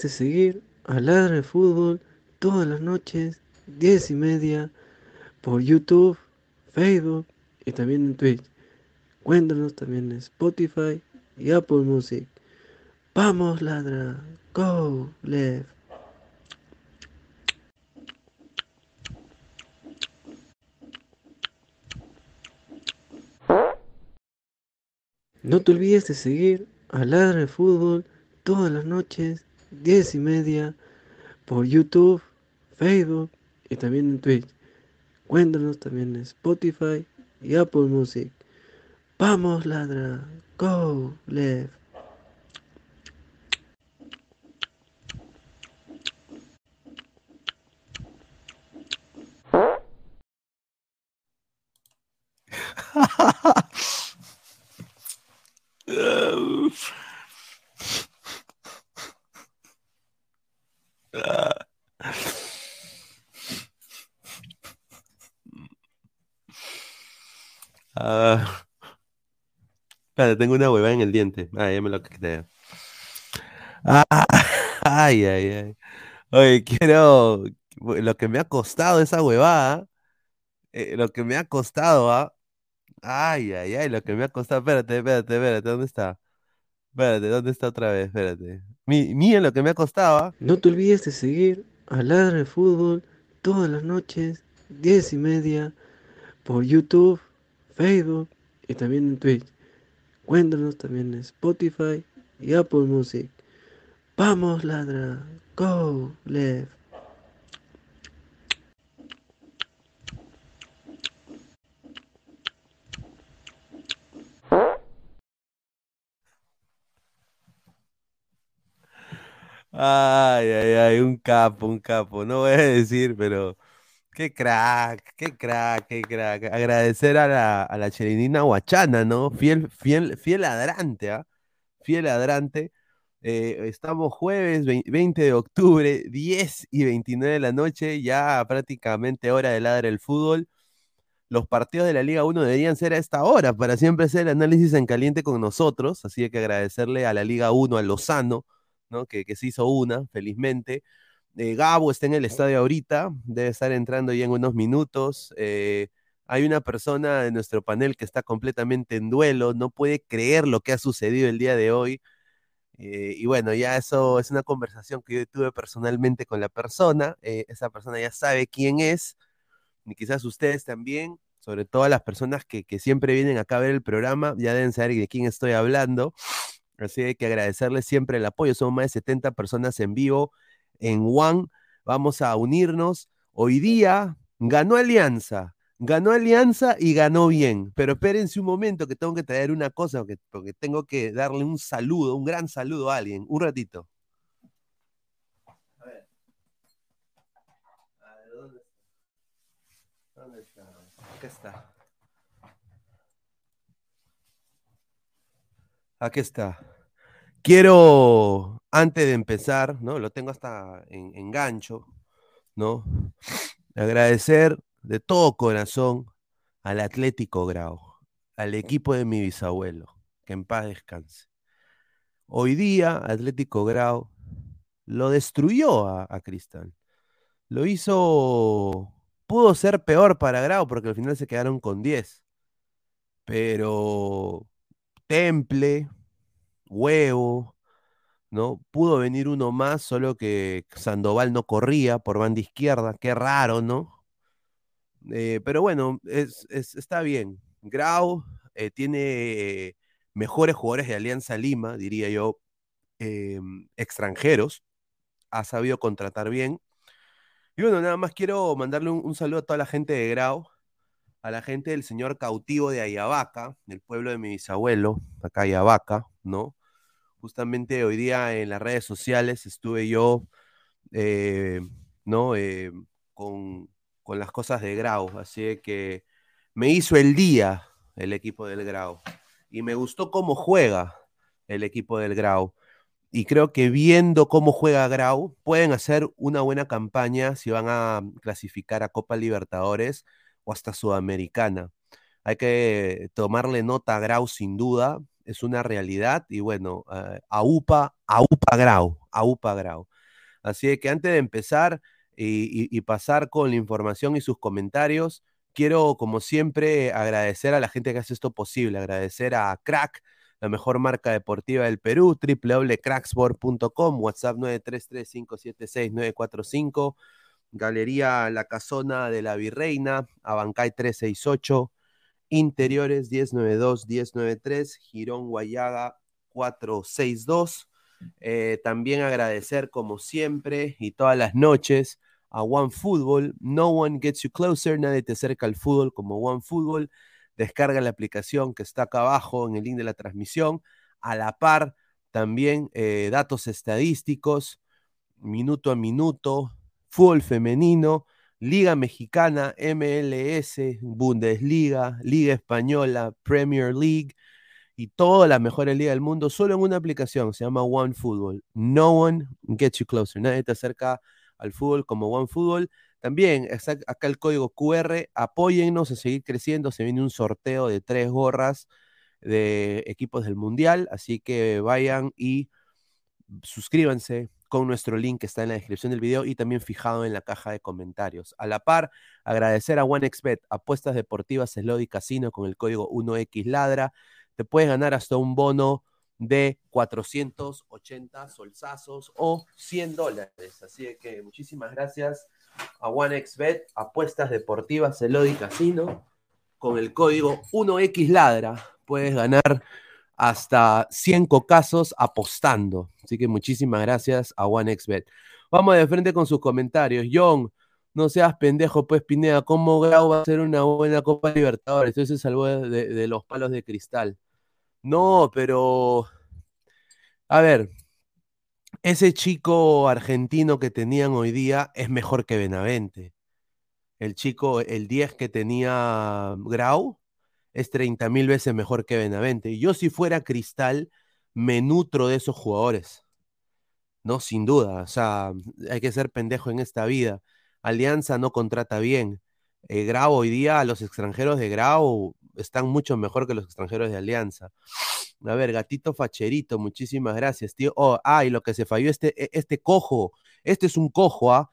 De seguir a Ladra de Fútbol todas las noches, 10 y media, por YouTube, Facebook y también en Twitch. Cuéntanos también en Spotify y Apple Music. Vamos, Ladra. Go, left. No te olvides de seguir a Ladra de Fútbol todas las noches, 10 y media, por YouTube, Facebook y también en Twitch. Cuéntanos también en Spotify y Apple Music. Vamos, ladra. Go, left. Ah. Tengo una huevada en el diente. Ah, ya me lo quité. Ah, ay, ay, ay. Oye, quiero. Lo que me ha costado esa huevada. eh, lo que me ha costado, ¿ah? Ay, ay, ay, lo que me ha costado. Espérate, espérate, espérate, ¿dónde está? Espérate, ¿dónde está otra vez? Espérate. Mi- Miren lo que me ha costado, ¿ah? No te olvides de seguir a Ladra de Fútbol todas las noches, 10 y media, por YouTube, Facebook y también en Twitch. Cuéntanos también en Spotify y Apple Music. Vamos, Ladra. Go, left. Ay, ay, ay, un capo, un capo. No voy a decir, pero qué crack, qué crack, qué crack. Agradecer a la, a la Chelinina Huachana, ¿no? Fiel, fiel, fiel ladrante, ¿ah? Fiel ladrante. Eh, estamos jueves vein- 20 de octubre, 10 y 29 de la noche, ya prácticamente hora de ladrar el fútbol. Los partidos de la Liga 1 deberían ser a esta hora para siempre hacer el análisis en caliente con nosotros. Así que agradecerle a la Liga 1, a Lozano, ¿no? que, que se hizo una, felizmente. Eh, Gabo está en el estadio ahorita, debe estar entrando ya en unos minutos. Eh, hay una persona de nuestro panel que está completamente en duelo, no puede creer lo que ha sucedido el día de hoy. Eh, y bueno, ya eso es una conversación que yo tuve personalmente con la persona. esa persona ya sabe quién es, y quizás ustedes también, sobre todo las personas que, que siempre vienen acá a ver el programa, ya deben saber de quién estoy hablando. Así que agradecerles siempre el apoyo. Somos más de 70 personas en vivo en One. Vamos a unirnos. Hoy día ganó Alianza. Ganó Alianza y ganó bien, pero espérense un momento que tengo que traer una cosa, porque, porque tengo que darle un saludo, un gran saludo a alguien. Un ratito. A ver. A ver, ¿dónde está? ¿Dónde está? Acá está. Aquí está. Quiero, antes de empezar, ¿no? Lo tengo hasta en, gancho, ¿no? Agradecer de todo corazón al Atlético Grau, al equipo de mi bisabuelo, que en paz descanse. Hoy día Atlético Grau lo destruyó a, a Cristal. Lo hizo, pudo ser peor para Grau porque al final se quedaron con 10. Pero Temple, Huevo, ¿no? Pudo venir uno más, solo que Sandoval no corría por banda izquierda, qué raro, ¿no? Eh, pero bueno, es, es- está bien. Grau eh, tiene mejores jugadores de Alianza Lima, diría yo, eh, extranjeros. Ha sabido contratar bien. Y bueno, nada más quiero mandarle un, un saludo a toda la gente de Grau, a la gente del señor cautivo de Ayabaca, del pueblo de mi bisabuelo, acá Ayabaca, ¿no? Justamente hoy día en las redes sociales estuve yo, eh, ¿no? Eh, con, con las cosas de Grau, así que me hizo el día el equipo del Grau y me gustó cómo juega el equipo del Grau. Y creo que viendo cómo juega Grau, pueden hacer una buena campaña si van a clasificar a Copa Libertadores o hasta Sudamericana. Hay que tomarle nota a Grau sin duda, es una realidad. Y bueno, eh, AUPA, AUPA Grau, AUPA Grau. Así que antes de empezar y, pasar con la información y sus comentarios, quiero, como siempre, agradecer a la gente que hace esto posible, agradecer a Crack, la mejor marca deportiva del Perú, www.cracksport.com, WhatsApp 933-576-945, Galería La Casona de la Virreina, Abancay 368, Interiores 1092-1093, Girón Guayaga 462. Eh, también agradecer, como siempre y todas las noches, a OneFootball. No one gets you closer, nadie te acerca al fútbol como OneFootball. Descarga la aplicación que está acá abajo en el link de la transmisión. A la par, también eh, datos estadísticos, minuto a minuto, fútbol femenino, Liga Mexicana, MLS, Bundesliga, Liga Española, Premier League y todas las mejores ligas del mundo solo en una aplicación, se llama OneFootball. No one gets you closer, nadie te acerca al fútbol como OneFootball. También acá el código QR, apóyennos a seguir creciendo, se viene un sorteo de tres gorras de equipos del Mundial, así que vayan y suscríbanse con nuestro link que está en la descripción del video y también fijado en la caja de comentarios. A la par, agradecer a OneXBet, apuestas deportivas, slot y casino con el código 1XLadra. Te puedes ganar hasta un bono de 480 solsazos o 100 dólares. Así que muchísimas gracias a OneXBet, apuestas deportivas, slot y casino con el código 1XLadra. Puedes ganar hasta 100 cocazos apostando. Así que muchísimas gracias a OneXBet. Vamos de frente con sus comentarios. John, no seas pendejo, pues Pineda, ¿cómo Grau va a ser una buena Copa Libertadores? Eso se salvó de, de los palos de cristal. No, pero... A ver, ese chico argentino que tenían hoy día es mejor que Benavente. El chico, el 10 que tenía Grau, es 30 mil veces mejor que Benavente. Yo si fuera Cristal, me nutro de esos jugadores. No, sin duda. O sea, hay que ser pendejo en esta vida. Alianza no contrata bien. Eh, Grau hoy día, los extranjeros de Grau están mucho mejor que los extranjeros de Alianza. A ver, gatito facherito, muchísimas gracias, tío. Oh, ah, y lo que se falló este, este cojo. Este es un cojo, ¿ah?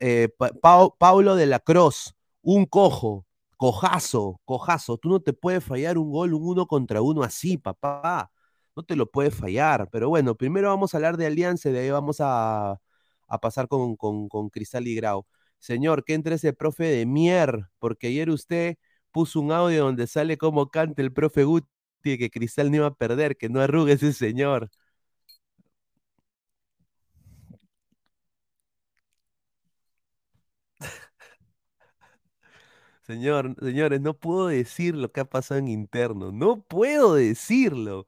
Eh, pa pa Paulo de la Cruz, un cojo. Cojazo, cojazo. Tú no te puedes fallar un gol, un uno contra uno así, papá. No te lo puedes fallar. Pero bueno, primero vamos a hablar de Alianza y de ahí vamos a, a pasar con, con, con, Cristal y Grau. Señor, que entre ese profe de Mier, porque ayer usted puso un audio donde sale como canta el profe Guti, que Cristal no iba a perder, que no arrugue ese señor. Señor, señores, no puedo decir lo que ha pasado en interno. No puedo decirlo.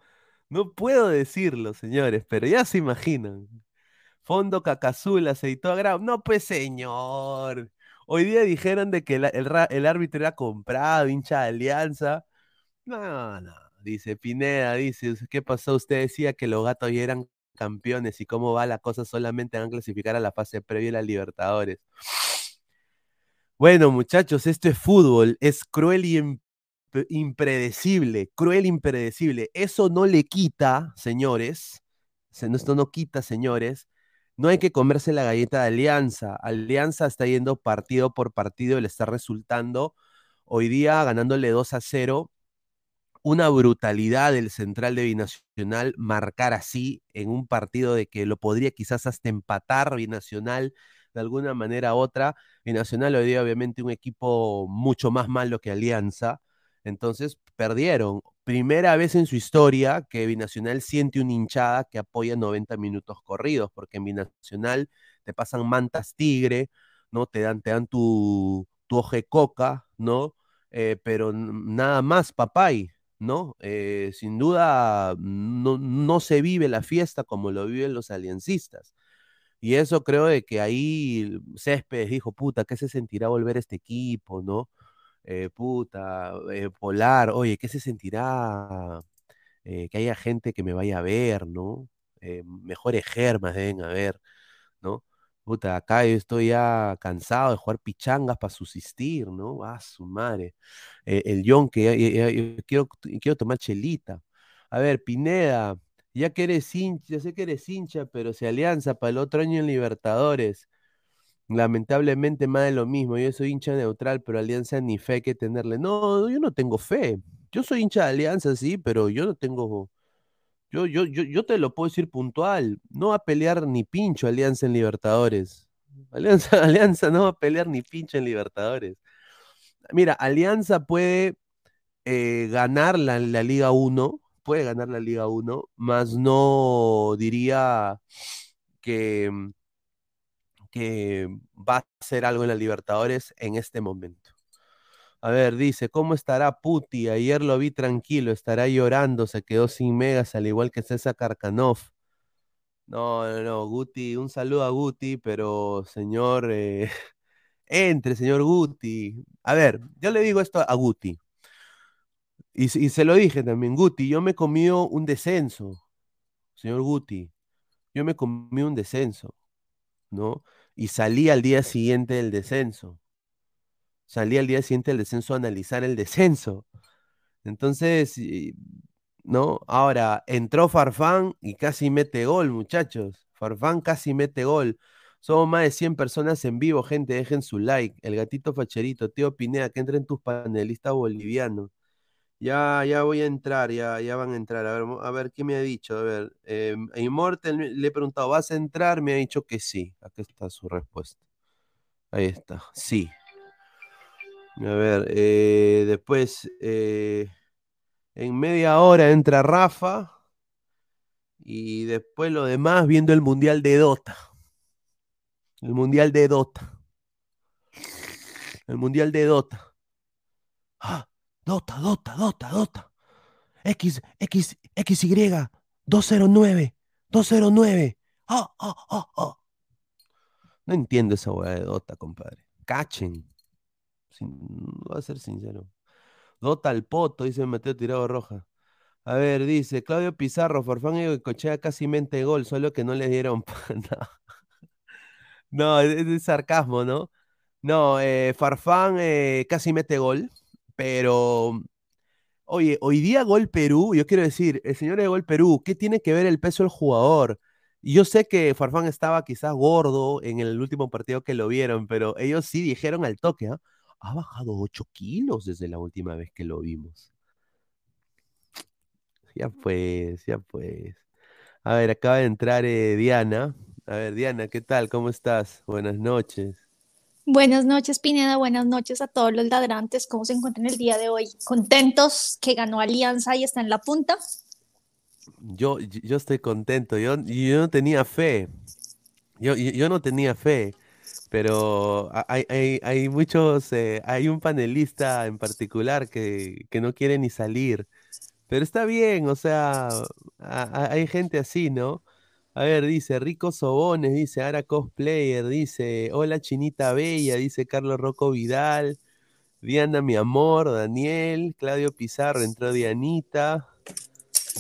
No puedo decirlo, señores, pero ya se imaginan. Fondo Cacazul, aceitó a Grau. No, pues, señor. Hoy día dijeron de que el, el árbitro era comprado, hincha de alianza. No, no. Dice Pineda, dice, ¿qué pasó? Usted decía que los gatos ya eran campeones y cómo va la cosa solamente van a clasificar a la fase previa de la Libertadores. Bueno, muchachos, esto es fútbol, es cruel y im- impredecible, cruel impredecible. Eso no le quita, señores, esto no quita, señores, no hay que comerse la galleta de Alianza. Alianza está yendo partido por partido, le está resultando hoy día ganándole 2 a 0 una brutalidad del central de Binacional marcar así en un partido de que lo podría quizás hasta empatar Binacional de alguna manera u otra. Binacional hoy día obviamente un equipo mucho más malo que Alianza, entonces perdieron. Primera vez en su historia que Binacional siente una hinchada que apoya 90 minutos corridos, porque en Binacional te pasan mantas tigre, ¿no? Te dan, te dan tu, tu oje coca, ¿no? Eh, pero nada más, papay, ¿no? Eh, sin duda no, no se vive la fiesta como lo viven los aliancistas. Y eso creo de que ahí Céspedes dijo, puta, ¿qué se sentirá volver a este equipo, no? Eh, puta, eh, Polar, oye, ¿qué se sentirá eh, que haya gente que me vaya a ver, ¿no? Eh, mejores germas deben haber, ¿no? Puta, acá yo estoy ya cansado de jugar pichangas para subsistir, ¿no? Ah, su madre. Eh, el John, que quiero, quiero tomar chelita. A ver, Pineda, ya que eres hincha, ya sé que eres hincha, pero se alianza para el otro año en Libertadores. Lamentablemente más de lo mismo. Yo soy hincha neutral, pero Alianza ni fe que tenerle. No, yo no tengo fe. Yo soy hincha de Alianza, sí, pero yo no tengo. Yo, yo, yo, yo te lo puedo decir puntual. No va a pelear ni pincho Alianza en Libertadores. Alianza, Alianza no va a pelear ni pincho en Libertadores. Mira, Alianza puede eh, ganar la, la Liga 1, puede ganar la Liga 1, más no diría que, que va a hacer algo en la Libertadores en este momento. A ver, dice, ¿cómo estará Puti? Ayer lo vi tranquilo, estará llorando, se quedó sin megas, al igual que César Karkanov. No, no, no, Guti, un saludo a Guti, pero señor, eh, entre, señor Guti. A ver, yo le digo esto a Guti, y, se- lo dije también, Guti, yo me comí un descenso, señor Guti, yo me comí un descenso, ¿no? Y salí al día siguiente del descenso. Salí al día siguiente del descenso a analizar el descenso. Entonces, ¿no? Ahora, entró Farfán y casi mete gol, muchachos. Farfán casi mete gol. Somos más de 100 personas en vivo, gente, dejen su like. El gatito facherito, tío Pineda, que entren tus panelistas bolivianos. Ya, ya voy a entrar, ya, ya van a entrar. A ver, a ver, ¿qué me ha dicho? A ver, eh, Immortal le he preguntado, ¿vas a entrar? Me ha dicho que sí. Aquí está su respuesta. Ahí está, sí. A ver, eh, después, eh, en media hora entra Rafa y después lo demás viendo el Mundial de Dota. El Mundial de Dota. El Mundial de Dota. Ah, Dota, Dota, Dota, Dota. X, X, XY, 209, 209. Ah, ah, ah, ah. No entiendo esa hueá de Dota, compadre. Cachen. Sin- voy a ser sincero. Dota al poto, dice Mateo Tirado Roja. A ver, dice Claudio Pizarro, Farfán y Cochea casi mente gol, solo que no le dieron. pa- No, es, sarcasmo, ¿no? No, eh, Farfán eh, casi mete gol, pero oye, hoy día Gol Perú, yo quiero decir, el señor de Gol Perú, ¿qué tiene que ver el peso del jugador? Yo sé que Farfán estaba quizás gordo en el último partido que lo vieron, pero ellos sí dijeron al toque, ¿ah? Ha bajado 8 kilos desde la última vez que lo vimos. Ya pues, ya pues. A ver, acaba de entrar eh, Diana. A ver, Diana, ¿qué tal? ¿Cómo estás? Buenas noches. Buenas noches, Pineda. Buenas noches a todos los ladrantes. ¿Cómo se encuentran el día de hoy? ¿Contentos que ganó Alianza y está en la punta? Yo, yo estoy contento. Yo, yo no tenía fe. Yo, yo, no tenía fe. Pero ha- hay, hay, hay muchos, eh, hay un panelista en particular que, que no quiere ni salir. Pero está bien, o sea, hay gente así, ¿no? A ver, dice Rico Sobones, dice Ara Cosplayer, dice Hola Chinita Bella, dice Carlos Rocco Vidal, Diana Mi Amor, Daniel, Claudio Pizarro, entró Dianita.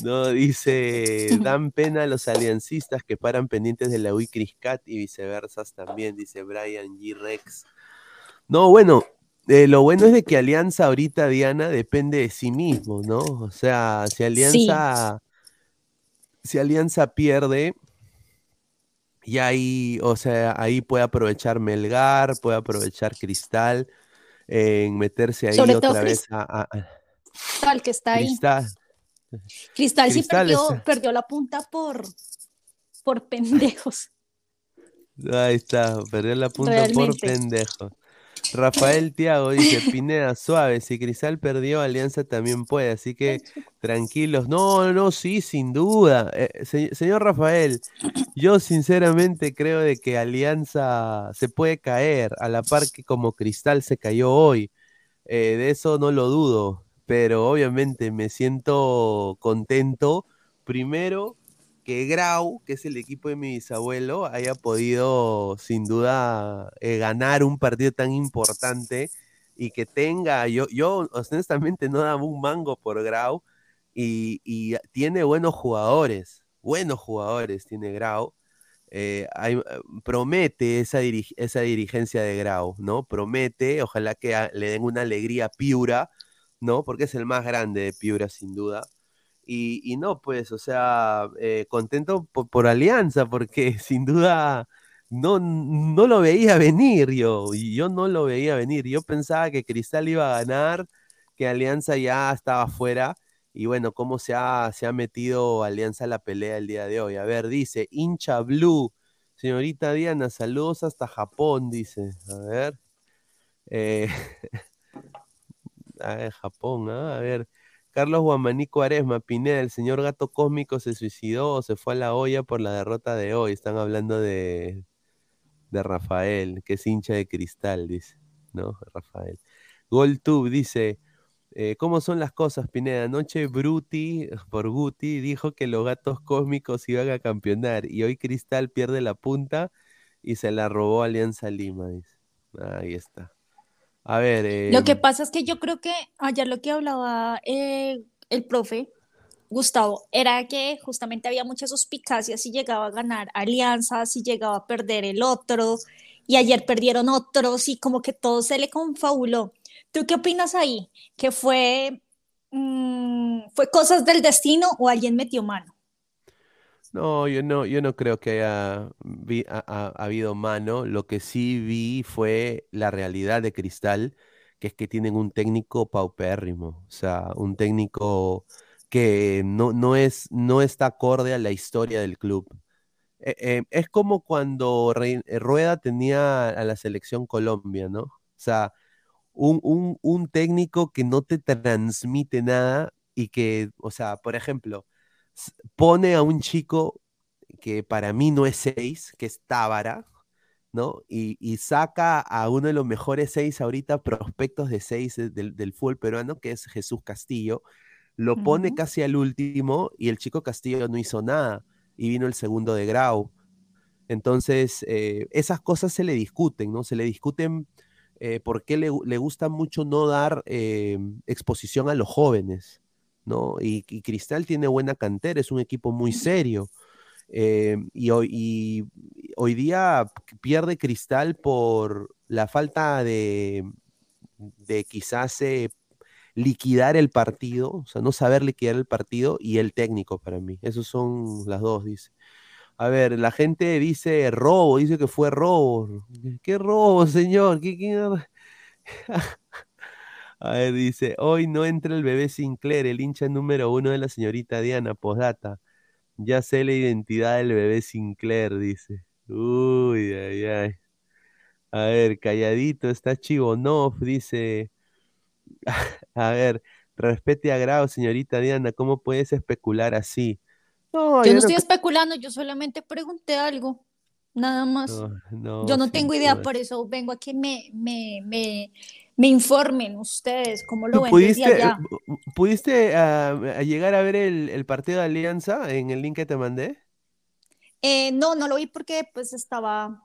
No, dice, dan pena a los aliancistas que paran pendientes de la UI Criscat y viceversa también, dice Brian G. Rex. No, bueno, eh, lo bueno es de que Alianza ahorita, Diana, depende de sí mismo, ¿no? O sea, si Alianza, si Alianza pierde, y ahí, o sea, ahí puede aprovechar Melgar, puede aprovechar Cristal, en meterse ahí Sobre todo otra vez a, a- a- Tal que está ahí. Cristal. Cristal sí Cristal perdió, está- perdió la punta por, por pendejos. Ahí está, perdió la punta por Realmente. Rafael Tiago dice, Pineda, suave, si Cristal perdió, Alianza también puede, así que tranquilos. No, no, sí, sin duda. Eh, se- señor Rafael, yo sinceramente creo de que Alianza se puede caer a la par que como Cristal se cayó hoy. Eh, de eso no lo dudo, pero obviamente me siento contento. Primero, que Grau, que es el equipo de mi bisabuelo, haya podido sin duda eh, ganar un partido tan importante y que tenga, yo, yo honestamente no daba un mango por Grau y, tiene buenos jugadores, buenos jugadores tiene Grau. eh, eh, promete esa, esa dirigencia de Grau, ¿no? Promete, ojalá que a- le den una alegría Piura, ¿no? Porque es el más grande de Piura, sin duda. Y, no, pues, o sea, eh, contento por, por Alianza, porque sin duda no, no lo veía venir yo, y yo no lo veía venir. Yo pensaba que Cristal iba a ganar, que Alianza ya estaba fuera, y bueno, cómo se ha, se ha metido Alianza a la pelea el día de hoy. A ver, dice, hincha blue, señorita Diana, saludos hasta Japón, dice. A ver. Eh, a ver, Japón, ¿ah? A ver. Carlos Guamaní Cuaresma, Pineda, el señor gato cósmico se suicidó o se fue a la olla por la derrota de hoy. Están hablando de, de Rafael, que es hincha de cristal, dice, ¿no? Rafael. GolTube dice, eh, ¿cómo son las cosas, Pineda? Anoche Bruti, por Guti, dijo que los gatos cósmicos iban a campeonar y hoy Cristal pierde la punta y se la robó Alianza Lima, dice. Ahí está. A ver, Lo que eh, pasa es que yo creo que ayer lo que hablaba eh, el profe Gustavo era que justamente había muchas suspicacias si llegaba a ganar Alianza, si llegaba a perder el otro, y ayer perdieron otros y como que todo se le confabuló. ¿Tú qué opinas ahí? ¿Que fue, mm, fue cosas del destino o alguien metió mano? No, yo no, yo no creo que haya habido mano. Lo que sí vi fue la realidad de Cristal, que es que tienen un técnico paupérrimo, o sea, un técnico que no, no es, no está acorde a la historia del club. Eh, eh, es como cuando eh, Rueda tenía a la selección Colombia, ¿no? O sea, un, un, un técnico que no te transmite nada y que, o sea, por ejemplo, pone a un chico que para mí no es seis, que es Tábara, ¿no? Y, y saca a uno de los mejores seis ahorita prospectos de seis de- del, del fútbol peruano, que es Jesús Castillo. Lo pone casi al último y el chico Castillo no hizo nada y vino el segundo de Grau. Entonces, eh, esas cosas se le discuten, ¿no? Se le discuten eh, por qué le, le gusta mucho no dar eh, exposición a los jóvenes, ¿no? Y, y Cristal tiene buena cantera, es un equipo muy serio. eh, y, hoy, y hoy día pierde Cristal por la falta de, de quizás eh, liquidar el partido, o sea, no saber liquidar el partido y el técnico para mí. Esos son las dos, dice. A ver, la gente dice robo, dice que fue robo. ¿Qué robo, señor? ¿Qué, qué- A ver, dice, hoy no entra el bebé Sinclair, el hincha número uno de la señorita Diana, posdata. Ya sé la identidad del bebé Sinclair, dice. Uy, ay, ay. A ver, calladito, está Chivonov, dice. A ver, respete a Grau, señorita Diana, ¿cómo puedes especular así? No, Yo no estoy especulando, yo solamente pregunté algo. nada más. No, Yo no tengo idea, por eso vengo a que me, me, me, me informen ustedes cómo lo ¿Tú ven desde pudiste, allá. eh, pudiste ah, llegar a ver el, el partido de Alianza en el link que te mandé? Eh, no, no lo vi porque pues estaba,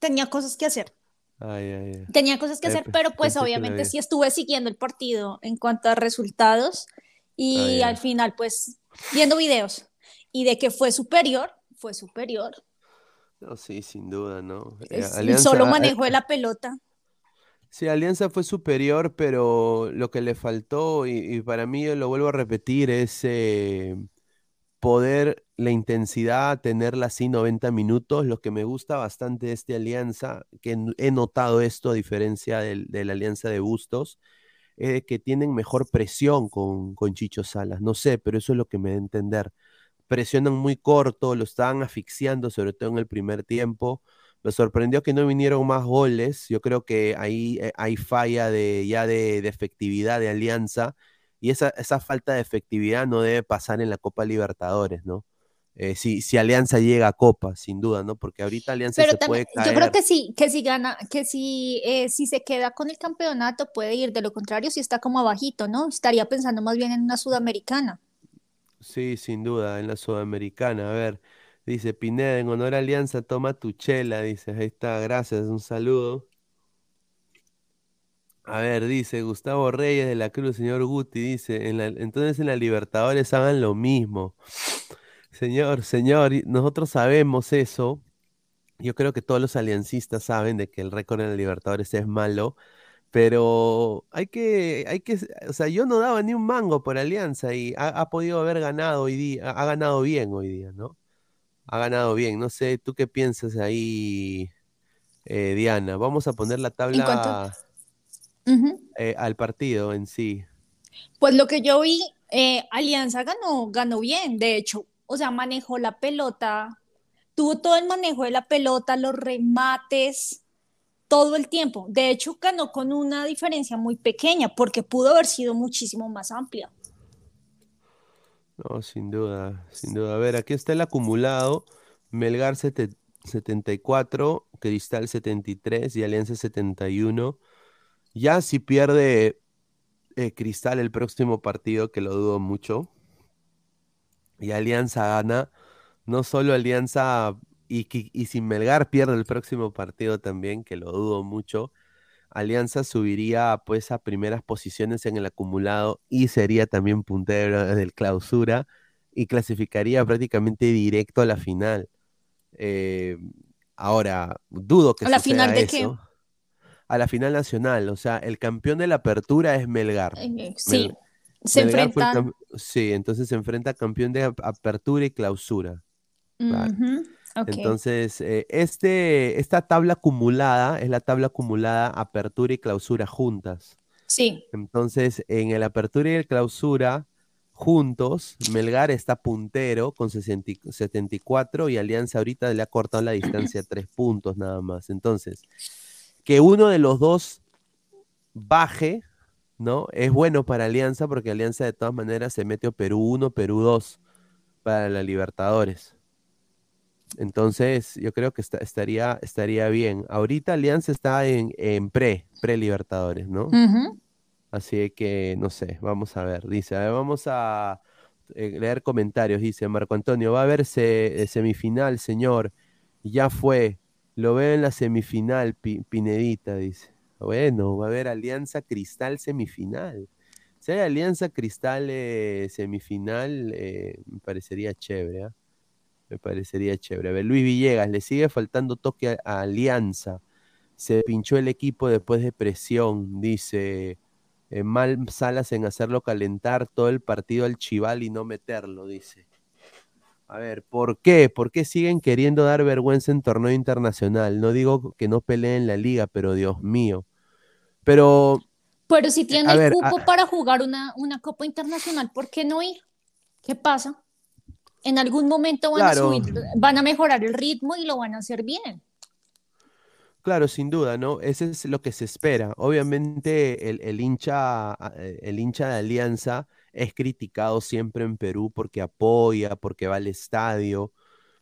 tenía cosas que hacer. Ay, ay, ay. Tenía cosas que Eh, hacer, pe- pero pues obviamente sí estuve siguiendo el partido en cuanto a resultados y al final pues viendo videos y de que fue superior, fue superior. No, sí, sin duda, ¿no? Eh, Alianza, solo ah, eh, de la pelota. Sí, Alianza fue superior, pero lo que le faltó, y, para mí lo vuelvo a repetir, es eh, poder, la intensidad, tenerla así 90 minutos. Lo que me gusta bastante de este Alianza, que he notado esto a diferencia de la Alianza de Bustos, es que tienen mejor presión con, con Chicho Salas. No sé, pero eso es lo que me da a entender. Presionan muy corto, lo estaban asfixiando, sobre todo en el primer tiempo. Me sorprendió que no vinieron más goles. Yo creo que ahí eh, hay falla de, ya de, de efectividad de Alianza. Y esa, esa falta de efectividad no debe pasar en la Copa Libertadores, ¿no? Eh, si, si Alianza llega a Copa, sin duda, ¿no? Porque ahorita Alianza Pero se también, puede yo caer. creo que sí, que si gana, que si, eh, si se queda con el campeonato puede ir, de lo contrario, si está como abajito, ¿no? Estaría pensando más bien en una sudamericana. Sí, sin duda, en la Sudamericana. A ver, dice Pineda, en honor a Alianza, toma tu chela, dice. Ahí está, gracias, un saludo. A ver, dice Gustavo Reyes de la Cruz, señor Guti, dice, entonces en la Libertadores hagan lo mismo. Señor, señor, nosotros sabemos eso. Yo creo que todos los aliancistas saben de que el récord en la Libertadores es malo, pero hay que, hay que, o sea, yo no daba ni un mango por Alianza y ha, ha podido haber ganado hoy día, ha ganado bien hoy día, ¿no? Ha ganado bien. No sé, ¿tú qué piensas ahí, eh, Diana? Vamos a poner la tabla eh, al partido en sí. Pues lo que yo vi, eh, Alianza ganó, ganó bien, de hecho, o sea, manejó la pelota, tuvo todo el manejo de la pelota, los remates, todo el tiempo. De hecho, ganó con una diferencia muy pequeña, porque pudo haber sido muchísimo más amplia. No, sin duda, sin duda. A ver, aquí está el acumulado. Melgar sete- 74, Cristal 73 y Alianza 71. Ya si pierde eh, Cristal el próximo partido, que lo dudo mucho, y Alianza gana, no solo Alianza y, qui- y si Melgar pierde el próximo partido también, que lo dudo mucho, Alianza subiría pues a primeras posiciones en el acumulado y sería también puntero del clausura y clasificaría prácticamente directo a la final. Eh, ahora, dudo que ¿A la final de qué? A la final nacional, o sea, el campeón de la apertura es Melgar. Eh, sí, Mel- se Melgar el cam- Sí, entonces se enfrenta campeón de ap- apertura y clausura. Ujú, Entonces, eh, este, esta tabla acumulada es la tabla acumulada apertura y clausura juntas. Sí, Entonces, en el apertura y el clausura juntos, Melgar está puntero con 60 y- 74 y Alianza ahorita le ha cortado la distancia a tres puntos nada más. Entonces, que uno de los dos baje, ¿no? Es bueno para Alianza porque Alianza de todas maneras se mete Perú 1, Perú 2 para la Libertadores. Entonces, yo creo que está- estaría, estaría bien. Ahorita Alianza está en, en pre, pre-Libertadores, ¿no? Así que, no sé, vamos a ver. Dice, a ver, vamos a eh, leer comentarios. Dice Marco Antonio, va a haber se- eh, semifinal, señor. Ya fue. Lo veo en la semifinal, Pi- Pinedita, dice. Bueno, va a haber Alianza Cristal semifinal. Si hay Alianza Cristal eh, semifinal, eh, me parecería chévere, ¿ah? Me parecería chévere. A ver, Luis Villegas, le sigue faltando toque a, a Alianza. Se pinchó el equipo después de presión, dice. eh, mal Salas en hacerlo calentar todo el partido al Chival y no meterlo, dice. A ver, ¿por qué? ¿Por qué siguen queriendo dar vergüenza en torneo internacional? No digo que no peleen la liga, pero Dios mío. Pero, Pero si tiene el ver, cupo a- para jugar una, una Copa Internacional, ¿por qué no ir? ¿Qué pasa? En algún momento van Claro. a subir, van a mejorar el ritmo y lo van a hacer bien. Claro, sin duda, ¿no? Ese es lo que se espera. Obviamente el, el hincha, el hincha de Alianza es criticado siempre en Perú porque apoya, porque va al estadio,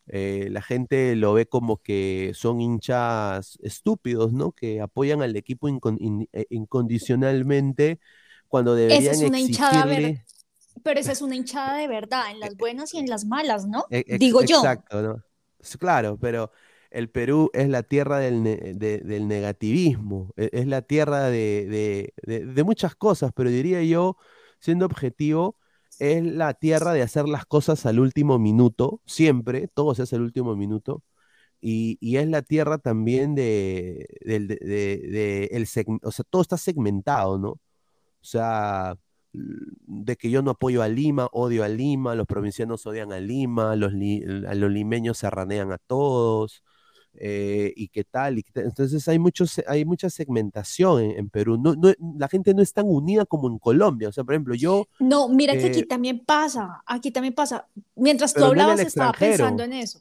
eh, la gente lo ve como que son hinchas estúpidos, ¿no? Que apoyan al equipo eh, incondicionalmente cuando Esa deberían es una hinchada exigirle... Pero esa es una hinchada de verdad, en las buenas y en las malas, ¿no? E- ex- Digo yo. Exacto, ¿no? Claro, pero el Perú es la tierra del, ne- de- del negativismo, e- es la tierra de, de- de- muchas cosas, pero diría yo, siendo objetivo, es la tierra de hacer las cosas al último minuto, siempre, todo se hace al último minuto, y, y es la tierra también de, el o sea, todo está segmentado, ¿no? O sea, de que yo no apoyo a Lima, odio a Lima, los provincianos odian a Lima, los, li- a los limeños se ranean a todos, eh, y qué tal. y qué tal. Entonces hay, muchos, hay mucha segmentación en, en Perú. No, no- la gente no es tan unida como en Colombia. O sea, por ejemplo, yo, No, mira que aquí Eh, también pasa, aquí también pasa. Mientras tú hablabas, estaba pensando en eso.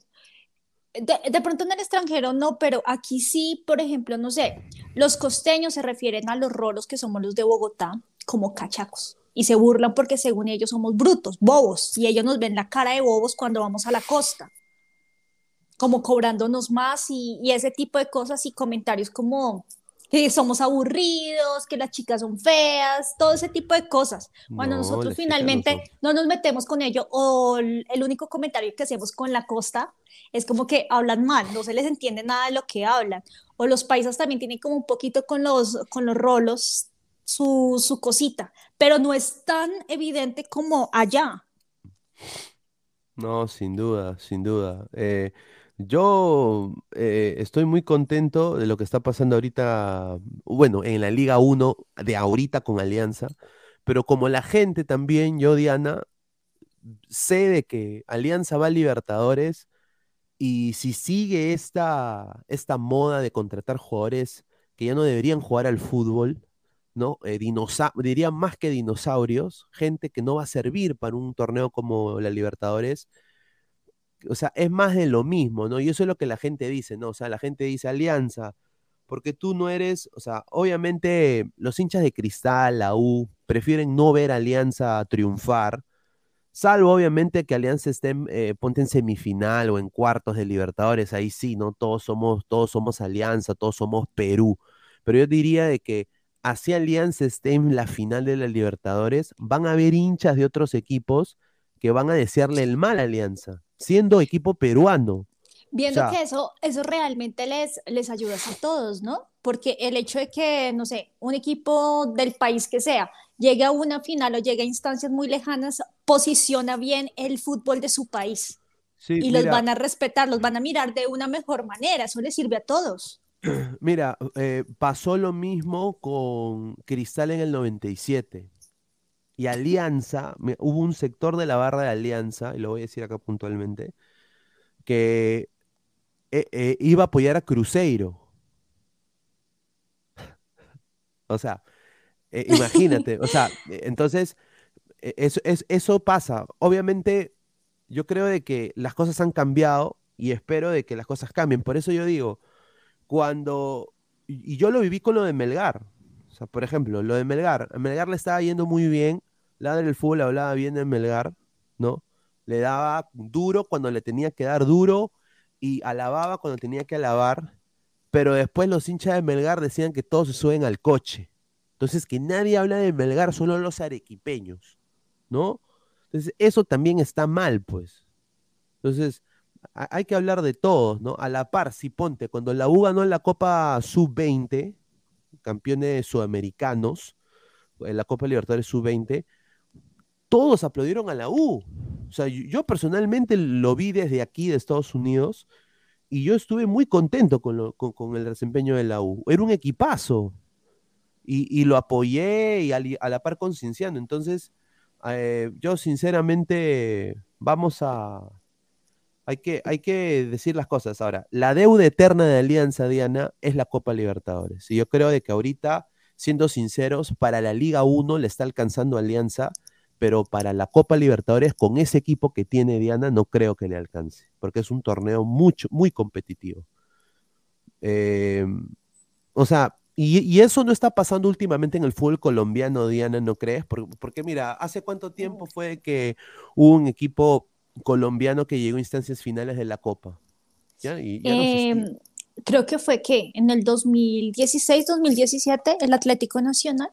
De, de pronto en el extranjero no, pero aquí sí, por ejemplo, no sé, los costeños se refieren a los rolos que somos los de Bogotá como cachacos y se burlan porque según ellos somos brutos, bobos, y ellos nos ven la cara de bobos cuando vamos a la costa, como cobrándonos más y, y ese tipo de cosas y comentarios como que somos aburridos, que las chicas son feas, todo ese tipo de cosas. Cuando No, nosotros finalmente no nos metemos con ello o el el único comentario que hacemos con la costa es como que hablan mal, no se les entiende nada de lo que hablan. O los paisas también tienen como un poquito con los, con los rolos su, su cosita, pero no es tan evidente como allá. No, sin duda, sin duda. Eh, yo eh, estoy muy contento de lo que está pasando ahorita, bueno, en la Liga 1 de ahorita con Alianza, pero como la gente también, yo, Diana, sé de que Alianza va a Libertadores y si sigue esta, esta moda de contratar jugadores que ya no deberían jugar al fútbol, ¿no? Eh, diría más que dinosaurios, gente que no va a servir para un torneo como la Libertadores. O sea, es más de lo mismo, ¿no? Y eso es lo que la gente dice, ¿no? O sea, la gente dice Alianza, porque tú no eres, o sea, obviamente los hinchas de Cristal, la U, prefieren no ver Alianza triunfar, salvo obviamente que Alianza esté, en, eh, ponte en semifinal o en cuartos de Libertadores, ahí sí, ¿no? Todos somos, todos somos Alianza, todos somos Perú. Pero yo diría de que así Alianza esté en la final de la Libertadores, van a haber hinchas de otros equipos que van a desearle el mal a Alianza, siendo equipo peruano. Viendo sea- que eso, eso realmente les, les ayuda a todos, ¿no? Porque el hecho de que, no sé, un equipo del país que sea llegue a una final o llegue a instancias muy lejanas, posiciona bien el fútbol de su país Sí, y los van a respetar, los van a mirar de una mejor manera, eso les sirve a todos. Mira, eh, pasó lo mismo con Cristal en el 97. Y Alianza, me- hubo un sector de la barra de Alianza, y lo voy a decir acá puntualmente, que eh, eh, iba a apoyar a Cruzeiro. O sea, imagínate, o sea, entonces, eso, es- eso pasa. Obviamente, yo creo de que las cosas han cambiado y espero de que las cosas cambien. Por eso yo digo, cuando, y yo lo viví con lo de Melgar. O sea, por ejemplo, lo de Melgar. A Melgar le estaba yendo muy bien. Ladra el fútbol hablaba bien de Melgar, ¿no? Le daba duro cuando le tenía que dar duro y alababa cuando tenía que alabar. Pero después los hinchas de Melgar decían que todos se suben al coche. Entonces, que nadie habla de Melgar, solo los arequipeños, ¿no? Entonces, eso también está mal, pues. Entonces, hay que hablar de todos, ¿no? A la par, si ponte, cuando la U ganó la Copa Sub-20, campeones sudamericanos, en la Copa Libertadores Sub-20, todos aplaudieron a la U. O sea, yo, personalmente lo vi desde aquí, de Estados Unidos, y yo estuve muy contento con, con- el desempeño de la U. Era un equipazo. Y, y lo apoyé y a la par con Cinciano. Entonces, eh, yo sinceramente, vamos a, hay que, hay que decir las cosas. Ahora, la deuda eterna de Alianza, Diana, es la Copa Libertadores. Y yo creo de que ahorita, siendo sinceros, para la Liga 1 le está alcanzando Alianza, pero para la Copa Libertadores, con ese equipo que tiene Diana, no creo que le alcance, porque es un torneo mucho, muy competitivo. Eh, o sea, y, y eso no está pasando últimamente en el fútbol colombiano, Diana, ¿no crees? Por- porque mira, ¿hace cuánto tiempo fue que hubo un equipo colombiano que llegó a instancias finales de la Copa. ¿Ya? Y ya no se Eh, estila. creo que fue que en el 2016, 2017, el Atlético Nacional.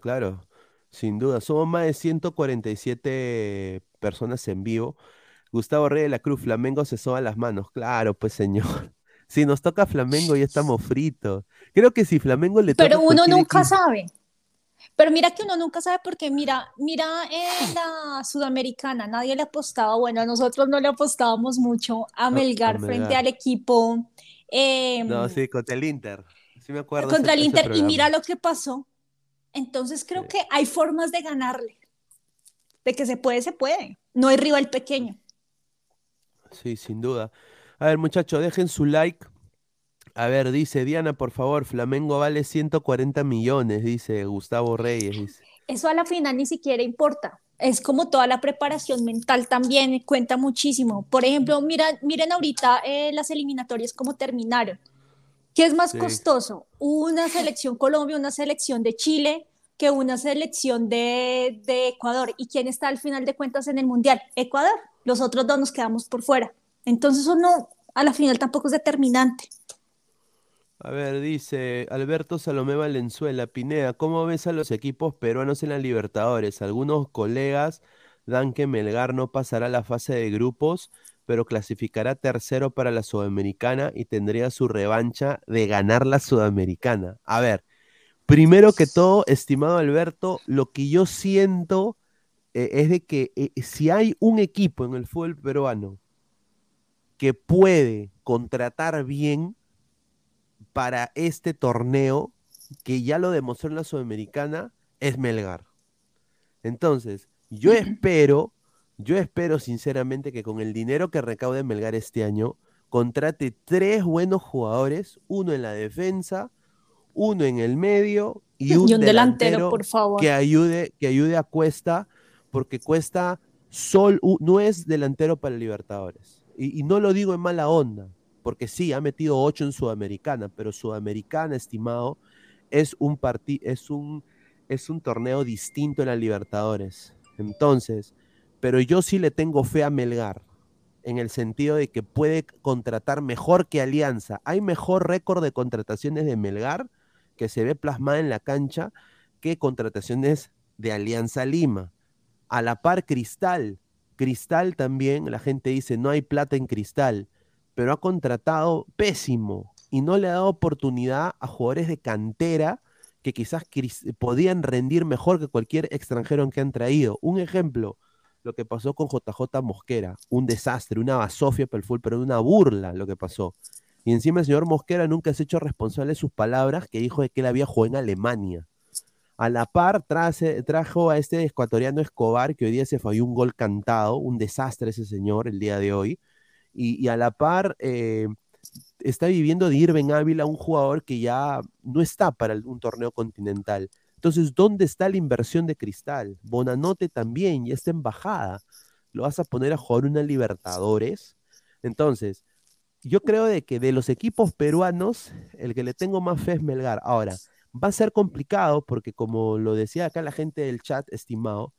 Claro, sin duda. Somos más de 147 personas en vivo. Gustavo Rey de la Cruz, Flamengo se soba las manos. Claro, pues señor. Si nos toca Flamengo, ya estamos fritos. Creo que si Flamengo le toca Pero a uno nunca equipo- sabe. Pero mira que uno nunca sabe porque mira, mira en la Sudamericana, nadie le apostaba, bueno, nosotros no le apostábamos mucho a Melgar a frente al equipo eh, No, sí, contra el Inter. Sí me acuerdo contra ese- el Inter y mira lo que pasó. Entonces creo que hay formas de ganarle. De que se puede, se puede. No hay rival pequeño. Sí, sin duda. A ver, muchachos, dejen su like. A ver, dice Diana, por favor, Flamengo vale 140 millones, dice Gustavo Reyes. Dice. Eso a la final ni siquiera importa. Es como toda la preparación mental también cuenta muchísimo. Por ejemplo, mira, miren ahorita eh, las eliminatorias cómo terminaron. ¿Qué es más Sí. costoso? Una selección Colombia, una selección de Chile, que una selección de, de Ecuador. ¿Y quién está al final de cuentas en el Mundial? Ecuador. Los otros dos nos quedamos por fuera. Entonces eso no, a la final tampoco es determinante. A ver, dice Alberto Salomé Valenzuela, Pineda, ¿cómo ves a los equipos peruanos en la Libertadores? Algunos colegas dan que Melgar no pasará la fase de grupos, pero clasificará tercero para la Sudamericana y tendría su revancha de ganar la Sudamericana. A ver, primero que todo, estimado Alberto, lo que yo siento eh, es de que eh, si hay un equipo en el fútbol peruano que puede contratar bien, para este torneo, que ya lo demostró en la Sudamericana, es Melgar. Entonces, yo espero, yo espero sinceramente que con el dinero que recaude Melgar este año, contrate tres buenos jugadores, uno en la defensa, uno en el medio y un, Y un delantero, por favor. que ayude, que ayude a Cuesta, porque Cuesta sol, no es delantero para Libertadores. Y, y no lo digo en mala onda, porque sí, ha metido ocho en Sudamericana, pero Sudamericana, estimado, es un parti- es un, es un torneo distinto en la Libertadores. Entonces, pero yo sí le tengo fe a Melgar, en el sentido de que puede contratar mejor que Alianza. Hay mejor récord de contrataciones de Melgar que se ve plasmada en la cancha que contrataciones de Alianza Lima. A la par Cristal. Cristal también, la gente dice, no hay plata en Cristal, pero ha contratado pésimo y no le ha dado oportunidad a jugadores de cantera que quizás podían rendir mejor que cualquier extranjero que han traído. Un ejemplo, lo que pasó con JJ Mosquera, un desastre, una basofia para el fútbol, pero una burla lo que pasó. Y encima el señor Mosquera nunca se ha hecho responsable de sus palabras que dijo de que él había jugado en Alemania. A la par trace- trajo a este ecuatoriano Escobar que hoy día se falló un gol cantado, un desastre ese señor el día de hoy. Y, a la par eh, está viviendo de Irving Ávila, un jugador que ya no está para un torneo continental. Entonces, ¿dónde está la inversión de Cristal? Bonanote también, ya está en bajada. ¿Lo vas a poner a jugar una Libertadores? Entonces, yo creo de que de los equipos peruanos, el que le tengo más fe es Melgar. Ahora, va a ser complicado porque como lo decía acá la gente del chat, estimado,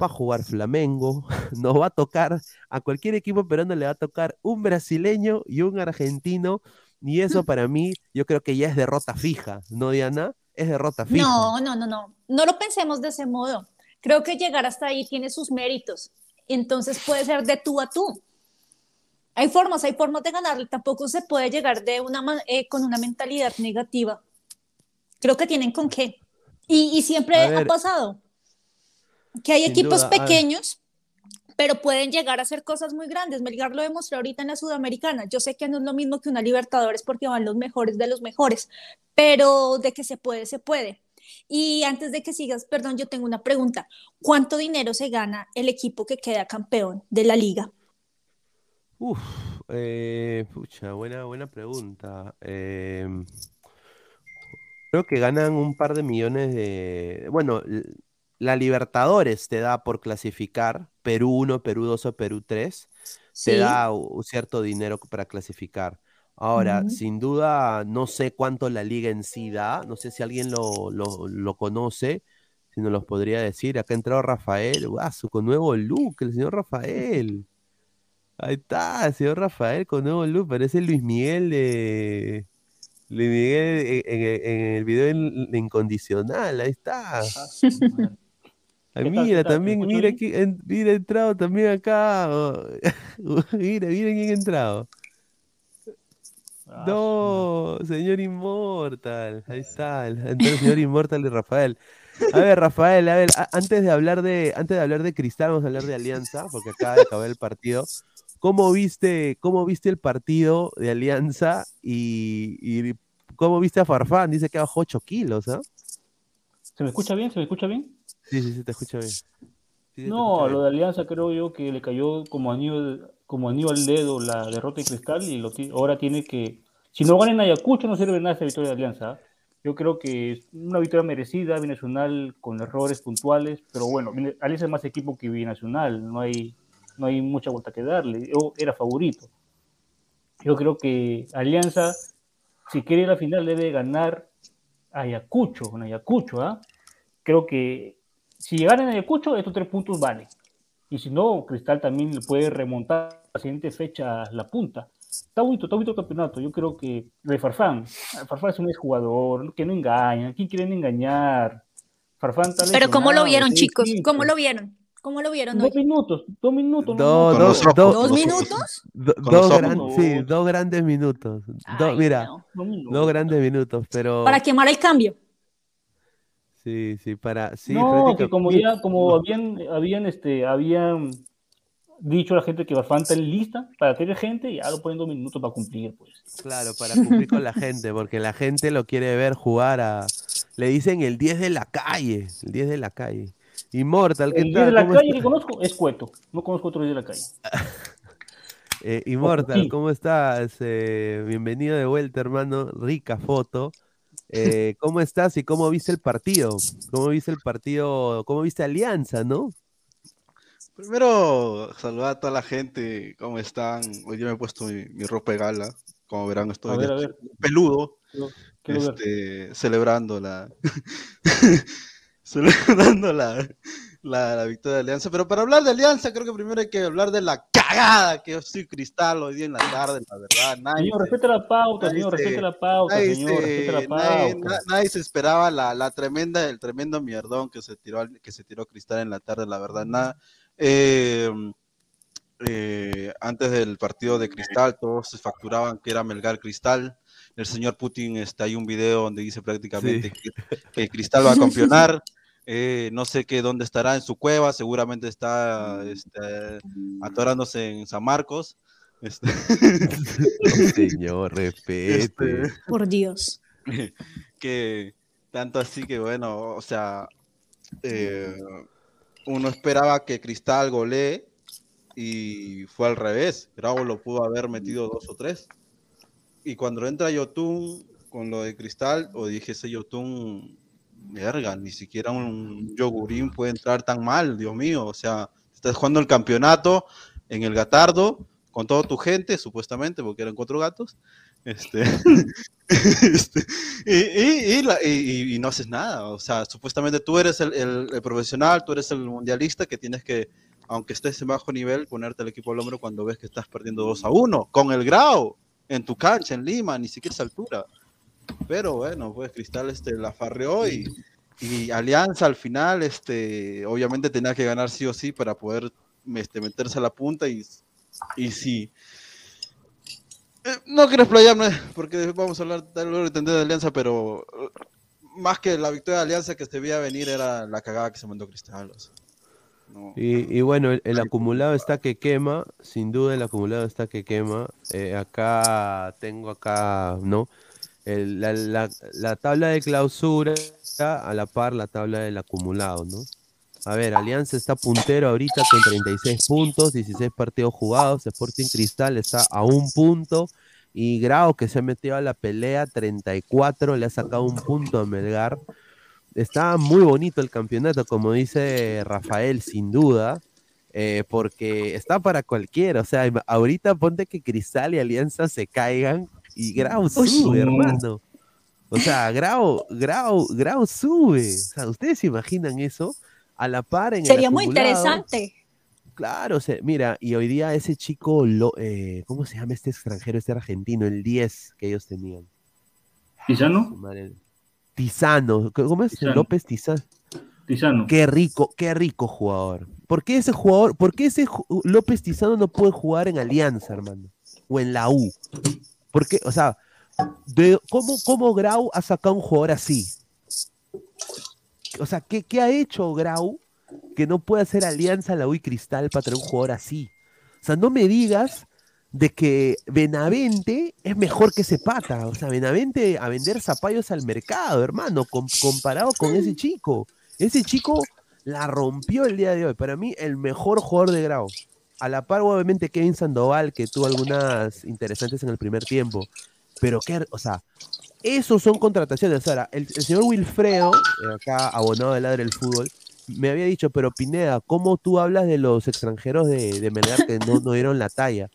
va a jugar Flamengo, nos va a tocar, a cualquier equipo peruano le va a tocar un brasileño y un argentino, y eso para mí yo creo que ya es derrota fija, ¿no, Diana? Es derrota fija. No, no, no, no. No lo pensemos de ese modo. Creo que llegar hasta ahí tiene sus méritos. Entonces puede ser de tú a tú. Hay formas, hay formas de ganarle. Tampoco se puede llegar de una, eh, con una mentalidad negativa. Creo que tienen con qué. Y, y siempre ha pasado que hay Sin equipos duda, pequeños, pero pueden llegar a hacer cosas muy grandes. Melgar lo demostró ahorita en la Sudamericana. Yo sé que no es lo mismo que una Libertadores porque van los mejores de los mejores, pero de que se puede, se puede. Y antes de que sigas, perdón, yo tengo una pregunta. ¿Cuánto dinero se gana el equipo que queda campeón de la liga? Uf, eh, pucha, buena, buena pregunta. Em, creo que ganan un par de millones de... Bueno, la Libertadores te da por clasificar, Perú 1, Perú 2 o Perú 3, te da un cierto dinero para clasificar. Ahora, sin duda, no sé cuánto la liga en sí da, no sé si alguien lo, lo, lo conoce, si nos los podría decir. Acá ha entrado Rafael, guaso, con nuevo look, el señor Rafael. Ahí está, el señor Rafael con nuevo look, parece Luis Miguel de... Luis Miguel en, en- en el video Incondicional, ahí está. Ah, Ay, ¿Qué tal, mira, también, mira, aquí, en- mira, entrado también acá. oh, mira, mira quién ha entrado. Ah, No, señor Inmortal. Ahí está, el señor Inmortal de Rafael. A ver, Rafael, a ver, a- antes de hablar de, antes de hablar de Cristal, vamos a hablar de Alianza, porque acaba de acabar el partido. ¿Cómo viste, cómo viste el partido de Alianza y, y cómo viste a Farfán? Dice que bajó 8 kilos, ¿ah? ¿Se me escucha bien? ¿Se me escucha bien? Sí, sí, sí, te escucho bien. Sí, No, escucho lo de Alianza creo yo que le cayó como anillo, al- como anillo al dedo la derrota de Cristal y lo ahora tiene que, si no gana en Ayacucho no sirve nada esta victoria de Alianza. Yo creo que es una victoria merecida, binacional con errores puntuales, pero bueno, Alianza es más equipo que binacional, no hay, no hay mucha vuelta que darle. Yo era favorito. Yo creo que Alianza, si quiere ir a la final, debe ganar Ayacucho, en Ayacucho, ¿ah? Creo que si llegan en Ayacucho, estos tres puntos valen. Y si no, Cristal también le puede remontar a la siguiente fecha la punta. Está bonito, está bonito el campeonato. Yo creo que de Farfán, Farfán es un exjugador, que no engaña. ¿A quién quieren engañar? Farfán está Pero ¿cómo lo vieron, chicos? ¿Cómo lo vieron? ¿Cómo lo vieron hoy? Dos minutos, dos minutos. Do- no, do- no, do- ¿Dos do- minutos? dos, gran- sí, dos grandes minutos. Ay, mira, no. dos minutos. dos grandes minutos, pero Para quemar el cambio. Sí, sí, para sí, no, que como ya, como habían, habían, este, habían dicho a la gente que Farfán está lista para tener gente, ya lo ponen dos minutos para cumplir, pues. Claro, para cumplir con la gente, porque la gente lo quiere ver jugar a. Le dicen el 10 de la calle, el 10 de la calle. Immortal, ¿qué El 10 tal? de la ¿Cómo calle está- que conozco es Cueto. No conozco otro 10 de la calle. Eh, Immortal. ¿cómo estás? Eh, bienvenido de vuelta, hermano. Rica foto. Eh, ¿cómo estás y cómo viste el partido? ¿Cómo viste el partido? ¿Cómo viste Alianza, no? Primero, saludar a toda la gente, ¿cómo están? Hoy día me he puesto mi, mi ropa de gala, como verán, estoy A ver, a ver. peludo, este, celebrando la, celebrando la, la, la victoria de Alianza. Pero para hablar de Alianza, creo que primero hay que hablar de la cagada que yo soy Cristal hoy día en la tarde, la verdad. Nadie Señor, se- respete la pauta, nadie señor, se- respete la pauta, nadie señor, se- respete la nadie- pauta. na- nadie se esperaba la, la tremenda, el tremendo mierdón que se tiró, que se tiró Cristal en la tarde, la verdad, nada. Eh, eh, antes del partido de Cristal, todos se facturaban que era Melgar Cristal. El señor Putin, este, hay un video donde dice prácticamente que, que Cristal va a campeonar. Eh, no sé qué dónde estará en su cueva, seguramente está este, atorándose en San Marcos. Este, señor, respete. Este, Por Dios. que tanto así que bueno, o sea, eh, uno esperaba que Cristal golee y fue al revés. Bravo lo pudo haber metido dos o tres. Y cuando entra Yotun con lo de Cristal, o dije ese Yotun, verga, ni siquiera un yogurín puede entrar tan mal, Dios mío. O sea, estás jugando el campeonato en el Gatardo con toda tu gente, supuestamente, porque eran cuatro gatos. Este, este, y, no haces nada. O sea, supuestamente tú eres el, profesional, tú eres el mundialista que tienes que, aunque estés en bajo nivel, ponerte el equipo al hombro cuando ves que estás perdiendo 2 a 1 con el grau en tu cancha en Lima, ni siquiera esa altura. Pero bueno, pues Cristal este, la farreó y, y Alianza al final, este, obviamente tenía que ganar sí o sí para poder este, meterse a la punta y, y sí. Eh, no quiero explayarme porque vamos a hablar tal vez de Alianza, pero eh, más que la victoria de Alianza que se veía venir era la cagada que se mandó Cristal. o sea, no. Y, y bueno, el, el acumulado está que quema, sin duda el acumulado está que quema. Eh, acá tengo acá, ¿no? La, la- la tabla de clausura está a la par la tabla del acumulado, ¿no? A ver, Alianza está puntero ahorita con 36 puntos, 16 partidos jugados. Sporting Cristal está a un punto. Y Grau, que se ha metido a la pelea, 34, le ha sacado un punto a Melgar. Está muy bonito el campeonato, como dice Rafael, sin duda, eh, porque está para cualquiera. O sea, ahorita ponte que Cristal y Alianza se caigan y Grau Uy. sube, hermano. O sea, Grau, Grau, Grau sube. O sea, ¿ustedes se imaginan eso? A la par en el Sería muy interesante. Claro, se- mira, y hoy día ese chico, lo, eh, ¿cómo se llama este extranjero, este argentino, el 10 que ellos tenían? ¿Tizano? Tizano, ¿cómo es? Tizano. López Tizano. Tizano. Qué rico, qué rico jugador. ¿Por qué ese jugador, por qué ese López Tizano no puede jugar en Alianza, hermano? O en la U. Porque, o sea, de, ¿cómo, ¿cómo Grau ha sacado un jugador así? O sea, ¿qué, qué ha hecho Grau que no puede hacer alianza la U y Cristal para traer un jugador así? O sea, no me digas de que Benavente es mejor que ese pata. O sea, Benavente a vender zapallos al mercado, hermano, com- comparado con ese chico. Ese chico la rompió el día de hoy. Para mí, el mejor jugador de Grau. A la par, obviamente, Kevin Sandoval, que tuvo algunas interesantes en el primer tiempo. Pero que, o sea, esos son contrataciones. Ahora, el, el señor Wilfredo, eh, acá abonado de Ladre del Fútbol, me había dicho, pero Pineda, ¿cómo tú hablas de los extranjeros de, de que no, no dieron la talla?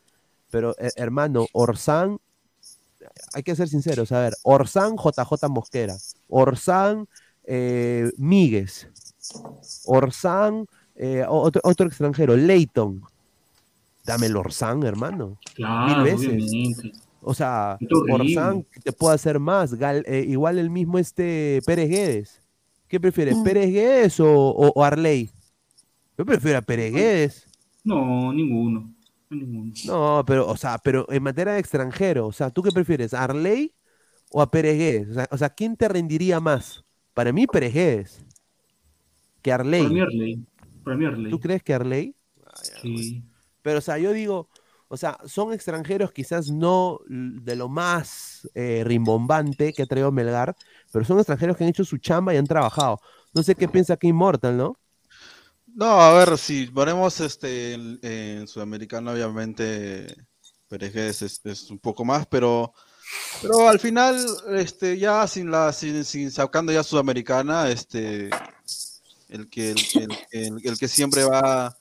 Pero, eh, hermano, Orsán, hay que ser sinceros, a ver, Orsán, JJ Mosquera, Orsán, eh, Míguez, Orsán, eh, otro, otro extranjero, Leighton. Dame el Orsán, hermano. Claro, Mil veces. obviamente. O sea. Orsán te puede hacer más. Gal- eh, igual el mismo este Pérez Guedes. ¿Qué prefieres, Mm. Pérez Guedes o, o- o Arley? Yo prefiero a Pérez Guedes. No, ninguno. ninguno. No, pero, o sea, pero en materia de extranjero, o sea, ¿tú qué prefieres, a Arley o a Pérez Guedes? O sea, o sea, ¿quién te rendiría más? Para mí, Pérez Guedes. Que Arley. Para mí Arley. Para mí Arley. ¿Tú crees que Arley? Sí. Pero, o sea, yo digo, o sea, son extranjeros quizás no de lo más eh, rimbombante que ha traído Melgar, pero son extranjeros que han hecho su chamba y han trabajado. No sé qué piensa que Immortal, ¿no? No, a ver, si ponemos este en, en Sudamericano, obviamente Pérez es, un poco más, pero, pero al final, este, ya sin la, sin, sin sacando ya Sudamericana, este, el que, el- el- el que siempre va,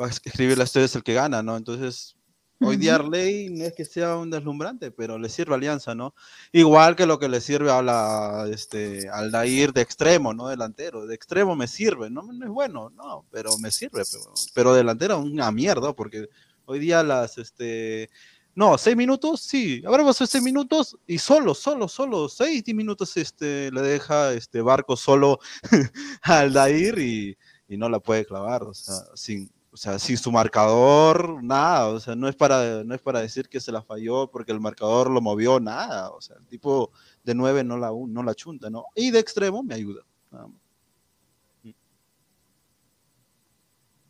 va a escribir la historia es el que gana, ¿no? Entonces, hoy día Arley no es que sea un deslumbrante, pero le sirve a Alianza, ¿no? Igual que lo que le sirve a la, este, al Dair de extremo, ¿no? Delantero. De extremo me sirve, no, no es bueno, no, pero me sirve. Pero, pero delantero una mierda, porque hoy día las, este, no, seis minutos, sí, habrá pasado seis minutos y solo, solo, solo, seis, diez minutos, este, le deja este barco solo al Dair y, y no la puede clavar, o sea, sin, sea, sin su marcador, nada, o sea, no es para, no es para decir que se la falló porque el marcador lo movió, nada, o sea, el tipo de nueve no la, no la chunta, ¿no? Y de extremo me ayuda. nada más.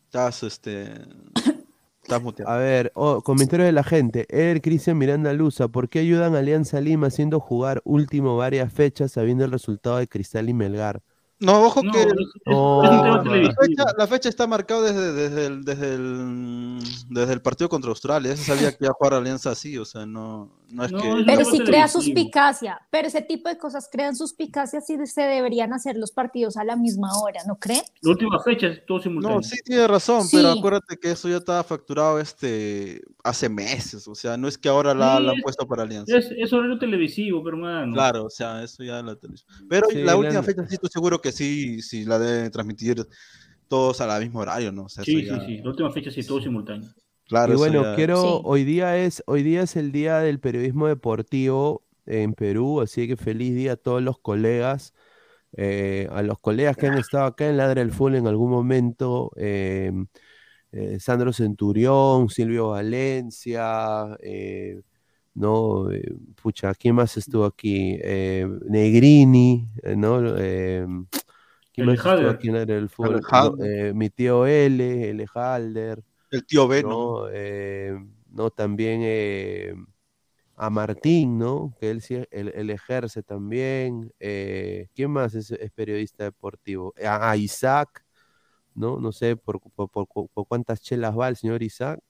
Estás, este, estás muteado. A ver, oh, comentario de la gente. El Cristian Miranda Luza, ¿por qué ayudan a Alianza Lima haciendo jugar último varias fechas sabiendo el resultado de Cristal y Melgar? No, ojo No, que es- el- es- Oh, es un tema man. la, fecha, la fecha está marcada desde, desde, el, desde, el, desde el partido contra Australia. Ya se sabía que iba a jugar Alianza así, o sea, no, no es No, que... Pero sí crea suspicacia, pero ese tipo de cosas crean suspicacias y se deberían hacer los partidos a la misma hora, ¿no cree? La última fecha es todo simultáneo. No, sí tiene razón, pero Sí. acuérdate que eso ya estaba facturado este hace meses, o sea, no es que ahora la, la han Sí, puesto para Alianza. Es, es horario televisivo, pero hermano. Claro, o sea, eso ya la televisión. Pero Sí, la última fecha sí estoy seguro que sí, sí la deben transmitir todos a la mismo horario, ¿no? O sea, Sí, sí, ya- sí. La última fecha sí, todo simultáneo. Claro, y bueno, ya- quiero, Sí. hoy día es, hoy día es el día del periodismo deportivo en Perú, así que feliz día a todos los colegas, eh, a los colegas que han estado acá en Ladra el Full en algún momento, eh, eh, Sandro Centurión, Silvio Valencia, eh, no, Eh, pucha, ¿quién más estuvo aquí? Eh, Negrini, eh, ¿no? Eh, ¿quién El más estuvo aquí en Ladra el Full? Eh, mi tío L, el Halder. El tío B, ¿no? ¿no? Eh, no, también eh, a Martín, ¿no? Que él, él, él ejerce también. Eh, ¿quién más es, es periodista deportivo? A, a Isaac, ¿no? No sé por, por, por- por cuántas chelas va el señor Isaac.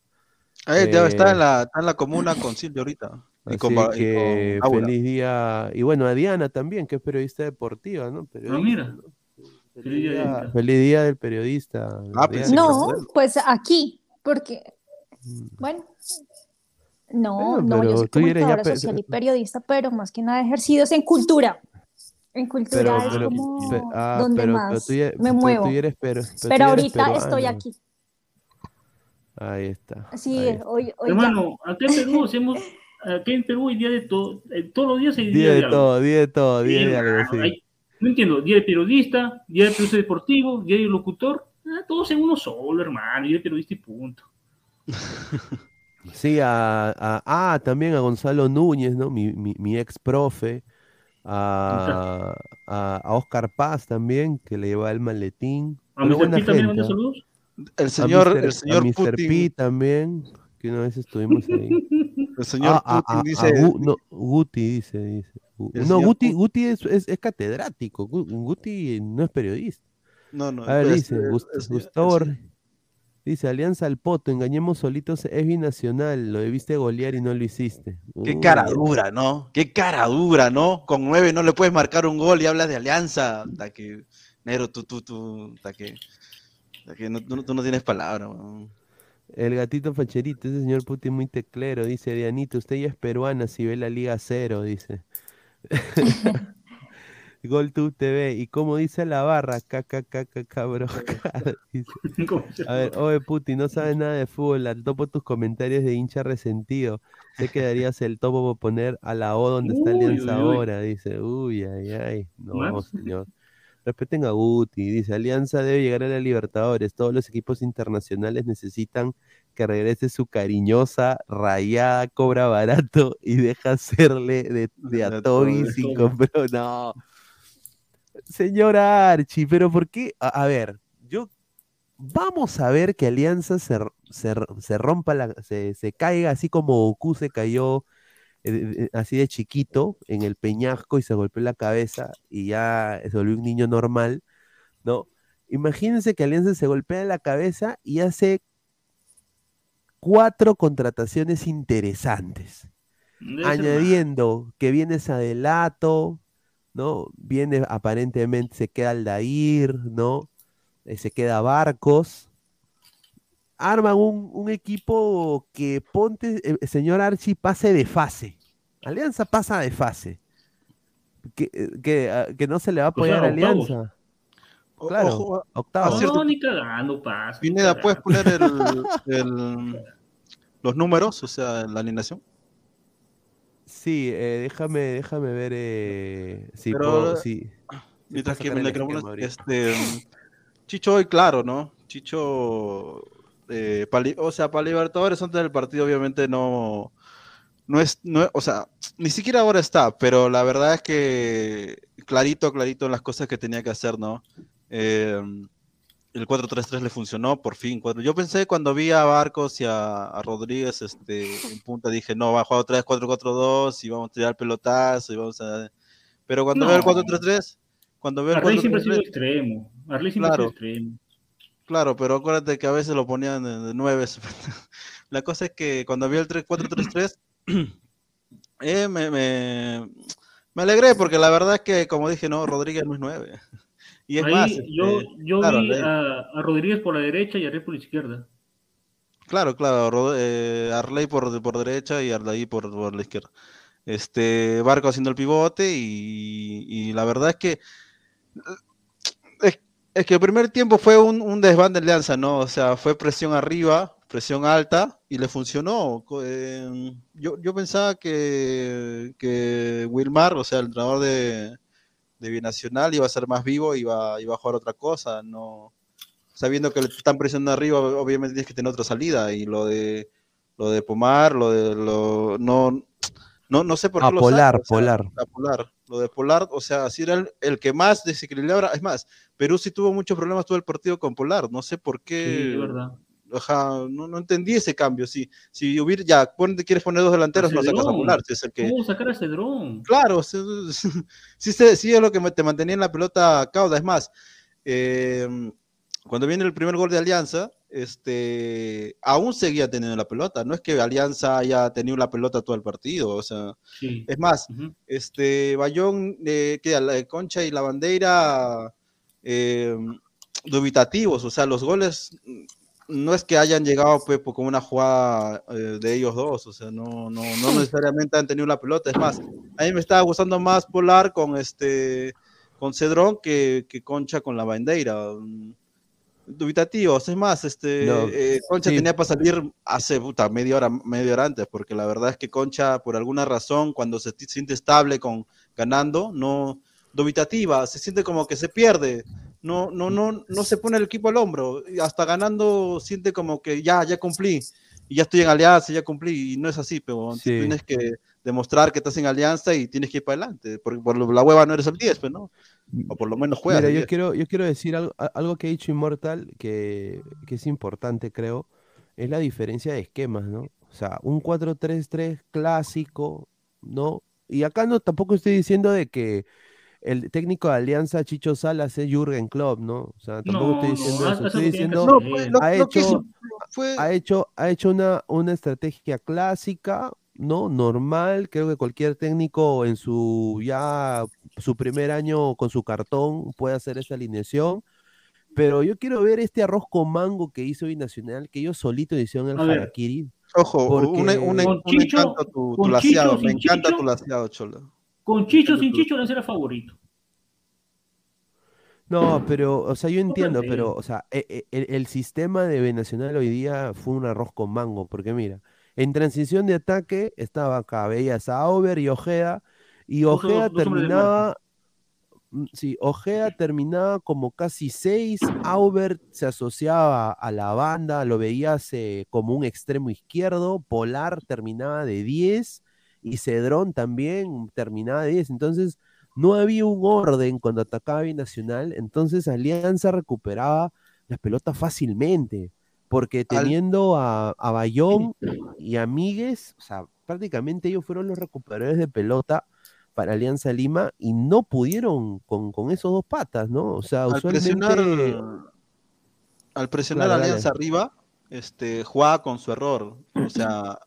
Eh, ya está en la, está en la comuna con Silvio ahorita. Y Así con, y que con Aura. feliz día. Y bueno, a Diana también, que es periodista deportiva, ¿no? Periodista, mira. ¿no? Feliz, Feliz día, feliz del periodista. Ah, que No, pues aquí, porque, bueno, no, Bueno, no, yo soy eres ya comunicadora pe- social y periodista, pero más que nada ejercidos en cultura. En cultura es pero- como ah, donde pero- más pero tú ya- me muevo. tú eres pero ahorita estoy aquí. Ahí está. Sí, ahí está. hoy, hoy ya- Hermano, acá en Perú hacemos, acá en Perú hay día de todo, eh, todos los días hay día, Día de todo, día de todo, día de algo, hermano, sí. hay- no entiendo, día de periodista, día de periodista deportivo, día de locutor, ah, todos en uno solo, hermano, día de periodista y punto. Sí, a, a- ah, también a Gonzalo Núñez, ¿no? Mi, mi, mi ex profe. A, a, a Oscar Paz también, que le llevaba el maletín. ¿A Pero Mr. P también manda saludos? El A señor, Mr. el a señor Mr. Putin. P también, que una vez estuvimos ahí. El señor Ah, a- Putin a- a dice. Gu- no, Guti dice, dice. No, Guti. Guti es, es, es catedrático. Gu- Guti no es periodista. No, no, A ver, pues, dice, Gust- señor- Gustavo Dice, Alianza al Poto, engañemos solitos, es binacional, lo debiste golear y no lo hiciste. Qué Uy, cara dura, ¿no? Qué cara dura, ¿no? Con nueve no le puedes marcar un gol y hablas de alianza. Hasta que, negro, tú, tú, tú, hasta que, hasta que no, tú, tú no tienes palabra. El gatito facherito, ese señor Putin muy teclero, dice Dianita, usted ya es peruana si ve la Liga Cero, dice. GolTube TV, y como dice la barra, KKKK. A ver, oye Putin, no sabes nada de fútbol, al topo tus comentarios de hincha resentido. Sé que darías el topo por poner a la O donde está Alianza ahora, dice. Uy, ay, ay. No, ¿Más? señor. Respeten a Guti, dice, Alianza debe llegar a la Libertadores. Todos los equipos internacionales necesitan que regrese su cariñosa, rayada, cobra barato y deja hacerle de, de a Toby sin compró. No. Señora Archie, pero ¿por qué? A, a ver, yo vamos a ver que Alianza se, se se rompa, la, se, se caiga así como Goku se cayó eh, eh, así de chiquito en el peñasco y se golpeó la cabeza y ya se volvió un niño normal, ¿no? Imagínense que Alianza se golpea la cabeza y hace cuatro contrataciones interesantes Debe añadiendo que viene Sadelato, ¿no? Viene aparentemente, se queda Aldair, ¿no? Eh, se queda Barcos. Arman un, un equipo que ponte, eh, señor Archie, pase de fase. Alianza pasa de fase. Que, eh, que, ah, que no se le va a O sea, apoyar a. Alianza. Claro, ojo, octavos. Cierto. No, ni cagando pasa. Pineda, ¿puedes poner el, el- los números, o sea, la alineación? Sí, eh, déjame, déjame ver eh, si Pero, puedo, Mientras que me le esquema este, Chicho hoy, claro, ¿no? Chicho, eh, o sea, para Libertadores antes del partido obviamente no, no es, no, o sea, ni siquiera ahora está, pero la verdad es que clarito, clarito en las cosas que tenía que hacer, ¿no? Eh, el 4-3-3 le funcionó, por fin. cuatro- Yo pensé cuando vi a Barcos y a, a Rodríguez este, en punta, dije, no, va a jugar otra vez 4-4-2 y vamos a tirar pelotazo y vamos a... Pero cuando veo el No. 4-3-3, cuando veo el Arley siempre ha sido 4-3-3, extremo. Arley siempre ha Claro. sido extremo. Claro, pero acuérdate que a veces lo ponían de, de 9. La cosa es que cuando vi el 3 4-3-3, eh, me, me, me alegré porque la verdad es que, como dije, no, Rodríguez no es 9. Y es Ahí más, yo, este, yo claro, vi a, a Rodríguez por la derecha y a Arley por la izquierda. Claro, claro, Rod- eh, Arley por, por derecha y Arley por, por la izquierda. Este, Barco haciendo el pivote y, y la verdad es que es, es que el primer tiempo fue un, un desván de Alianza, ¿no? O sea, fue presión arriba, presión alta y le funcionó. Eh, yo, yo pensaba que, que Wilmar, o sea, el entrenador de, de Binacional, iba a ser más vivo, iba, iba a jugar otra cosa, no sabiendo que le están presionando arriba, obviamente tienes que tener otra salida. Y lo de lo de Pomar, lo de lo no no, no sé por qué Ah, lo Polar, saca, o sea, Polar. a Polar. Lo de Polar, o sea, si era el, el que más desequilibraba. Es más, Perú sí tuvo muchos problemas todo el partido con Polar. No sé por qué. Sí, verdad. Ajá, no, no entendí ese cambio. Si, si hubiera, ya, quieres poner dos delanteros, lo sacas a. Si es el que, ¿Cómo sacar a Cedrón? Claro, sí, sí, sí, sí es lo que te mantenía en la pelota cauda. Es más, eh, cuando viene el primer gol de Alianza, este, aún seguía teniendo la pelota. No es que Alianza haya tenido la pelota todo el partido. O sea, Sí. es más, este, Bayón, eh, que la Concha y la Bandera, eh, dubitativos. O sea, los goles, no es que hayan llegado pues, con una jugada eh, de ellos dos, o sea, no, no, no necesariamente han tenido la pelota. Es más, a mí me estaba gustando más Polar con este con Cedrón que, que Concha con la bandera. mm, Dubitativos, es más, este No, eh, Concha sí. tenía para salir hace puta, media hora, media hora antes, porque la verdad es que Concha, por alguna razón, cuando se siente estable con ganando, no dubitativa, se siente como que se pierde, no, no, no, no se pone el equipo al hombro, hasta ganando siente como que ya, ya cumplí, y ya estoy en alianza, ya cumplí, y no es así, pero Sí. tienes que demostrar que estás en alianza y tienes que ir para adelante, porque por la hueva no eres el 10, pues, ¿no? O por lo menos juegas. Mira, yo 10. quiero, yo quiero decir algo, algo que ha dicho Immortal que, que es importante, creo, es la diferencia de esquemas, ¿no? O sea, un 4-3-3 clásico, ¿no? Y acá no tampoco estoy diciendo de que el técnico de Alianza, Chicho Salas, es Jürgen Klopp, ¿no? O sea, tampoco No, estoy no, diciendo haz- eso. Estoy diciendo. No, ha hecho, ha hecho, ha hecho una, una estrategia clásica, ¿no? Normal, creo que cualquier técnico en su ya su primer año con su cartón puede hacer esa alineación. Pero yo quiero ver este arroz con mango que hizo Binacional, que ellos solitos hicieron el harakiri. Ojo, porque- un, un, un Chicho- encanto tu, tu laseado, Chicho, me encanta Chicho. tu laseado, Cholo. Con Chicho, sin Chicho, Alianza era favorito. No, pero, o sea, yo entiendo, pero, o sea, e- e- el, el sistema de Binacional hoy día fue un arroz con mango, porque mira, en transición de ataque estaba acá, veías a Auber y Ojeda, y Ojeda dos terminaba, mm, sí, Ojeda terminaba como casi seis, Auber se asociaba a la banda, lo veías eh, como un extremo izquierdo, Polar terminaba de 10 y Cedrón también terminaba de 10, entonces no había un orden cuando atacaba Binacional, entonces Alianza recuperaba las pelotas fácilmente, porque teniendo a, a Bayón y a Míguez, o sea, prácticamente ellos fueron los recuperadores de pelota para Alianza Lima y no pudieron con, con esos dos patas, ¿no? O sea, Al usualmente... presionar, al presionar Claro, a dale. Alianza arriba, este, jugaba con su error. O sea,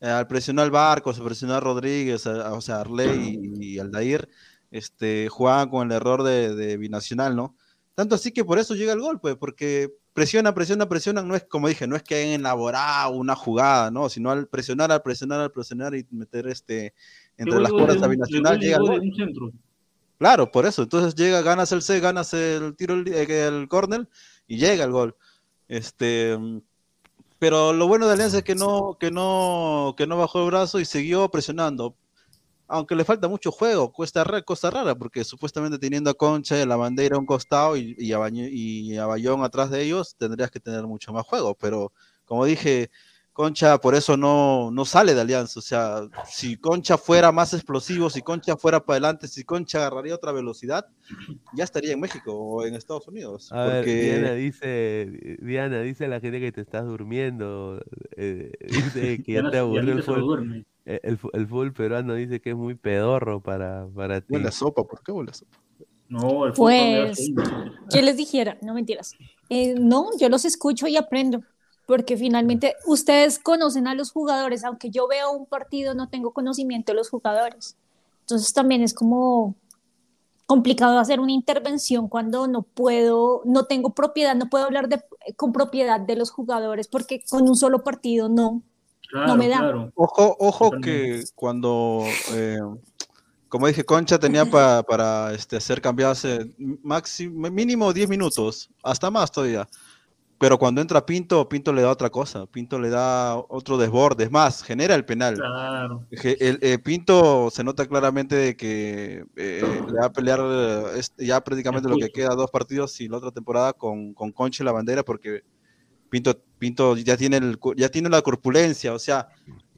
al presionar al Barco, al presionar a Rodríguez, a- o sea, Arley y, y Aldair, este, jugaban con el error de, de Binacional, ¿no? Tanto así que por eso llega el gol, pues, porque presiona, presiona, presiona, no es como dije, no es que hayan elaborado una jugada, ¿no? Sino al presionar, al presionar, al presionar y meter este entre las cuerdas a Binacional llega el gol. un centro. Claro, por eso. Entonces llega, ganas el C, ganas el tiro, el, el córner y llega el gol. Este, pero lo bueno de Alianza es que no, que no, que no bajó el brazo y siguió presionando. Aunque le falta mucho juego, cuesta ra- cosa rara, porque supuestamente teniendo a Concha y a la bandera a un costado y, y, a Baño- y a Bayón atrás de ellos, tendrías que tener mucho más juego. Pero como dije, Concha por eso no, no sale de Alianza. O sea, si Concha fuera más explosivo, si Concha fuera para adelante, si Concha agarraría otra velocidad, ya estaría en México o en Estados Unidos. A ver, porque Diana dice, Diana, dice a la gente que te estás durmiendo, eh, dice que ya te aburrió el fútbol, eh, el, el fútbol peruano dice que es muy pedorro para, para ti. huele a sopa, ¿por qué huele a sopa? No, el fútbol Pues. ¿qué les dijera? No mentiras. Eh, no, yo los escucho y aprendo, porque finalmente ustedes conocen a los jugadores, aunque yo veo un partido, no tengo conocimiento de los jugadores. Entonces también es como complicado hacer una intervención cuando no puedo, no tengo propiedad, no puedo hablar de, con propiedad de los jugadores, porque con un solo partido no, no me da. claro. Ojo, ojo que cuando, eh, como dije, Concha tenía pa- para este, ser cambiado hace máximo, mínimo 10 minutos, hasta más todavía. Pero cuando entra Pinto, Pinto le da otra cosa, Pinto le da otro desborde, es más, genera el penal. Claro. El, eh, Pinto se nota claramente de que eh, le va a pelear este- ya prácticamente lo que queda dos partidos y la otra temporada con, con Concha y la bandera porque Pinto, Pinto ya tiene el, ya tiene la corpulencia, o sea,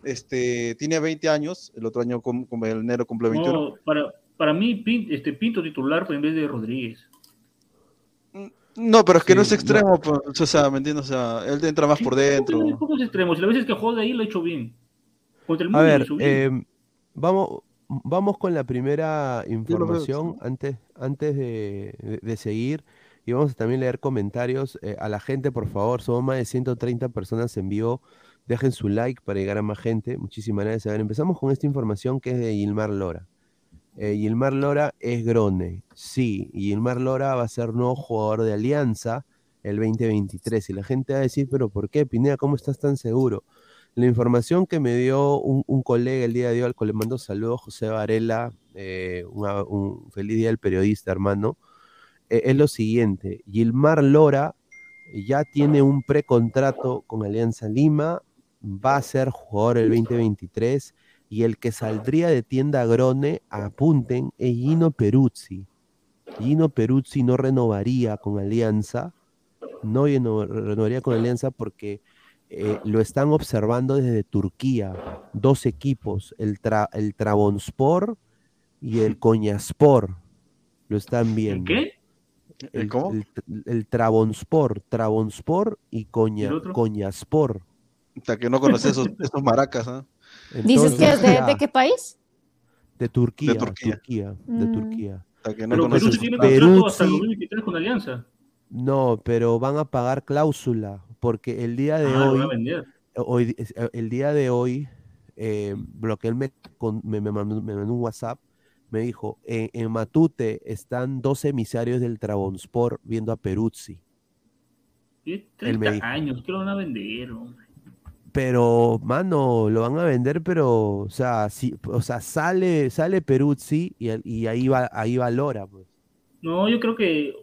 este tiene 20 años, el otro año cum- el enero cumple 21. No, para, para mí, Pin- este, Pinto titular pues, en vez de Rodríguez. No, pero es que no es extremo, pues, o sea, ¿me entiendes? O sea, él entra más por dentro. Pocos- Pocos extremos. Y las veces que jugó de ahí lo ha hecho bien. Contra el A ver, lo hizo bien. em, vamos, vamos con la primera veo, información antes, antes de, de- de seguir. Y vamos a también leer comentarios. Eh, a la gente, por favor, somos más de 130 personas en vivo. Dejen su like para llegar a más gente. Muchísimas gracias. A ver, empezamos con esta información que es de Gilmar Lora. Eh, Gilmar Lora es Grone. Sí, Gilmar Lora va a ser nuevo jugador de Alianza. el 2023. Y la gente va a decir, pero ¿por qué, Pineda? ¿Cómo estás tan seguro? La información que me dio un, colega el día de hoy, al cual le mando saludos, José Varela, eh, un feliz día del periodista, hermano, eh, es lo siguiente. Gilmar Lora ya tiene un precontrato con Alianza Lima, va a ser jugador el 2023 y el que saldría de tienda Grone, apunten, es Gino Peruzzi. Gino Peruzzi no renovaría con Alianza, no reno- renovaría con Alianza porque eh, lo están observando desde Turquía, dos equipos, el, Tra- el Trabonspor y el Coñaspor, lo están viendo. qué? El, cómo? el, el Trabonspor, Trabonspor y Coña, ¿El? Coñaspor. Hasta que no conoces esos, esos maracas, ¿ah? ¿Dices que es de, de qué país? de Turquía, Turquía. Turquía, de Mm. Turquía. Que no Pero Perú tiene contrato hasta el Peruzzi- 2023 con Alianza. No, pero van a pagar cláusula, porque el día de Ah, lo hoy, van a vender. hoy, eh, el día de hoy, eh, lo que él me, me, me mandó, me mandó un WhatsApp, me dijo, en, en Matute están dos emisarios del Trabonspor viendo a Peruzzi. Tiene Él me 30 dijo. años, ¿qué lo van a vender? hombre? Pero, mano, lo van a vender, pero, o sea, sí, o sea, sale, sale Peruzzi y, ahí va, ahí va Lora, pues. No, yo creo que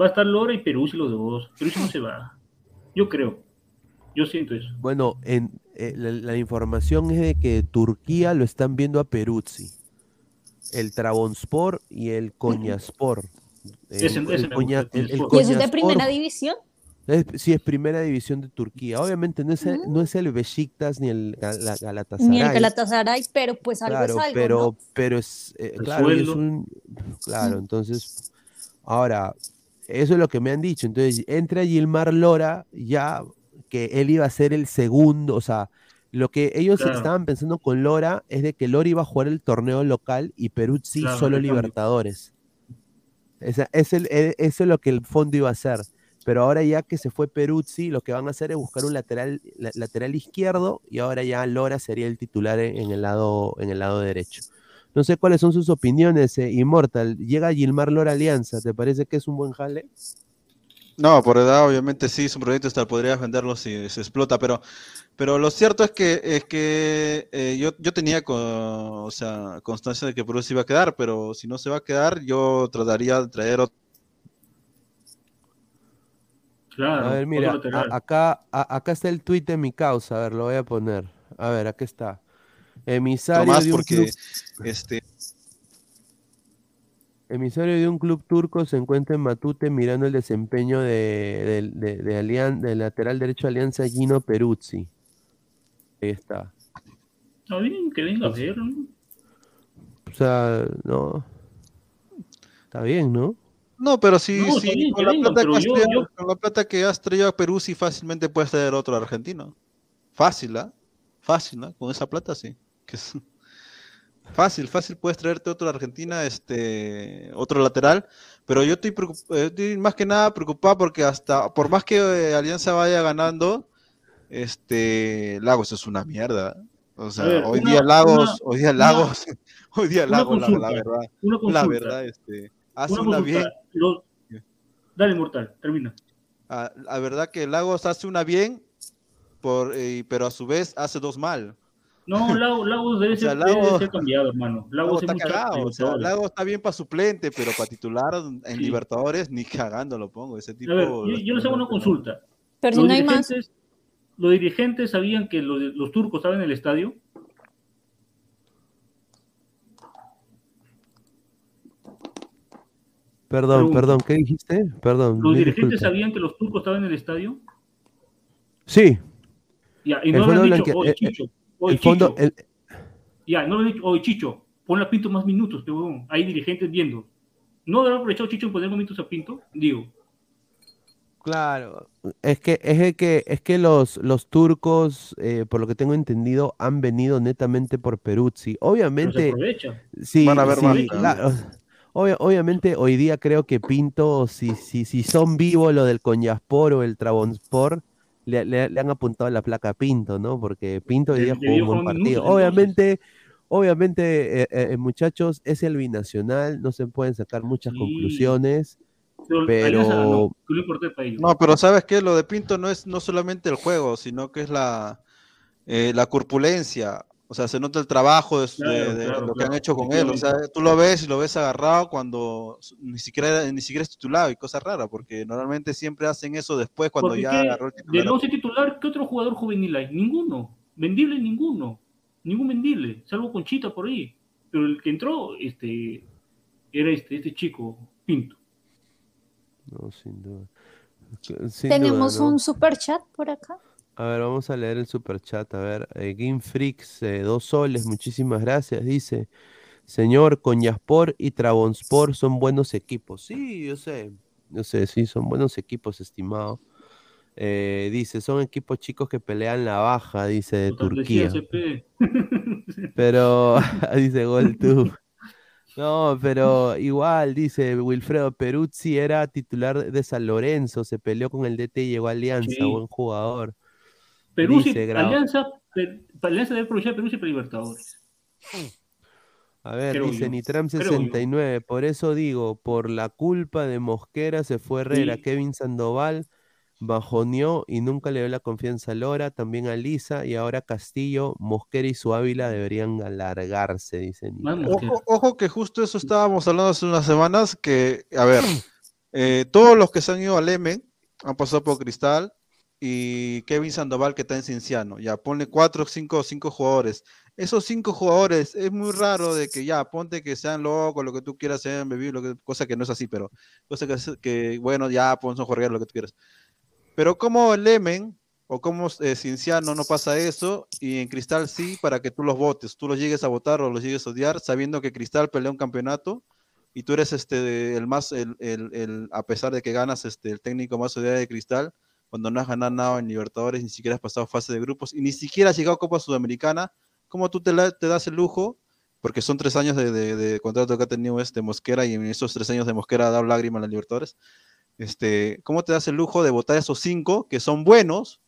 va a estar Lora y Peruzzi los dos. Peruzzi no se va. Yo creo. Yo siento eso. Bueno, en, eh, la, la información es de que Turquía lo están viendo a Peruzzi, el Trabonspor y el Coñaspor. Ese- ese me gusta, Coña- el el- el Coñaspor. ¿Y eso es de primera división? Es- sí, es primera división de Turquía. Obviamente no es el, no es el Besiktas ni el Gal- la- Ni el Galatasaray. Galatasaray, pero pues algo Claro, es algo, pero, ¿no? pero es, eh, claro, es un, claro, entonces, ahora, eso es lo que me han dicho. Entonces, entra Gilmar Lora, ya que él iba a ser el segundo, o sea, lo que ellos Claro. estaban pensando con Lora es de que Lora iba a jugar el torneo local y Peruzzi Claro, solo. Libertadores. Esa- es el- e- eso es lo que el fondo iba a hacer. Pero ahora ya que se fue Peruzzi, lo que van a hacer es buscar un lateral, la- lateral izquierdo y ahora ya Lora sería el titular en, el, lado, en el lado derecho. No sé cuáles son sus opiniones, eh, Immortal. Llega Gilmar Lora Alianza, ¿te parece que es un buen jale? No, por edad obviamente sí, es un proyecto hasta podrías venderlo si se explota, pero, pero lo cierto es que es que eh, yo, yo tenía o sea, constancia de que Perú se iba a quedar, pero si no se va a quedar, yo trataría de traer otro. Claro. A ver, mira, a- acá, a- acá está el tweet de mi causa, a ver, lo voy a poner. A ver, aquí está. Emisario más de un porque club- este Emisario de un club turco se encuentra en Matute mirando el desempeño de, del- de- de Alian- del lateral derecho de Alianza Gino Peruzzi. Ahí está. Está bien, que venga a ver. ¿no? O sea, no. Está bien, ¿no? No, pero sí, No, sí, bien, con, la venga, plata que has yo- traído- yo- con la plata que has traído a Perú, sí fácilmente puedes traer otro argentino. Fácil, ¿ah? Fácil, ¿ah? Con esa plata sí. Que es- Fácil, fácil puedes traerte otro Argentina, este, otro lateral, pero yo estoy, eh, estoy más que nada preocupado porque hasta, por más que eh, Alianza vaya ganando, este, Lagos es una mierda. O sea, ver, hoy una- día Lagos, una- hoy día Lagos, hoy día Lagos, la, la consulta, verdad, una la verdad, este, hace Una una, consulta, bien, los- Dale, Mortal, termina. Ah, la verdad que Lagos hace una bien, por, eh, pero a su vez hace dos mal. No, Lagos, Lagos debe, O sea, ser, debe Lagos- ser cambiado, hermano. Lagos Lagos es está cagado, o sea. Lagos está bien para suplente, pero para titular en Sí. Libertadores ni cagando lo pongo. Ese tipo. A ver, yo, yo les hago una consulta. Pero si no hay más. dirigentes, los dirigentes sabían que los, los turcos estaban en el estadio. Perdón, Pregunta. perdón, ¿qué dijiste? Perdón. ¿Los dirigentes sabían que los turcos estaban en el estadio? Sí. Ya, y El no le han fondo dicho, blanque- oye, eh, eh, Chicho, oye, Chicho. el- Ya, no le han dicho, oye, Chicho, ponle a Pinto más minutos, pe huevón. Hay dirigentes viendo. ¿No habrá aprovechado Chicho en poner minutos a Pinto? Digo. Claro, es que es el que es que los los turcos, eh, por lo que tengo entendido, han venido netamente por Peruzzi. Pero se Obviamente, aprovecha. sí, Van a ver sí, claro. Obvia- obviamente hoy día creo que Pinto, si, si, si son vivos lo del Coñaspor o el Trabonspor, le, le- le han apuntado la placa a Pinto, ¿no? Porque Pinto hoy día jugó un buen partido. minutos. Obviamente, obviamente, eh, eh, muchachos, es el binacional, no se pueden sacar muchas Sí. conclusiones. Pero que. No, pero ¿sabes qué? Lo de Pinto no es no solamente el juego, sino que es la, eh, la corpulencia. O sea, se nota el trabajo de, Claro, de- de claro, lo que han hecho con él. O sea, tú lo ves y lo ves agarrado cuando ni siquiera, ni siquiera es titulado y cosas raras, porque normalmente siempre hacen eso después cuando Porque ya ¿qué? agarró el titular. 11 titular, ¿qué otro jugador juvenil hay? Ninguno. Vendible ninguno. Ningún vendible, salvo Conchita por ahí. Pero el que entró este, era este, este chico, Pinto. No, sin duda. Sin Tenemos duda, ¿no? un super chat por acá. A ver, vamos a leer el super chat. A ver, eh, Game Freaks, eh, dos soles, muchísimas gracias. Dice, señor, Coñaspor y Trabonspor son buenos equipos. Sí, yo sé, yo sé, sí, son buenos equipos, estimado. Eh, dice, son equipos chicos que pelean la baja, dice de Turquía. Pero, dice Gol tú. No, pero igual, dice Wilfredo Peruzzi era titular de San Lorenzo, se peleó con el DT y llegó a Alianza, Sí. buen jugador. Perú, Dice Grau. Alianza, Per- Alianza debe aprovechar Perú para Libertadores. A ver, Creo dice yo, Nitram creo yo. 69, por eso digo, por la culpa de Mosquera se fue Herrera, Sí. Kevin Sandoval bajoneó y nunca le dio la confianza a Lora, también a Lisa y ahora Castillo, Mosquera y su Ávila deberían alargarse, dice Nitram. Ojo, ojo que justo eso estábamos hablando hace unas semanas, que, a ver, eh, todos los que se han ido al M han pasado por Cristal y Kevin Sandoval que está en Cinciano, ya ponle cuatro, cinco, cinco jugadores. Esos cinco jugadores es muy raro de que ya ponte que sean locos, lo que tú quieras, sean bebidos, lo que, cosa que no es así, pero cosa que, que bueno, ya pon son jugadores, lo que tú quieras. Pero como el Emen o como eh, Cienciano no pasa eso y en Cristal sí para que tú los votes, tú los llegues a votar o los llegues a odiar sabiendo que Cristal pelea un campeonato y tú eres este el más el- el- a pesar de que ganas este el técnico más odiado de Cristal cuando no has ganado nada en Libertadores ni siquiera has pasado fase de grupos y ni siquiera has llegado a Copa Sudamericana, ¿cómo tú te, das el lujo? Porque son tres años de, contrato que ha tenido este Mosquera y en esos tres años de Mosquera ha dado lágrimas a la Libertadores. Este, ¿cómo te das el lujo de votar a esos cinco que son buenos?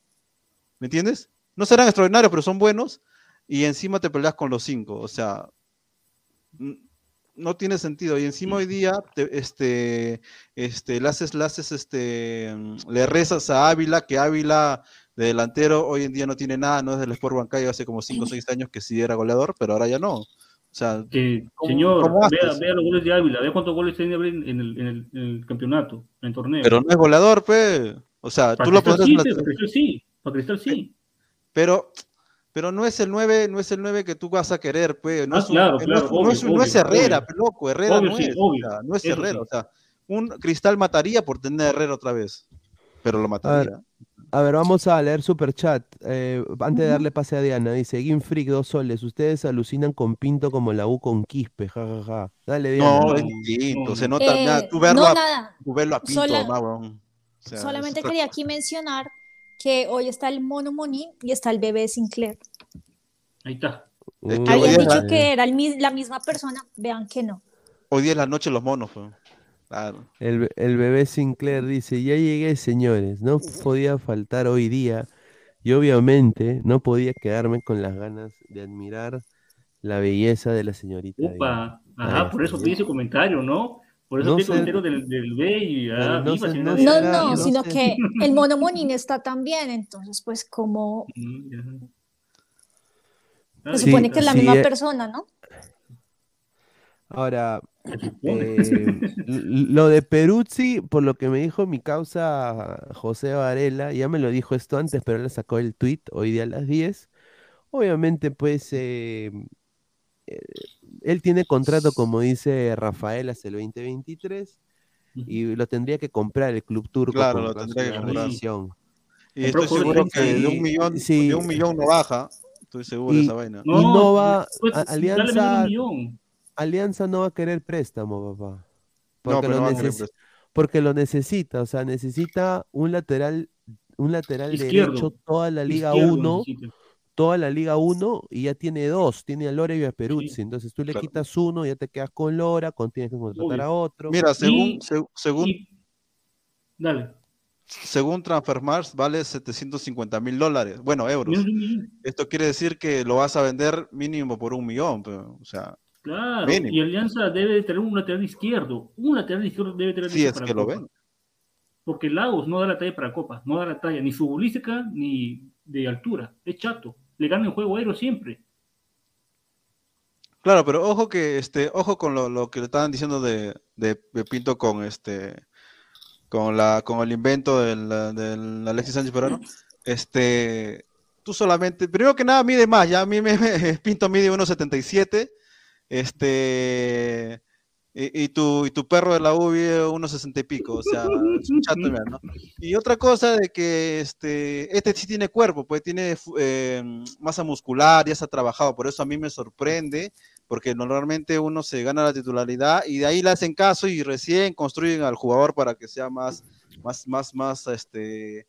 ¿Me entiendes? No serán extraordinarios, pero son buenos. Y encima te peleas con los cinco. O sea, no tiene sentido. Y encima hoy día, te- este, este, le haces, le haces, este, mm, le rezas a Ávila, que Ávila de delantero hoy en día no tiene nada, no es del Sport Bancayo hace como 5 o 6 años que sí era goleador, pero ahora ya no. O sea, ¿cómo- Señor, cómo vea, vea los goles de Ávila, vea cuántos goles tiene en el, en el- en el campeonato, en el torneo. Pero no es goleador, pe. O sea, Para tú lo pondrás sí, la- para Cristal sí, para Cristal sí. Pero, pero no es el 9, no es el 9 que tú vas a querer, pues. No Ah, es un- claro, no es- claro, no obvio, es, no es obvio, Herrera, obvio. loco, Herrera Obvio, no sí, es. obvio, o sea, no es eso Herrera, sí. o sea, un Cristal mataría por tener a Herrera otra vez, pero lo A ver, mataría. a ver, vamos a leer super chat. eh, antes de darle pase a Diana, dice Game Freak, dos soles. Ustedes alucinan con Pinto como la U con Quispe, jajaja. Dale, Diana. No, es distinto, se nota, Eh, mira, tú verlo, no, a, nada. tú verlo a Pinto, Sola- más, weón. O sea, Solamente quería aquí mencionar que hoy está el Mono Moni y está el bebé Sinclair. Ahí está. Es que hoy Habían dicho la- que era el la misma persona, vean que no. Hoy día es la noche de los monos. Claro. El, be- el bebé Sinclair dice, ya llegué, señores, no podía faltar hoy día y obviamente no podía quedarme con las ganas de admirar la belleza de la señorita. Diana". Upa, ajá, por eso pedí ese comentario, ¿no? Por eso No comentario del, del B y ah, no viva señora no No, sino que el Mono Monín está también, entonces pues como Mm, se supone que es la sí, misma eh, persona, ¿no? Ahora, eh, lo de Peruzzi, por lo que me dijo mi causa José Varela, ya me lo dijo esto antes, pero él sacó el tweet hoy día a las 10. Obviamente, pues, eh, eh, él tiene contrato, como dice Rafael, hasta el 2023 y lo tendría que comprar el club turco Claro, lo tendría que comprar. Y estoy seguro 30 que de un millón, sí. de un millón no baja. Estoy seguro de esa vaina. y no va- pues, un Alianza-. Alianza no va a querer préstamo, papá. No, Porque, lo, no querer neces- préstamo. porque lo necesita, o sea, necesita un lateral, un lateral Izquierdo. derecho, toda la Liga Izquierdo 1, necesita. Toda la Liga 1 y ya tiene dos, tiene a Lora y a Peruzzi. Entonces tú le claro. quitas uno, ya te quedas con Lora, con, tienes que contratar a otro. Mira, según, Y- seg- según, y- Dale. según Transfermarkt vale 750 mil dólares, bueno, euros. Esto quiere decir que lo vas a vender mínimo por un millón, pero, o sea, Claro, Mínimo. y Alianza debe tener un lateral izquierdo. Un lateral izquierdo debe tener Si listo es para que lo ven. Porque Lagos no da la talla para Copa, no da la talla ni futbolística ni de altura. Es chato. Le gana en juego aéreo siempre. Claro, pero ojo que este, ojo con lo, que le estaban diciendo de, de, Pinto con este con la con el invento del, Alexis Sánchez Peruano. Este, tú solamente, primero que nada mide más, ya a mí me- Pinto mide 1.77, este y, tu, y tu perro de la U mide 1.60 y pico, o sea, es ¿no? Y otra cosa de que este, este sí tiene cuerpo, pues tiene eh, masa muscular, ya se ha trabajado, por eso a mí me sorprende, porque normalmente uno se gana la titularidad y de ahí le hacen caso y recién construyen al jugador para que sea más, más, más, más, este,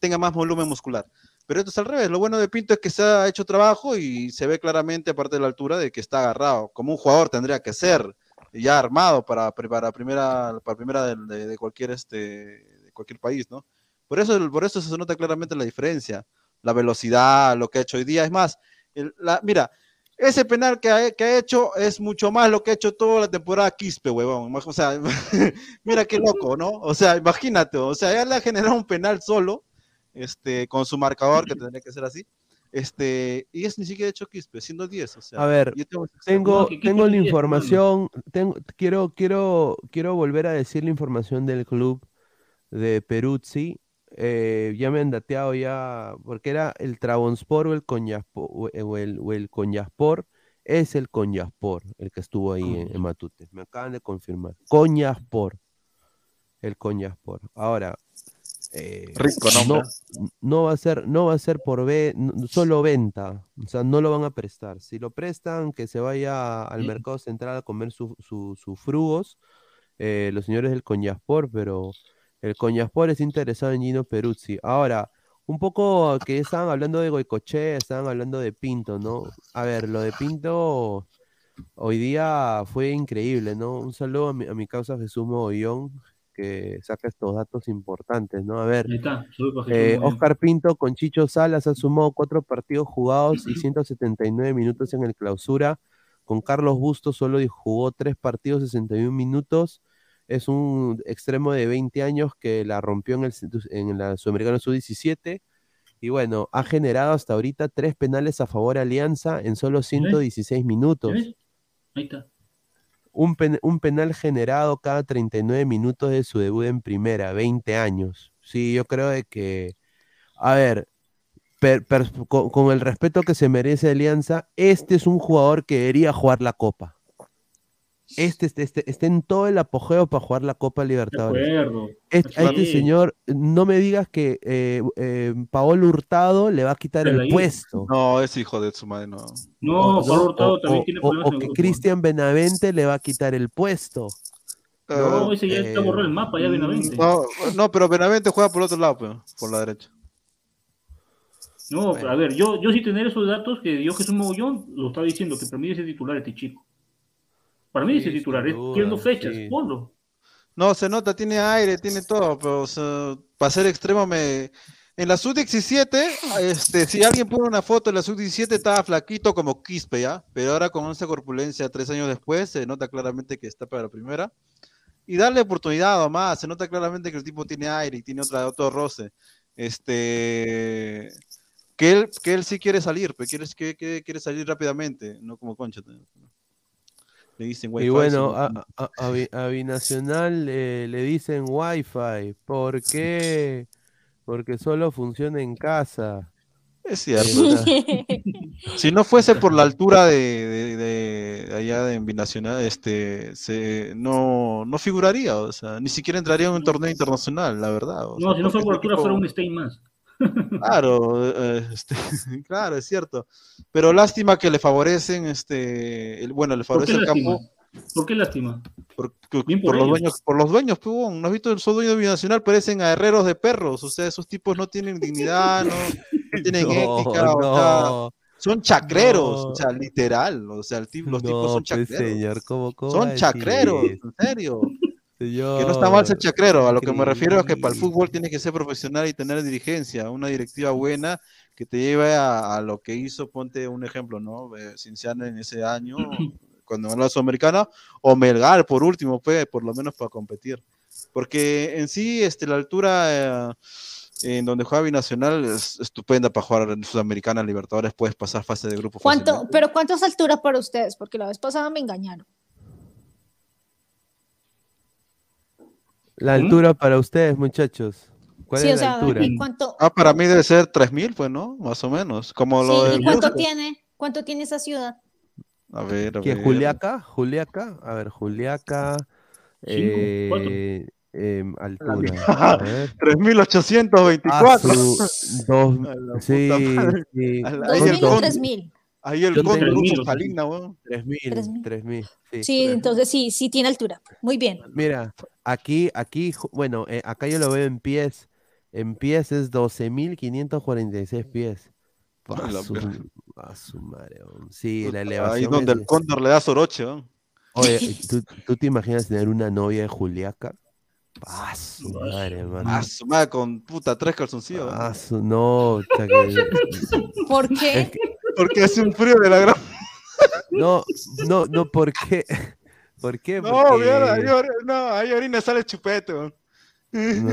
tenga más volumen muscular. Pero esto es al revés. Lo bueno de Pinto es que se ha hecho trabajo y se ve claramente, aparte de la altura, de que está agarrado, como un jugador tendría que ser, ya armado para, para primera, para primera de, de cualquier este, de cualquier país, ¿no? Por eso, por eso se nota claramente la diferencia, la velocidad, lo que ha hecho hoy día. Es más, el- la, mira, ese penal que ha, que ha hecho es mucho más lo que ha hecho toda la temporada Quispe, huevón. O sea, mira qué loco, ¿no? O sea, imagínate, o sea, ya le ha generado un penal solo, este, con su marcador, que tendría que ser así. Este, y es ni siquiera hecho Quispe, siendo 10. O sea, A ver, yo tengo- tengo, la es 10, información, tengo, quiero, quiero, quiero volver a decir la información del club de Peruzzi. Eh, ya me han dateado ya, porque era el Trabonspor o el Coñaspor, o o el, o el Coñaspor, es el Coñaspor, el que estuvo ahí en, en Matute. Me acaban de confirmar. Coñaspor, el Coñaspor. Ahora, eh, Rico no, no va a ser, no va a ser por ve- solo venta, o sea, no lo van a prestar. Si lo prestan, que se vaya al mercado central a comer sus su, sus frugos, eh, los señores del Coñaspor, pero el Coñaspor es interesado en Gino Peruzzi. Ahora, un poco que estaban hablando de Goicochea, estaban hablando de Pinto, ¿no? A ver, lo de Pinto hoy día fue increíble, ¿no? Un saludo a mi, a mi causa Jesús Mogollón, que saca estos datos importantes, ¿no? A ver, está. Eh. Oscar Pinto con Chicho Salas ha sumado cuatro partidos jugados y 179 minutos en el clausura. Con Carlos Bustos solo jugó tres partidos, 61 minutos. Es un extremo de 20 años que la rompió en el, en la Sudamericana Sub-17. Y bueno, ha generado hasta ahorita tres penales a favor de Alianza en solo 116 minutos. Ahí está. Un, pen- un penal generado cada 39 minutos de su debut en primera, 20 años. Sí, yo creo de que, a ver, con, con el respeto que se merece Alianza, este es un jugador que debería jugar la Copa. Este, este, este- está en todo el apogeo para jugar la Copa Libertadores. Este- a este señor, no me digas que eh, eh, Paolo Hurtado le va a quitar el puesto. No, es hijo de su madre, no. No, O- Pablo Hurtado o- también o- tiene problemas o el que grupo. Cristian Benavente le va a quitar el puesto. No, ese ya está Eh, borrado el mapa, ya Benavente. No, no, pero Benavente juega por el otro lado, pues, por la derecha. No, a ver, yo, yo sí tener esos datos que dio Jesús Mogollón, lo estaba diciendo, que para mí ese titular este chico. Para mí Sí, ese titular, quiero fechas, sí. ponlo. No, se nota, tiene aire, tiene todo, pero o sea, para ser extremo me... En la sub-17, este, si alguien pone una foto en la sub-17 estaba flaquito como Quispe, ¿ya? Pero ahora con esa corpulencia tres años después se nota claramente que está para la primera. Y darle oportunidad más, se nota claramente que el tipo tiene aire y tiene otra, otro roce. Este... Que él, que él sí quiere salir, pero quiere, que, que- quiere salir rápidamente, no como Concha. Le dicen Y "Wi-Fi", bueno, sino- a, a- a Bi- a Binacional eh, le dicen Wi-Fi. ¿Por qué? Porque solo funciona en casa. Es cierto. si no fuese por la altura de, de- de- de allá de Binacional, este, se, no, no figuraría, o sea, ni siquiera entraría en un torneo internacional, la verdad. o No, sea, si no fue porque por altura, tipo- fuera un Stein más. Claro, eh, este, claro, es cierto. Pero lástima que le favorecen, este, el, bueno, le ¿Por qué favorece el lástima? campo ¿Por qué lástima? por, Bien por por los dueños, por los dueños, pues, ¿no has visto? Son dueños de Binacional, parecen a herreros de perros, o sea, esos tipos no tienen dignidad, no, no tienen No, ética, o no, sea, son chacreros, no. o sea, literal, o sea, el los tipos son pues, chacreros. señor, ¿cómo, cómo Son decir chacreros, en serio. Señor. Que no está mal ser chacrero, a lo que me refiero es que para el fútbol tienes que ser profesional y tener dirigencia, una directiva buena que te lleve a, a lo que hizo, ponte un ejemplo, ¿no? Eh, Cinciano en ese año, cuando ganó la Sudamericana, o Melgar por último, pues, por lo menos para competir. Porque en sí, este, la altura eh, en donde juega Binacional es estupenda para jugar en Sudamericana, Libertadores, puedes pasar fase de grupo ¿Cuánto, fácilmente. pero ¿cuánto es altura para ustedes? Porque la vez pasada me engañaron. La altura para ustedes, muchachos. ¿Cuál Sí, es o la sea, altura? ¿y cuánto, Ah, para mí debe ser 3.000, pues, ¿no? Más o menos, como lo sí, de ¿y cuánto tiene? ¿Cuánto tiene esa ciudad? A ver, a ¿Quién? ver. ¿Juliaca? ¿Juliaca? A ver, Juliaca. Eh, em, altura. mierda. A ver. 3.824. Ah, su- dos, sí, sí. A la- ¿Dos ahí Son el mil o dos- con- tres mil? Ahí el Yo con tengo- Russo Salina, weón. tres mil, Tres mil. tres mil, sí. Sí, entonces sí, sí tiene altura. Muy bien. Mira, aquí, aquí, bueno, eh, acá yo lo veo en pies. En pies es 12.546 pies. A su, a su madre, weón. Sí, la Ahí elevación donde es- el cóndor le da soroche, weón. Oye, ¿tú, tú te imaginas tener una novia de Juliaca? A su madre, hermano. Ah, su madre, con puta tres calzoncillos. weón. A su, no, que- ¿Por es qué? que- Porque hace un frío de la gran. no, no, no, ¿por qué? ¿Por qué? No, mira, ahí, Porque... no, ahí orina sale chupete. No.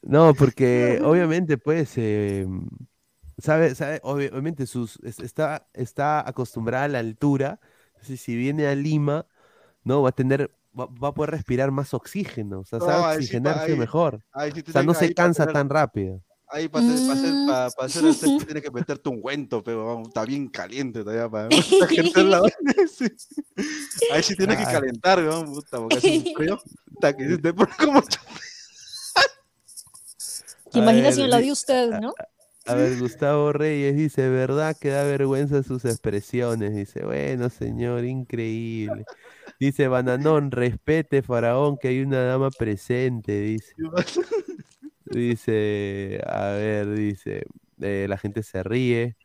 No, porque obviamente, pues, eh, sabe, sabe, obvi- obviamente sus, es- está, está acostumbrada a la altura, entonces si viene a Lima, no, va a tener, va, va a poder respirar más oxígeno, o sea, No, sabe oxigenarse ahí- mejor, Ahí o sea, no se cansa tener- tan rápido. Ahí para hacer, pa hacer, Mm. pa- pa hacer el sexo tienes que meterte un guento, pero vamos, está bien caliente todavía para ejercer la sí. Ahí sí tienes que calentar, weón, puta, porque hace un frío. Puta, que te pone como ¿Te A imaginas ver, si no la de ustedes, no? A ver, Gustavo Reyes dice, ¿verdad que da vergüenza sus expresiones? Dice, bueno, señor, increíble. Dice, Bananón, respete, faraón, que hay una dama presente, dice. Dice, a ver, dice, eh, la gente se ríe.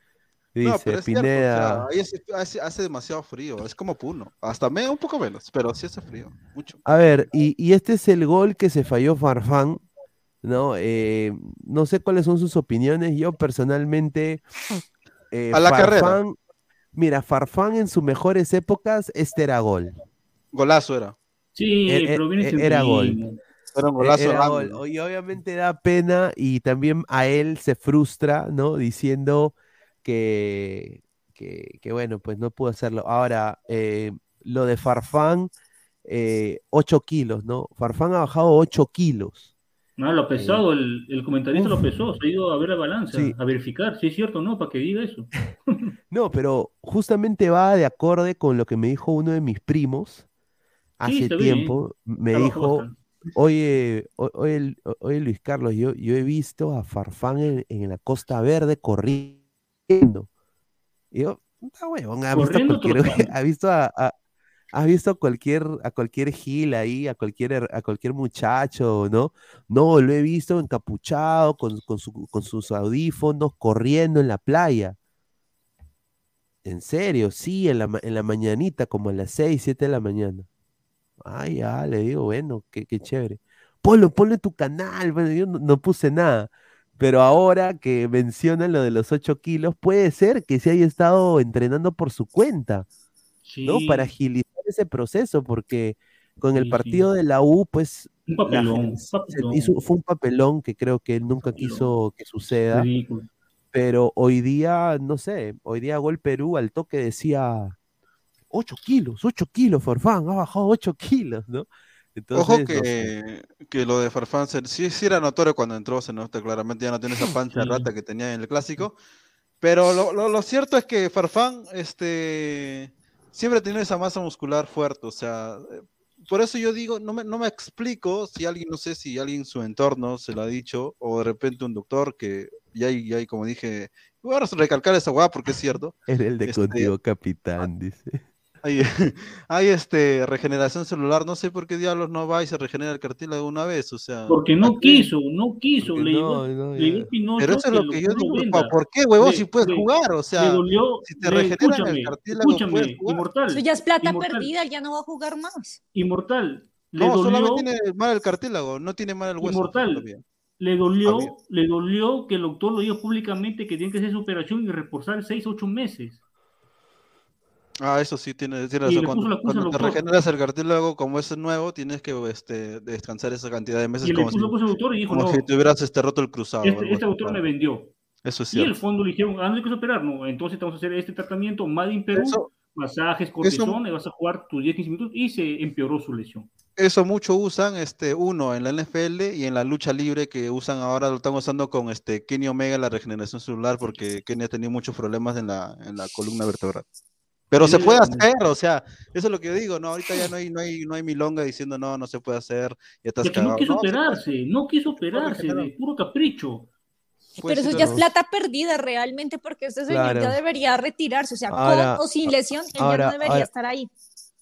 No, Dice, pero es cierto, o Pineda, sea, ahí hace, demasiado frío, es como Puno, hasta me un poco menos, pero sí hace frío, mucho. a ver, y, y este es el gol que se falló Farfán, ¿no? Eh, no sé cuáles son sus opiniones, yo personalmente... eh, A la carrera. Farfán- Mira, Farfán en sus mejores épocas, este era gol. Golazo era. Sí, pero viene era gol. Era un E- golazo era random, gol. ¿no? Y obviamente da pena y también a él se frustra, ¿no? Diciendo que, que, que, bueno, pues no pudo hacerlo. Ahora, eh, lo de Farfán, eh, 8 kilos, ¿no? Farfán ha bajado 8 kilos. No, lo ha pesado, el, el comentarista Uf. lo pesó, se ha ido a ver la balanza, Sí. a verificar si es cierto o no, para que diga eso. No, pero justamente va de acorde con lo que me dijo uno de mis primos hace bien. tiempo. Me Está bajo dijo, bastante. Oye, oye, Luis Carlos, yo, yo he visto a Farfán en, en la Costa Verde corriendo. Y yo, huevón, ha visto Corriendo ha visto a, a- has visto a cualquier, a cualquier gil ahí, a cualquier, a cualquier muchacho, ¿no? No, lo he visto encapuchado, con, con su- con sus audífonos, corriendo en la playa. En serio, sí, en la, en la mañanita, como a las 6, 7 de la mañana. Ah, ya, le digo, bueno, qué, qué chévere. Ponlo, en tu canal. Bueno, yo no, no puse nada. Pero ahora que mencionan lo de los 8 kilos, puede ser que se haya estado entrenando por su cuenta, ¿no? Para agilizar ese proceso, porque con el partido sí. de la U, pues Un papelón, un papelón. hizo- fue un papelón que creo que él nunca quiso que suceda. Ridículo. Pero hoy día, no sé, hoy día Gol Perú al toque decía 8 kilos, 8 kilos, Farfán, ha bajado 8 kilos, ¿no? Entonces, Ojo no sé. que, que lo de Farfán sí, sí era notorio cuando entró, se nota claramente ya no tiene esa pancha rata que tenía en el clásico. Pero lo, lo- lo cierto es que Farfán este, siempre tiene esa masa muscular fuerte. O sea, eh, por eso yo digo, no me, no me explico si alguien, no sé si alguien en su entorno se lo ha dicho, o de repente un doctor que ya hay, ya hay como dije, voy a recalcar esa hueá porque es cierto. Era el de Este, contigo, capitán, dice. Hay, hay este regeneración celular, no sé por qué diablos no va y se regenera el cartílago una vez, o sea. Porque no quiso, no quiso. Le no, digo, no, le digo ya. Pinocho Pero eso es lo que yo digo, venda. ¿por qué, huevón, Le- si puedes le- jugar? O sea, dolió, si te le- regeneran el escúchame, cartílago, escúchame, puedes jugar. inmortal. Eso ya es plata Inmortal. perdida, ya no va a jugar más. Inmortal. Le No, dolió, solamente tiene mal el cartílago, no tiene mal el hueso. Inmortal. todavía. le dolió, le dolió que el doctor lo dijo públicamente que tiene que hacer su operación y reposar 6, 8 meses. Ah, eso sí, tiene, tiene razón. puso Cuando, te regeneras el cartílago, como es nuevo, tienes que este, descansar esa cantidad de meses Y le como, puso si, doctor y dijo, como no, si te hubieras este, roto el cruzado. este, este doctor me vendió. Eso es Y el fondo le dijeron, ah, no hay que operar, no, entonces te vamos a hacer este tratamiento Made in Perú, Eso- masajes, cortisona, y vas a jugar tus 10, 15 minutos, y se empeoró su lesión. Eso mucho usan, este, uno en la NFL y en la lucha libre que usan ahora, lo están usando con este Kenny Omega la regeneración celular porque Kenny ha tenido muchos problemas en la, en la columna vertebral. Pero se puede hacer, o sea, eso es lo que yo digo, no, ahorita ya no hay, no hay, no hay milonga diciendo no, no se puede hacer, ya estás Ya que no quiso operarse, no quiso operarse, de puro capricho. Pues Pero eso ya es plata perdida realmente porque este señor Claro. ya debería retirarse. O sea, Ahora- con o sin lesión, él ya ahora- no debería ahora- estar ahí.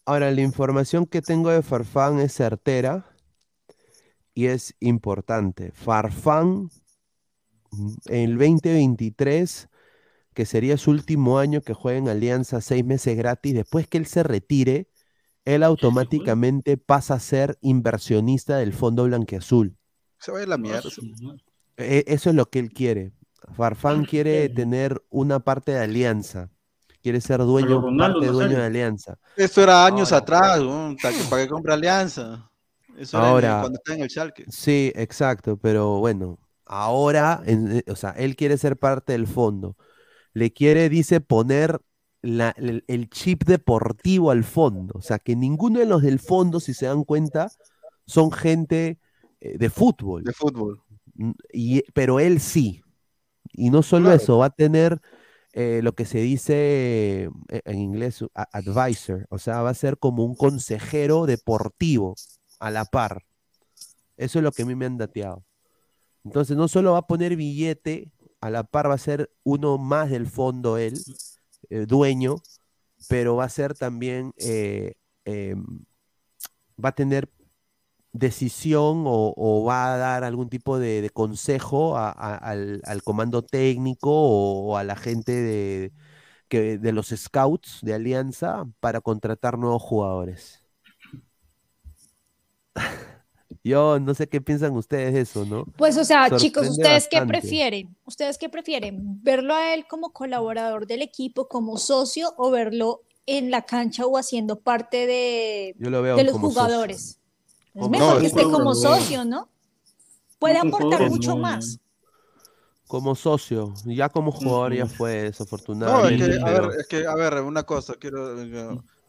Ahora, la información que tengo de Farfán es certera y es importante. Farfán, mm, en el 2023, que sería su último año que juega en Alianza, seis meses gratis, después que él se retire, él automáticamente pasa a ser inversionista del Fondo Blanqueazul. Se va a ir la mierda. E- Eso es lo que él quiere. Farfán quiere tener una parte de Alianza. Quiere ser dueño, Ronaldo parte dueño Nazario. de Alianza. Eso era años Ahora- atrás, ¿no? para, que compre Alianza. Eso era Ahora, cuando estaba en el Schalke. Sí, exacto, pero bueno, ahora, en- eh, o sea, él quiere ser parte del fondo. Le quiere, dice, poner la- el, el chip deportivo al fondo. O sea, que ninguno de los del fondo, si se dan cuenta, son gente eh, de fútbol. De fútbol. Y, pero él sí. Y no solo eso, va a tener eh, lo que se dice eh, en inglés, advisor, o sea, va a ser como un consejero deportivo a la par. Eso es lo que a mí me han dateado. Entonces, no solo va a poner billete, a la par va a ser uno más del fondo él, eh, dueño, pero va a ser también, eh, em, va a tener decisión o, va a dar algún tipo de, consejo al comando técnico o, o a la gente de, que, de los scouts de Alianza para contratar nuevos jugadores. Yo no sé qué piensan ustedes de eso, ¿no? Pues, o sea, chicos, ¿ustedes qué prefieren? ¿Ustedes qué prefieren? ¿Verlo a él como colaborador del equipo, como socio, o verlo en la cancha o haciendo parte de, Yo lo veo de los socio. jugadores? Es mejor que esté como socio, ¿no? Puede aportar mucho no. más. Como socio, ya como jugador ya fue No, es desafortunadamente. que, a ver, es que, a ver, una cosa, quiero,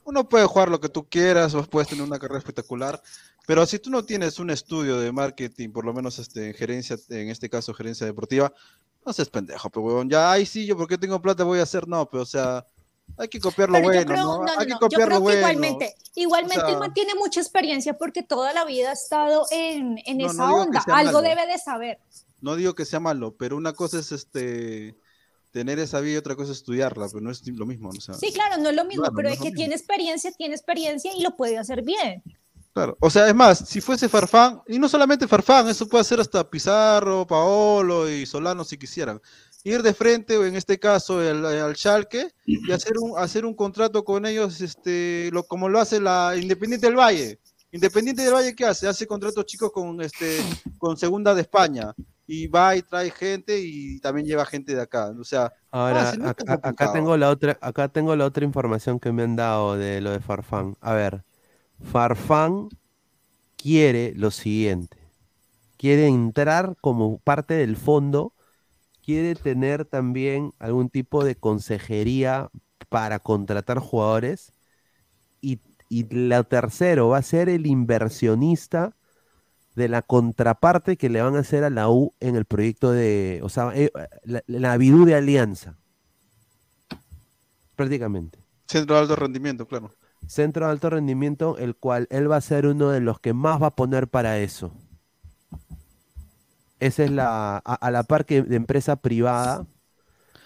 uno puede jugar lo que tú quieras, o puedes tener una carrera espectacular, pero si tú no tienes un estudio de marketing, por lo menos este, en gerencia, en este caso gerencia deportiva, no seas pendejo, pero huevón, ya, ay sí, yo porque tengo plata voy a hacer, no, pero o sea, hay que copiar lo yo bueno, creo, ¿no? no, no, Hay que no, yo copiar creo lo que bueno. igualmente, igualmente O sea- él mantiene mucha experiencia porque toda la vida ha estado en, en esa que onda. Algo malo. debe de saber. No digo que sea malo, pero una cosa es este tener esa vida y otra cosa es estudiarla, pero no es lo mismo, o sea, Sí, claro, no es lo mismo, Claro, pero no es que tiene experiencia, tiene experiencia y lo puede hacer bien. Claro, o sea, es más, si fuese Farfán, y no solamente Farfán, eso puede ser hasta Pizarro, Paolo y Solano si quisieran, ir de frente, o en este caso el- al Schalke, y hacer un, hacer un contrato con ellos, este, lo, como lo hace la Independiente del Valle. Independiente del Valle, ¿qué hace? Hace contratos chicos con, este, con Segunda de España, y va y trae gente y también lleva gente de acá, o sea, Ahora, no acá, tengo la otra, acá tengo la otra información que me han dado de lo de Farfán. A ver, Farfán quiere lo siguiente. Quiere entrar como parte del fondo, quiere tener también algún tipo de consejería para contratar jugadores. Y, y lo tercero va a ser el inversionista de la contraparte que le van a hacer a la U en el proyecto de, o sea, eh, la, la de Alianza. Prácticamente. Centro de alto rendimiento, claro. Centro de alto rendimiento, el cual él va a ser uno de los que más va a poner para eso. Esa es la, a, a la par que de empresa privada,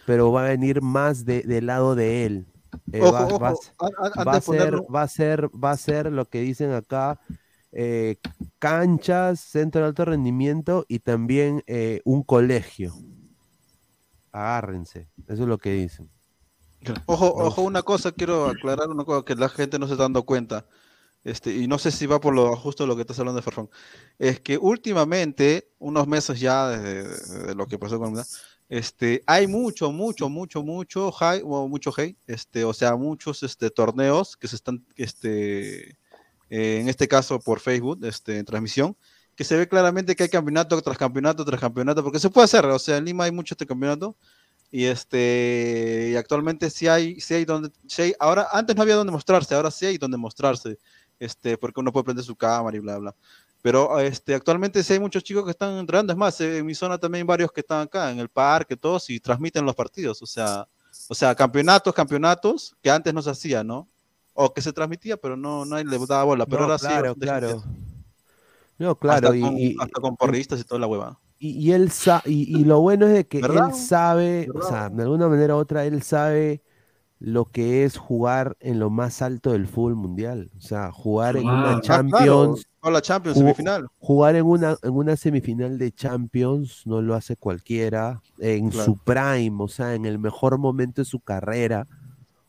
pero va a venir más de- del lado de él. eh, Ojo, va, ojo, va a va a ser, va a ser, va a ser lo que dicen acá, eh, canchas, centro de alto rendimiento y también eh, un colegio. Agárrense, eso es lo que dicen. Ojo, ojo, una cosa, quiero aclarar una cosa que la gente no se está dando cuenta. Este, y no sé si va por lo justo lo que estás hablando de Farfán. Es que últimamente, unos meses ya desde de lo que pasó con este, hay mucho, mucho, mucho, mucho high, o mucho hate, este, o sea, muchos este, torneos que se están, este, eh, en este caso por Facebook, este, en transmisión, que se ve claramente que hay campeonato tras campeonato tras campeonato, porque se puede hacer, o sea, en Lima hay mucho este campeonato, y este y actualmente sí hay sí hay donde sí hay- ahora antes no había donde mostrarse ahora sí hay donde mostrarse este porque uno puede prender su cámara y bla bla. Pero este actualmente sí hay muchos chicos que están entrando es más en mi zona también hay varios que están acá en el parque todos y transmiten los partidos o sea o sea campeonatos campeonatos que antes no se hacía no o que se transmitía pero no no le daba bola pero No, ahora claro, sí claro. No, claro, hasta y, con, y- hasta con porristas y toda la hueva y, y él sa- y, y lo bueno es de que ¿Verdad? él sabe, o sea, de alguna manera u otra, él sabe lo que es jugar en lo más alto del fútbol mundial. O sea, jugar en una Ah, Champions. claro. La Champions, ju- semifinal. Jugar en una, en una semifinal de Champions no lo hace cualquiera. En Claro. su prime, o sea, en el mejor momento de su carrera.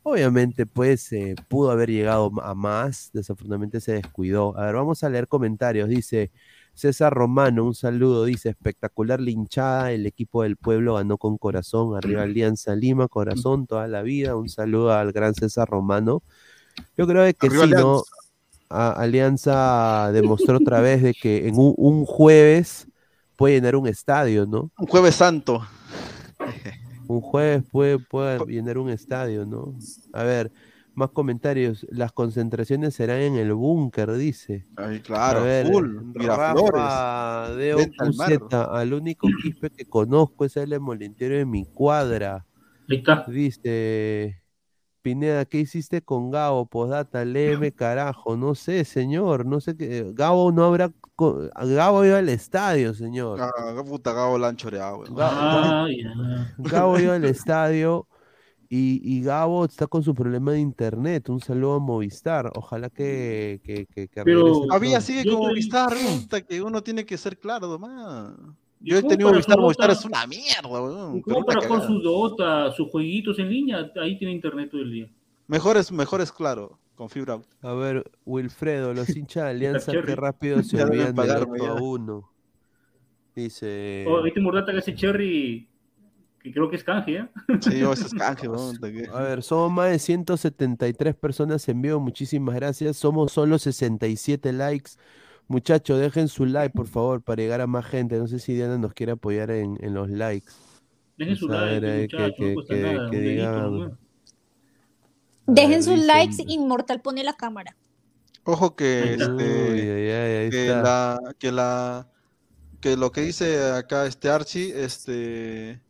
Obviamente, pues, eh, pudo haber llegado a más. Desafortunadamente se descuidó. A ver, vamos a leer comentarios. Dice César Romano, un saludo. Dice, espectacular linchada. El equipo del pueblo ganó con corazón. Arriba Alianza Lima, corazón toda la vida. Un saludo al gran César Romano. Yo creo que Arriba sí, ¿no? A- Alianza demostró otra vez de que en un, un jueves puede llenar un estadio, ¿no? un jueves santo Un jueves puede, puede llenar un estadio, ¿no? A ver, más comentarios. Las concentraciones serán en el búnker, dice. Ay, claro, A ver, full, Rafa venta al único quispe que conozco es el molintero de mi cuadra. Dice, Pineda, ¿qué hiciste con Gabo? Postdata, léeme carajo. No sé, señor, no sé qué. Gabo no habrá. Gabo iba al estadio, señor. Ah, puta, Gabo la han choreado, güey. Ah, Gabo iba al estadio y, y Gabo está con su problema de internet. Un saludo a Movistar. Ojalá que, que, que, que Pero- pronto. sigue estoy- Movistar, que uno tiene que ser claro, nomás. Yo he ¿Cómo tenido Movistar, Movistar es una mierda, weón. ¿Y pero ¿Cómo una para jugar cagada. su Dota, sus jueguitos en línea? Ahí tiene internet todo el día. Mejor es, mejor es claro, con fibra. A ver, Wilfredo, los hinchas de Alianza, qué rápido se olvidan 8 a. 1. Dice. Oh, ¿Viste Murdata que ese Cherry? Que creo que es canje, ¿eh? Sí, yo, ese es canje, que- A ver, somos más de 173 personas en vivo. Muchísimas gracias. Somos solo 67 likes. Muchachos, dejen su like, por favor, para llegar a más gente. No sé si Diana nos quiere apoyar en, en los likes. Dejen su like, eh, nomás. A Dejen sus likes, Inmortal pone la cámara. Ojo que, este, Uy, ahí que la, que la, que lo que dice acá este Archie, este,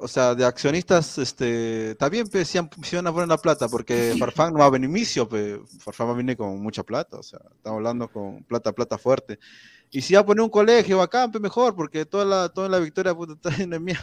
o sea, de accionistas, este, también pues, si, han- si van a poner la plata, porque Farfán no va a venir inicio, pues, Farfán va a venir con mucha plata, o sea, estamos hablando con plata, plata fuerte. Y si va a poner un colegio bacán, pues mejor, porque toda la, toda la victoria puta, está en el mío.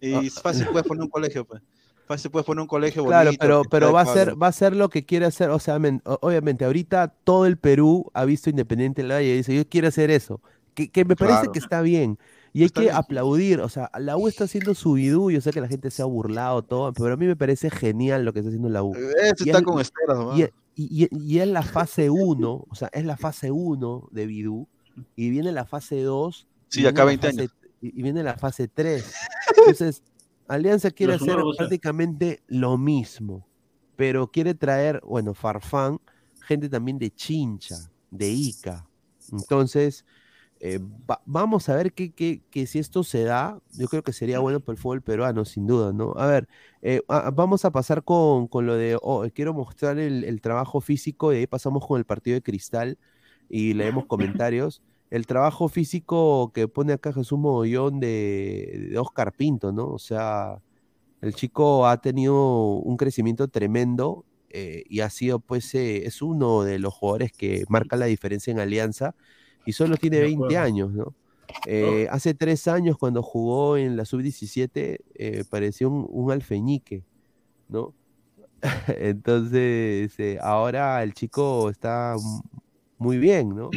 Y Ah. fácil puedes poner un colegio, pues. Fácil puedes poner un colegio Claro, bonito. pero, que pero trae va a ser, va a ser lo que quiere hacer. O sea, men- obviamente, ahorita todo el Perú ha visto Independiente del Valle y dice, yo quiero hacer eso. Que, que me parece Claro. que está bien. Y hay que aplaudir. O sea, la U está haciendo su bidú. Yo sé que la gente se ha burlado, todo, pero a mí me parece genial lo que está haciendo la U. Ese Y está es- con esteras, nomás. y, y- y- y es la fase 1, o sea, es la fase 1 de Bidú, y viene la fase 2, Sí, y viene acá la 20 fase- años. Y, y viene la fase 3. Entonces, Alianza quiere hacer prácticamente lo mismo, pero quiere traer, bueno, Farfán, gente también de Chincha, de Ica. Entonces, eh, va- vamos a ver que, que- que si esto se da, yo creo que sería bueno para el fútbol peruano, sin duda, ¿no? A ver, eh, a- vamos a pasar con, con lo de, oh, quiero mostrar el, el trabajo físico y ahí pasamos con el partido de Cristal y leemos comentarios. El trabajo físico que pone acá Jesús Mogollón de, de Oscar Pinto, ¿no? O sea, el chico ha tenido un crecimiento tremendo eh, y ha sido, pues, eh, es uno de los jugadores que marca la diferencia en Alianza y solo tiene De 20 acuerdo. años, ¿no? Eh, hace tres años, cuando jugó en la sub-17, eh, parecía un, un alfeñique, ¿no? Entonces, eh, ahora el chico está muy bien, ¿no?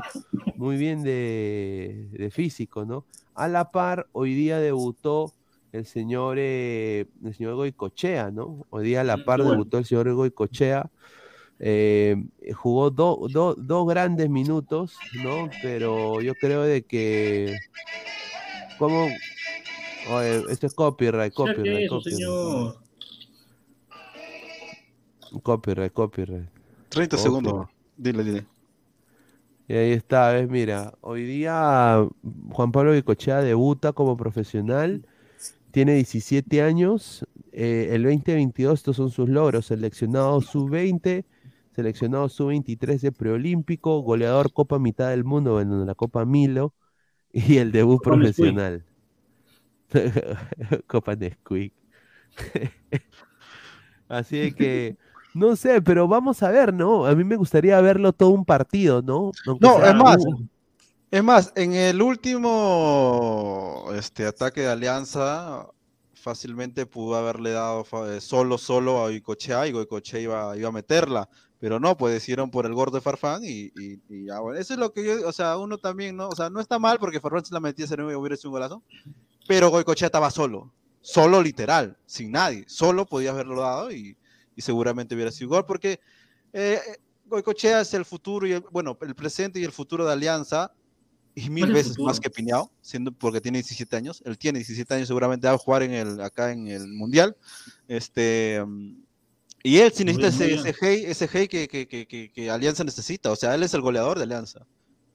Muy bien de, de físico, ¿no? A la par, hoy día debutó el señor, eh, el señor Goicochea, ¿no? Hoy día a la par bueno. debutó el señor Goicochea. Eh, jugó do- do- dos grandes minutos, ¿no? Pero yo creo de que... ¿Cómo? Oye, esto es copyright, copyright, eso, copyright. señor. Copyright, copyright. 30 Copyright. segundos. Dile, dile. Y ahí está, ves, mira, hoy día Juan Pablo Bicochea debuta como profesional, tiene 17 años, eh, el 2022 estos son sus logros, seleccionado sub-20, seleccionado sub-23 de preolímpico, goleador Copa Mitad del Mundo, bueno, en la Copa Milo, y el debut Copa Nesquik. profesional. Copa Nesquik. Así de que, no sé, pero vamos a ver, ¿no? A mí me gustaría verlo todo un partido, ¿no? Aunque No, sea es más, un- es más, en el último este, ataque de Alianza, fácilmente pudo haberle dado eh, solo, solo a Goicochea y Goicochea iba, iba a meterla, pero no, pues decidieron por el gordo de Farfán y, y, y ya, bueno, eso es lo que yo, o sea, uno también, ¿no? O sea, no está mal porque Farfán se la metía, se hubiera sido un golazo, pero Goicochea estaba solo, solo literal, sin nadie, solo podía haberlo dado y, y seguramente hubiera sido gol porque eh, Goicochea es el futuro y el, bueno, el presente y el futuro de Alianza y mil veces futuro. más que Piñao, siendo porque tiene 17 años, él tiene 17 años, seguramente va a jugar en el acá en el mundial. Este y él sí necesita ese, ese hey, ese hey que, que, que, que, que Alianza necesita, o sea, él es el goleador de Alianza.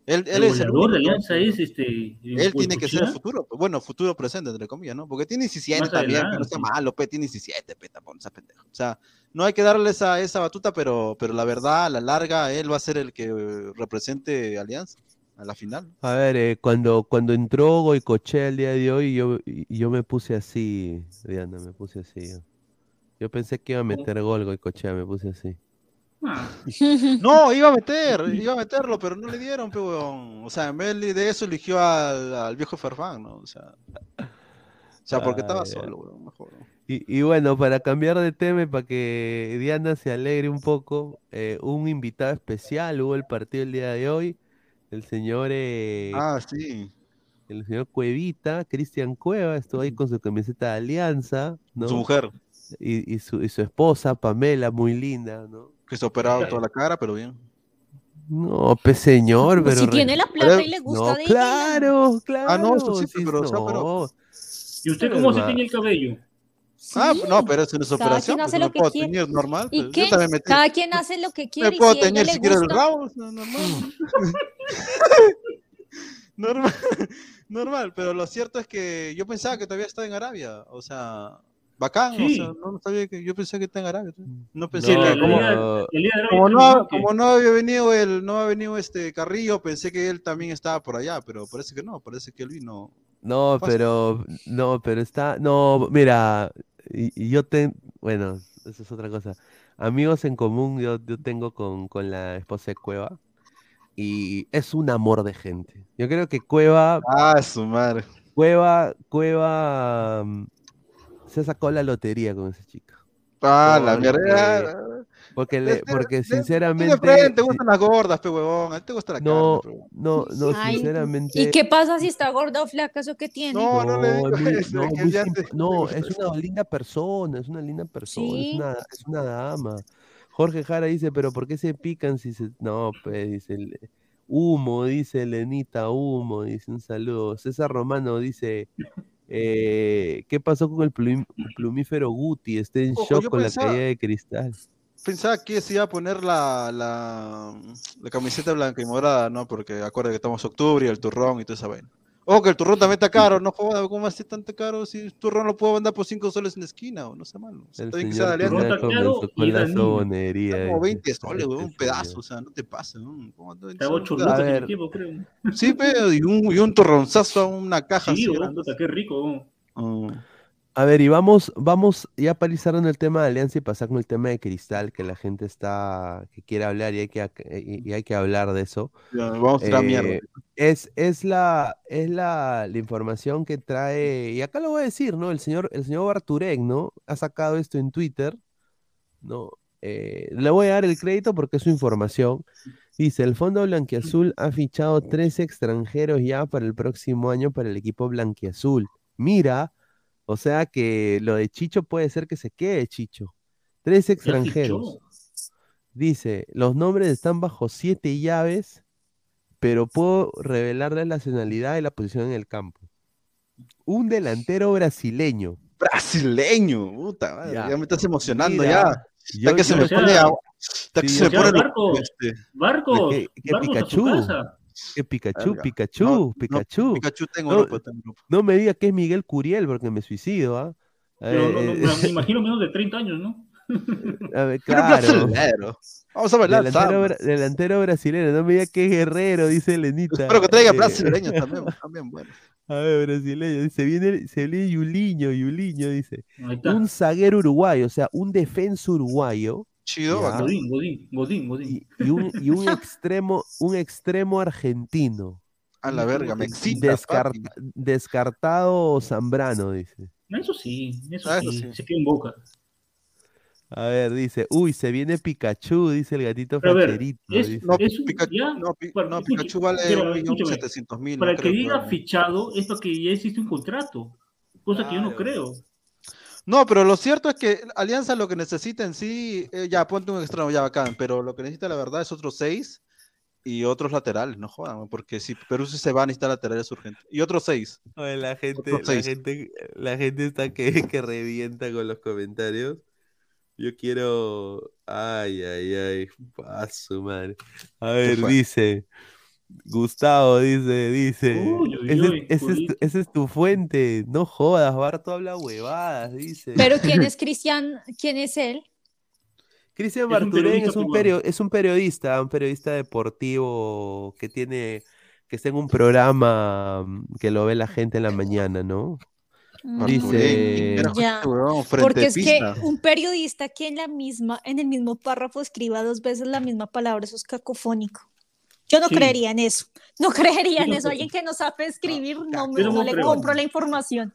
Él, él El es el goleador de Alianza es este. él tiene que ser el futuro, bueno, futuro presente, entre comillas, ¿no? Porque tiene 17 Más también, que no sea malo, pe, tiene 17, pe, tampoco, sea pendejo. O sea, no hay que darle esa, esa batuta, pero, pero la verdad, a la larga, él va a ser el que eh, represente Alianza a la final. A ver, eh, cuando, cuando entró Goicochea el día de hoy, yo, yo me puse así, Diana, me puse así. Yo, Yo pensé que iba a meter gol Goicochea, me puse así. Ah, No, iba a meter, iba a meterlo, pero no le dieron, pe, weón. O sea, en vez de eso eligió al, al viejo Farfán, ¿no? O sea, o sea porque estaba Ay, solo, weón, mejor. ¿no? Y, y bueno, para cambiar de tema y para que Diana se alegre un poco, eh, un invitado especial hubo el partido el día de hoy, el señor, eh, Ah, sí. el señor Cuevita, Cristian Cueva, estuvo ahí con su camiseta de Alianza, ¿no? Su mujer, Y, y su, y su esposa, Pamela, muy linda, ¿no? que se ha operado toda la cara, pero bien. No, pues señor, Pues pero... si tiene la plata y pero- le gusta No, de claro, claro. Ah, no, eso sí, sí, pero, o sea, pero- no. ¿Y usted Pero cómo se va. tiñe el cabello? Ah, no, pero eso no es Cada operación, quien pues hace me lo que puedo quiere. teñir normal. ¿Y pues, qué? Yo también me, te- Cada quien hace lo que me quiere. y puedo si a ella teñir si quiero el rabo, o sea, normal. normal. Normal, pero lo cierto es que yo pensaba que todavía estaba en Arabia, o sea, bacán, o Sí. sea, no no sabía que yo pensé que está en Arabia, no pensé No, que como, como no, como no había venido el, no ha venido este Carrillo, pensé que él también estaba por allá, pero parece que no, parece que él vino. No, Fácil. pero, no, pero está, no, mira, y, y yo te, bueno, eso es otra cosa. Amigos en común yo, yo tengo con, con la esposa de Cueva y es un amor de gente. Yo creo que Cueva, Ah, su madre. Cueva, Cueva mm, se sacó la lotería con esa chica. Ah, la Porque- mierda. Porque, le, Este- porque de- sinceramente, te gustan las gordas, pe huevón, a ti te gusta la no, no, no, sinceramente. ¿Y qué pasa si está gorda o flaca? ¿Eso qué tiene? No, no le digo eso, no, es una linda persona, es una linda persona, es una, es una dama. Jorge Jara dice, pero ¿por qué se pican si se... No, pues, dice, humo, dice Lenita, humo, dice un saludo. César Romano dice, eh, ¿qué pasó con el plum- plumífero Guti? Está en Ojo, shock con pensaba- la caída de cristal. Pensaba que se iba a poner la, la, la camiseta blanca y morada, ¿no? Porque acuerda que estamos octubre y el turrón y toda esa vaina. Oh, que el turrón también está caro, no joda, ¿cómo así tanto caro? Si el turrón lo puedo vender por 5 soles en la esquina, o no sea malo. O sea, El está bien que sea de alianza. Con la sobonería. Como dice. 20 soles, weón, un Este pedazo, o sea, no te pases, weón. ¿Cómo te- Está ocho un lucas A en el tiempo, creo. Sí, pero y un, y un turronzazo a una caja Sí, así. puta, qué rico. weón. A ver, y vamos, vamos ya para ir cerrando el tema de Alianza y pasar con el tema de Cristal, que la gente está, que quiere hablar y hay que, y, y hay que hablar de eso. Ya, vamos a tirar mierda. Eh, es, es la, es la, la información que trae, y acá lo voy a decir, ¿no? El señor, el señor Barturek, ¿no? Ha sacado esto en Twitter, ¿no? Eh, le voy a dar el crédito porque es su información. Dice, el Fondo Blanquiazul ha fichado tres extranjeros ya para el próximo año para el equipo Blanquiazul. Mira, o sea que lo de Chicho puede ser que se quede, Chicho. Tres extranjeros. Dice, los nombres están bajo siete llaves, pero puedo revelar la nacionalidad y la posición en el campo. Un delantero brasileño. Brasileño, puta madre, Ya. ya, me estás emocionando Mira, ya. yo- que se me pone agua. Está que se me pone Barcos, este, Barcos, ¿Qué, qué Barcos a su Pikachu? casa. ¿Qué Pikachu? Verga. Pikachu, No, no, Pikachu. Pikachu tengo No, grupo, tengo grupo. no me diga que es Miguel Curiel porque me suicido, ¿ah? No, no, Eh, me imagino menos de 30 años, ¿no? a ver, claro. brasilero. Vamos a bailar Delantero, bra- delantero brasileño, no me diga que es guerrero, dice Elenita. Espero que traiga Eh, brasileños también, también bueno. A ver, brasileño, dice, viene, se viene Yuliño, Yuliño, dice. Un zaguero uruguayo, o sea, un defensa uruguayo. Chido. Godín, Godín, Godín, Godín. y, y un, y un extremo, un extremo argentino. A la verga, me excita. Descartado Zambrano, dice. Eso sí, eso, Ah, eso sí, sí. se queda en boca. A ver, dice, uy, se viene Pikachu, dice el gatito Pero ver, facherito. es- dice. No, Es un- Pikachu, ya, no, Pi- para- no, Pikachu vale pero un millón escúchame, setecientos mil. Para no que creo diga fichado es para que ya existe un contrato, cosa que yo no Claro. creo. No, pero lo cierto es que Alianza lo que necesita en sí, eh, ya ponte un extremo, ya bacán, pero lo que necesita la verdad es otros seis y otros laterales, no jodan, porque si Perú se va a necesitar laterales urgentes. Y otros seis. Oye, la gente, la seis. gente, la gente está que, que revienta con los comentarios. Yo quiero. Ay, ay, ay. A su madre. A ver, dice. Gustavo dice, dice. Uy, uy, ese, uy, ese es tu, Julito. ese es tu fuente. No jodas, Barto habla huevadas, dice. Pero ¿quién es Cristian? ¿Quién es él? Cristian Es un Barturén periodista es un, perio- es un periodista, un periodista deportivo que tiene, que está en un programa mm, que lo ve la gente en la mañana, ¿no? Dice- Ya. huevón, frente Porque es que un periodista que en la misma, en el mismo párrafo escriba dos veces la misma palabra, eso es cacofónico. Yo no Sí. creería en eso. No creería en eso. Alguien que no sabe escribir, no, me- no le creo. compro la información.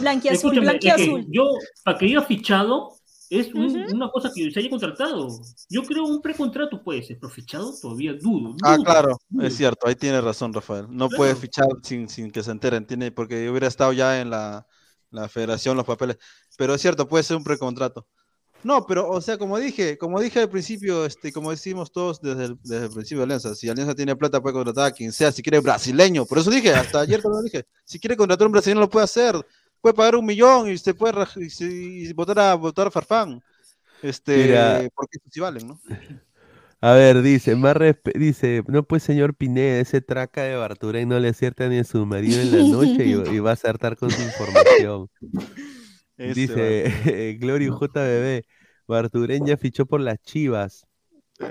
Blanquiazul, Escúchame, es que blanquiazul. yo, para que diga fichado, es un- una cosa que se haya contratado. Yo creo un precontrato puede ser, pero fichado todavía dudo. Ah, claro, dudo. es cierto, ahí tiene razón Rafael. No Claro. puede fichar sin, sin que se enteren, tiene, porque hubiera estado ya en la, la federación los papeles. Pero es cierto, puede ser un precontrato. No, pero, o sea, como dije, como dije al principio, este, como decimos todos desde el, desde el principio de Alianza, si Alianza tiene plata puede contratar a quien sea, si quiere brasileño. Por eso dije, hasta ayer también lo dije, si quiere contratar a un brasileño lo puede hacer, puede pagar un millón y se puede raj- y, se- y votar a votar a Farfán. Este, Mira. porque sí valen, ¿no? A ver, dice, más respe- dice, no pues señor Pineda, ese traca de Barturén no le acierta ni a su marido en la noche y, y va a acertar con su información. Ese Dice Glory JBB, Barturén ya fichó por las Chivas.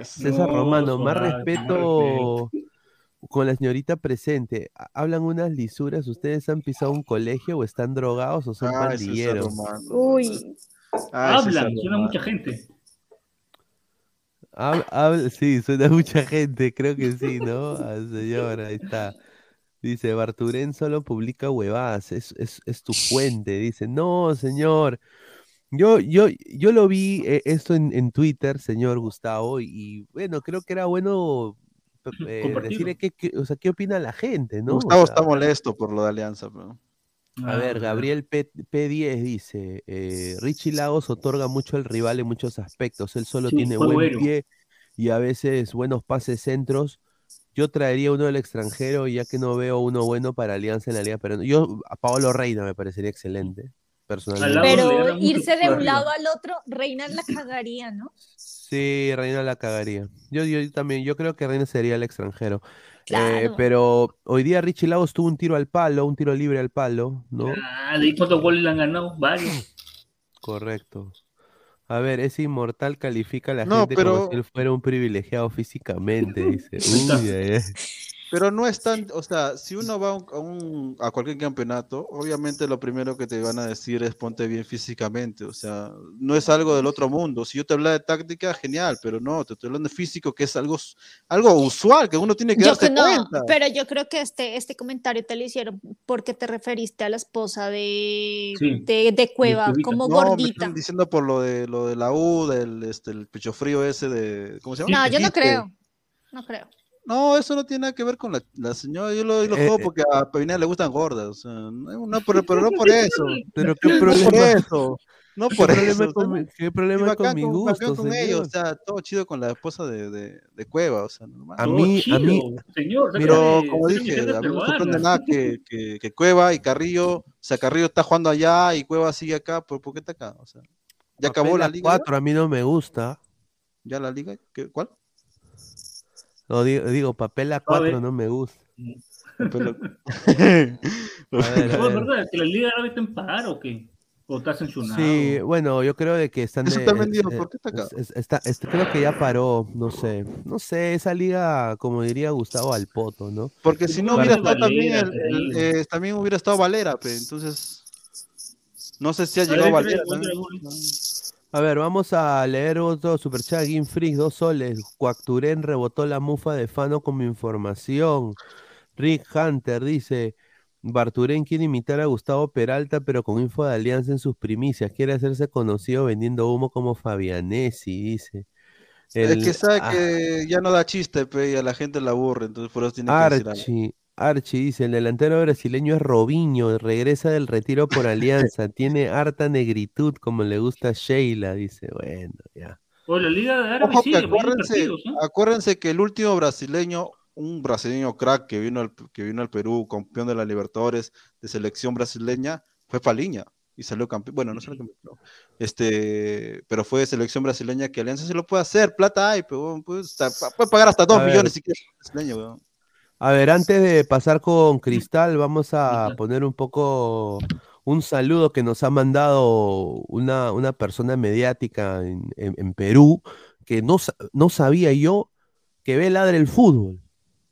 César No, Romano, más respeto con la señorita presente. Ha- Hablan unas lisuras, ¿ustedes han pisado un colegio o están drogados o son César pandilleros? Uy, Ay, Hablan, suena mucha gente. Hab- hab- sí, suena mucha gente, creo que sí, ¿no? Al señor, ahí está. Dice, Barturén solo publica huevadas, es, es, es tu fuente. Dice, no, señor. Yo, yo, yo lo vi eh, esto en, en Twitter, señor Gustavo, y, y, bueno, creo que era bueno eh, decirle qué, qué- o sea, qué opina la gente, ¿no? O Gustavo sea, está molesto por lo de Alianza, pero... a ver, Gabriel P, 10 dice, eh, Richie Lagos otorga mucho al rival en muchos aspectos, él solo Sí, tiene buen bueno. pie y a veces buenos pases centros. Yo traería uno del extranjero ya que no veo uno bueno para Alianza en la Liga Peruana. Yo a Pablo Reina me parecería excelente, personalmente. Pero irse de un arriba. lado al otro, Reina la cagaría, ¿no? Sí, Reina la cagaría. Yo, yo también, yo creo que Reina sería el extranjero. Eh, Claro. pero hoy día Richie Lagos tuvo un tiro al palo, un tiro libre al palo, ¿no? Ah, ¿de ahí cuántos goles le han ganado? Varios. Correcto. A ver, ese inmortal califica a la No, gente como si él fuera un privilegiado físicamente, dice. Uy, ay, ay. Pero no es tan, o sea, si uno va a, un- a un- a cualquier campeonato, obviamente lo primero que te van a decir es ponte bien físicamente, o sea, no es algo del otro mundo. Si yo te hablo de táctica, genial, pero no, te estoy hablando de físico, que es algo, algo usual, que uno tiene que Yo darse que no, cuenta. pero yo creo que este, este comentario te lo hicieron porque te referiste a la esposa de, Sí. de, de Cueva como No, me gordita. están diciendo por lo de lo de la U, del este, el pecho frío ese de, ¿cómo se llama? No, yo no creo. No creo. No, eso no tiene nada que ver con la, la señora. Yo lo, yo lo Eh, juego eh. porque a Peinada le gustan gordas. O sea, no, no por, pero no por eso. Pero qué No problema. por eso. No ¿Qué por problema eso. sea, con qué problema con mi gusto, bacán con señor? ellos. O sea, todo chido con la esposa de, de, de Cueva. O sea, normal. A mí, a mí, señor, Pero como dije, a mí no me sorprende nada que, que, que Cueva y Carrillo, o sea, Carrillo está jugando allá y Cueva sigue acá, ¿por, por qué está acá? O sea, ¿ya acabó la liga? ya? A4 a mí no me gusta. ¿Ya la liga? ¿Qué- ¿Cuál? No, digo, digo papel A4 ver. no me gusta. Papel A ver, a es ver. que la Liga Árabe está en paro o qué? O está sancionado. Sí, bueno, yo creo de que están Eso está vendido, es- ¿por qué está acá? es- es- está- es- creo que ya paró, no sé. No sé, esa liga, como diría Gustavo Alpoto, ¿no? Porque si no hubiera estado también, Valera, el- eh, también hubiera estado Valera, pe, entonces no sé si ha llegado Valera. A ver, vamos a leer otro superchat. Game Freak, dos soles. Cuacturén rebotó la mufa de Fano como información. Rick Hunter dice: Barturén quiere imitar a Gustavo Peralta, pero con info de alianza en sus primicias. Quiere hacerse conocido vendiendo humo como Fabianesi, dice. Es El- que sabe ah, que ya no da chiste, pe, y a la gente la aburre, entonces por eso tiene que decir algo. Archie, dice, el delantero brasileño es Robinho, regresa del retiro por alianza, tiene harta negritud como le gusta a Sheila, dice, bueno, ya. O la Liga Árabe Ojo, que sigue, varios acuérdense, acuérdense que el último brasileño, un brasileño crack que vino al, que vino al Perú, campeón de la Libertadores de selección brasileña, fue Paliña y salió campeón. Bueno, no salió campeón, no. este, pero fue de selección brasileña que Alianza se lo puede hacer, plata hay, pero pues, puede pagar hasta dos A ver. millones si quiere brasileño, weón. A ver, antes de pasar con Cristal, vamos a poner un poco un saludo que nos ha mandado una, una persona mediática en, en- en Perú que no, sa- no sabía yo que ve ladre el fútbol.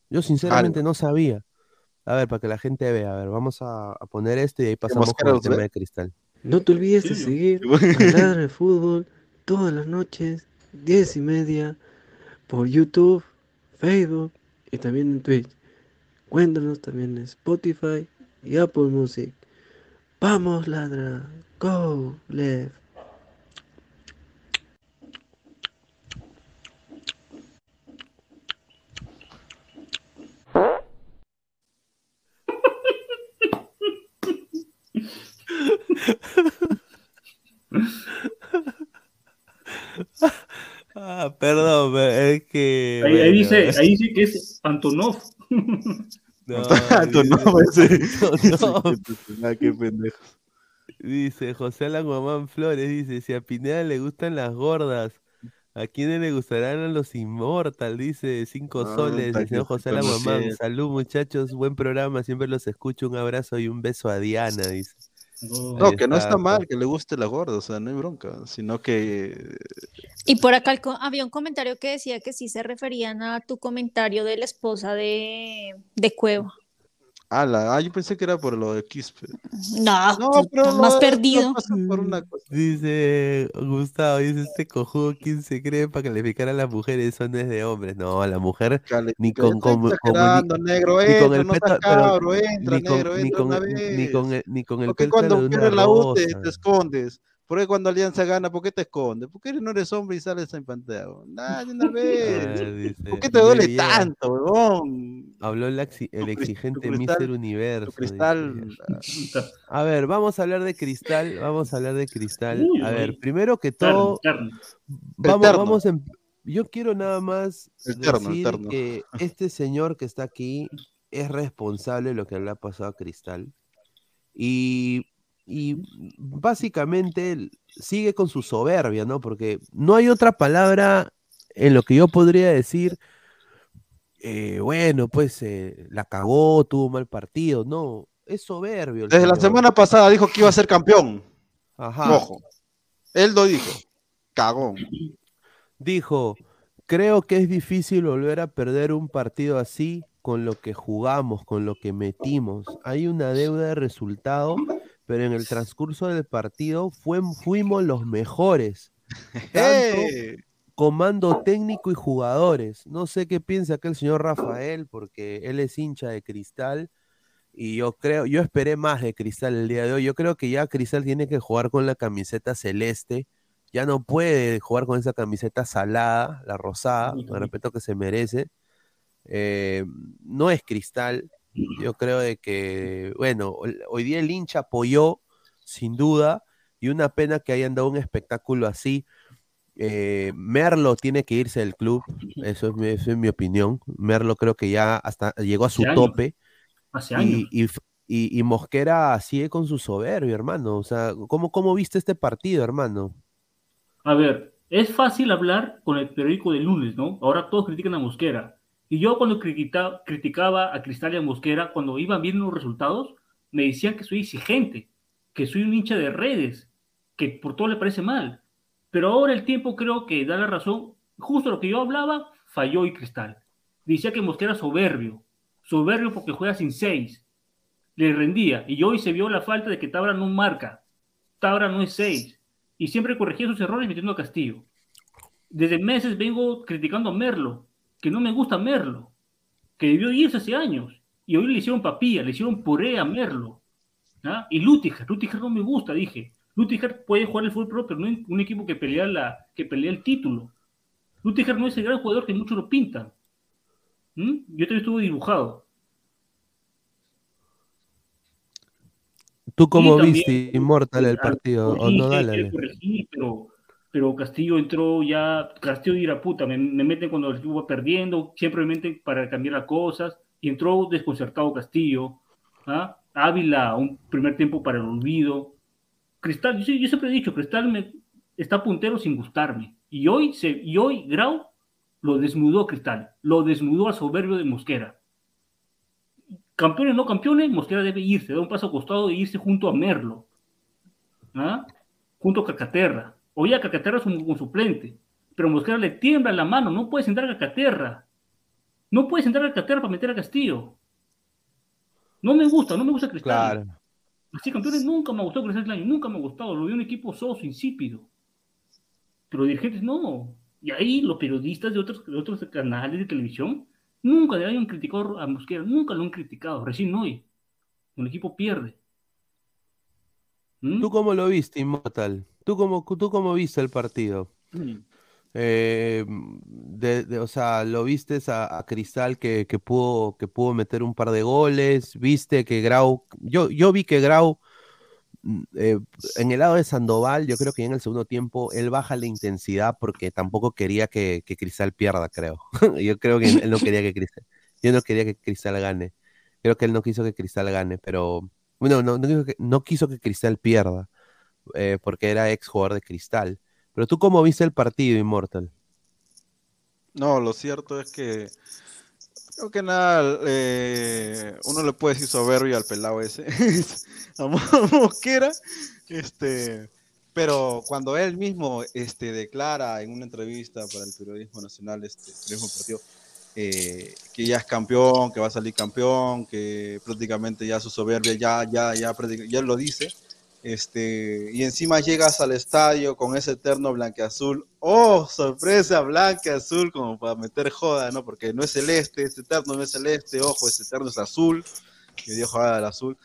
Yo sinceramente no sabía. A ver, para que la gente vea, a ver, vamos a, a poner esto y ahí pasamos con el tema ve? de Cristal. No te olvides de seguir a Ladra el Fútbol todas las noches, 10 y media, por YouTube, Facebook y también en Twitch. Cuéntanos también en Spotify y Apple Music. Vamos, ladra. Go, left. Ah, perdón, pe- es que. Ahí, ahí dice, ahí dice que es Antonov. No, qué pendejo. Dice José Alan Guamán Flores, dice, si a Pineda le gustan las gordas, ¿a quiénes le gustarán a los Immortal? Dice cinco Ah, soles, el señor José Alan Guamán. Salud muchachos, buen programa, siempre los escucho, un abrazo y un beso a Diana, dice. No, que no está mal que le guste la gorda, o sea, no hay bronca, sino que Y por acá el había un comentario que decía que sí se referían a tu comentario de la esposa de, de Cueva. Ah, la, ah, yo pensé que era por lo de Quispe. No, No, tú pero más lo perdido. por una cosa. Dice Gustavo, dice este cojudo, ¿quién se cree para calificar a las mujeres? Es de hombres. No, la mujer ni con, con- negro, ni con el ni con, negro, ni con, una ni con el, ni con el ¿Por qué pétalo cuando de una pierdes la U te, te escondes? ¿Por qué cuando Alianza gana, por qué te escondes? ¿Por qué no eres hombre y sales en pantalla? Nah, de una A vez. ver, dice, ¿Por qué te duele tanto, huevón? Habló el, exigente Mister Universo. dice. cristal, A ver, vamos a hablar de cristal. Vamos a hablar de cristal. Uy, A ver, primero que todo, vamos, vamos en- yo quiero nada más decir que este señor que está aquí es responsable de lo que le ha pasado a Cristal. Y, y básicamente sigue con su soberbia, ¿no? Porque no hay otra palabra en lo que yo podría decir, eh, bueno, pues eh, la cagó, tuvo mal partido. No, es soberbio. Desde la semana pasada dijo que iba a ser campeón. Ajá. Ojo. Él lo dijo. Cagón. Dijo, creo que es difícil volver a perder un partido así. con lo que jugamos, con lo que metimos. Hay una deuda de resultado, pero en el transcurso del partido fue- fuimos los mejores. Tanto ¡Eh! comando técnico y jugadores. No sé qué piensa acá el señor Rafael, porque él es hincha de Cristal. Y yo creo, yo esperé más de Cristal el día de hoy. Yo creo que ya Cristal tiene que jugar con la camiseta celeste. Ya no puede jugar con esa camiseta salada, la rosada, con el respeto que se merece. Eh, no es Cristal. Yo creo de que, bueno, hoy- día el hincha apoyó, sin duda, y una pena que hayan dado un espectáculo así. Eh, Merlo tiene que irse del club, eso es, mi, eso es mi opinión. Merlo creo que ya hasta llegó a su Hace años. tope. Hace años. y, y- y Mosquera sigue con su soberbio, hermano. O sea, ¿cómo, cómo viste este partido, hermano? A ver, es fácil hablar con el periódico del lunes, ¿no? Ahora todos critican a Mosquera. Y yo cuando critica- criticaba a Cristal y a Mosquera, cuando iban viendo los resultados, me decían que soy exigente, que soy un hincha de redes, que por todo le parece mal. Pero ahora el tiempo creo que da la razón. Justo lo que yo hablaba, falló y Cristal. Decía que Mosquera soberbio, soberbio porque juega sin seis. Le rendía. Y hoy se vio la falta de que Tabra no marca. Tabra no es seis. Y siempre corregía sus errores metiendo a Castillo. Desde meses vengo criticando a Merlo, que no me gusta Merlo, que debió irse hace años. Y hoy le hicieron papilla, le hicieron puré a Merlo. ¿ah? Y Lutiger, Lutiger no me gusta, dije. Lutiger puede jugar el fútbol pero no en un equipo que pelea, la, que pelea el título. Lutiger no es el gran jugador que muchos lo pintan. ¿Mm? Yo también estuve dibujado. ¿Tú cómo viste, Inmortal, el partido? O corrige, no, dale, quiere dale. corregir, pero, pero Castillo entró ya, Castillo dirá, puta, me, me meten cuando el equipo va perdiendo, siempre me meten para cambiar las cosas, y entró desconcertado Castillo, ¿ah? Ávila, un primer tiempo para el olvido. Cristal, yo, yo siempre he dicho, Cristal me, está puntero sin gustarme, y hoy, se, y hoy Grau lo desnudó Cristal, lo desnudó al soberbio de Mosquera campeones no campeones, Mosquera debe irse, da un paso acostado e irse junto a Merlo, ¿ah? junto a Cacaterra. Hoy a Cacaterra es un, suplente, pero Mosquera le tiembla la mano, no puedes entrar a Cacaterra, no puedes entrar a Cacaterra para meter a Castillo. No me gusta, no me gusta Cristal. Claro. Así campeones nunca me ha gustado Cristal año, nunca me ha gustado, lo vi un equipo soso, insípido. Pero dirigentes no. Y ahí los periodistas de otros, de otros canales de televisión nunca le hayan criticado a Mosquera, nunca lo han criticado, recién hoy. Un equipo pierde. ¿Mm? ¿Tú cómo lo viste, Inmortal? ¿Tú cómo, tú cómo viste el partido? Mm. Eh, de- de- o sea, ¿lo viste a, a Cristal que, que pudo, que pudo meter un par de goles? ¿Viste que Grau, yo, yo vi que Grau, mm, eh, en el lado de Sandoval, yo creo que en el segundo tiempo él baja la intensidad porque tampoco quería que, que Cristal pierda, creo. Yo creo que él no quería que Cristal, yo no quería que Cristal gane. Creo que él no quiso que Cristal gane, pero bueno, no, no, no quiso que Cristal pierda eh, porque era ex jugador de Cristal. Pero tú cómo viste el partido, Immortal? No, lo cierto es que creo que nada, eh, uno le puede decir soberbio al pelado ese, a Mo- Mosquera, este, pero cuando él mismo este, declara en una entrevista para el periodismo nacional, este, periodismo deportivo, eh, que ya es campeón, que va a salir campeón, que prácticamente ya su soberbia ya, ya, ya, ya lo dice, este, y encima llegas al estadio con ese eterno blanqueazul. ¡Oh, sorpresa! Blanqueazul, como para meter joda, ¿no? Porque no es celeste, este eterno no es celeste, ojo, este eterno es azul. Que dio jugada al azul.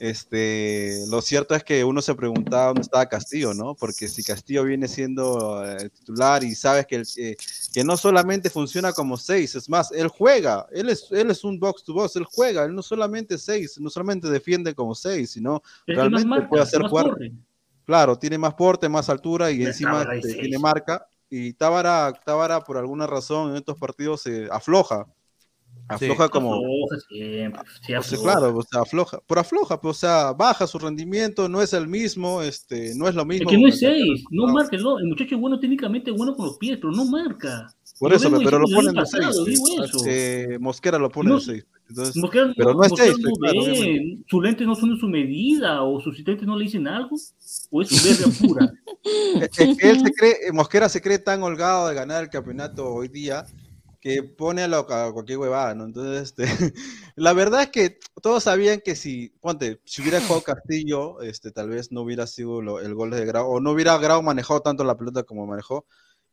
Este, lo cierto es que uno se preguntaba dónde estaba Castillo, ¿no? Porque si Castillo viene siendo eh, titular y sabes que, el- eh, que no solamente funciona como seis, es más, él juega, él es, él es un box to box, él juega, él no solamente seis, no solamente defiende como seis, sino más realmente marca, puede hacer jugar. corre. Claro, tiene más porte, más altura y Pero encima tiene marca. Y Tábara, Tábara, por alguna razón, en estos partidos se afloja. Afloja como. Afloja siempre, sí, o sea, afloja. claro, o sea, afloja. Por afloja, pues, o sea, baja su rendimiento, no es el mismo, este, no es lo Es mismo. que no es porque- 6, no marca. El, el muchacho es bueno técnicamente, bueno con los pies, pero no marca. Por eso, vengo pero lo ponen año 6. pasado, digo eso. Eh, Mosquera lo pone No, de 6. Entonces, Mosquera, pero no es Mosquera 6. no ve, sus lentes no son de su medida, o sus asistentes no le dicen algo, o es soberbia pura. Es que él se cree, eh, Mosquera se cree tan holgado de ganar el campeonato hoy día que pone a, lo- a cualquier huevada, ¿no? Entonces, este, la verdad es que todos sabían que si, ponte, si hubiera jugado Castillo, este, tal vez no hubiera sido lo- el gol de Grau, o no hubiera Grau manejado tanto la pelota como manejó.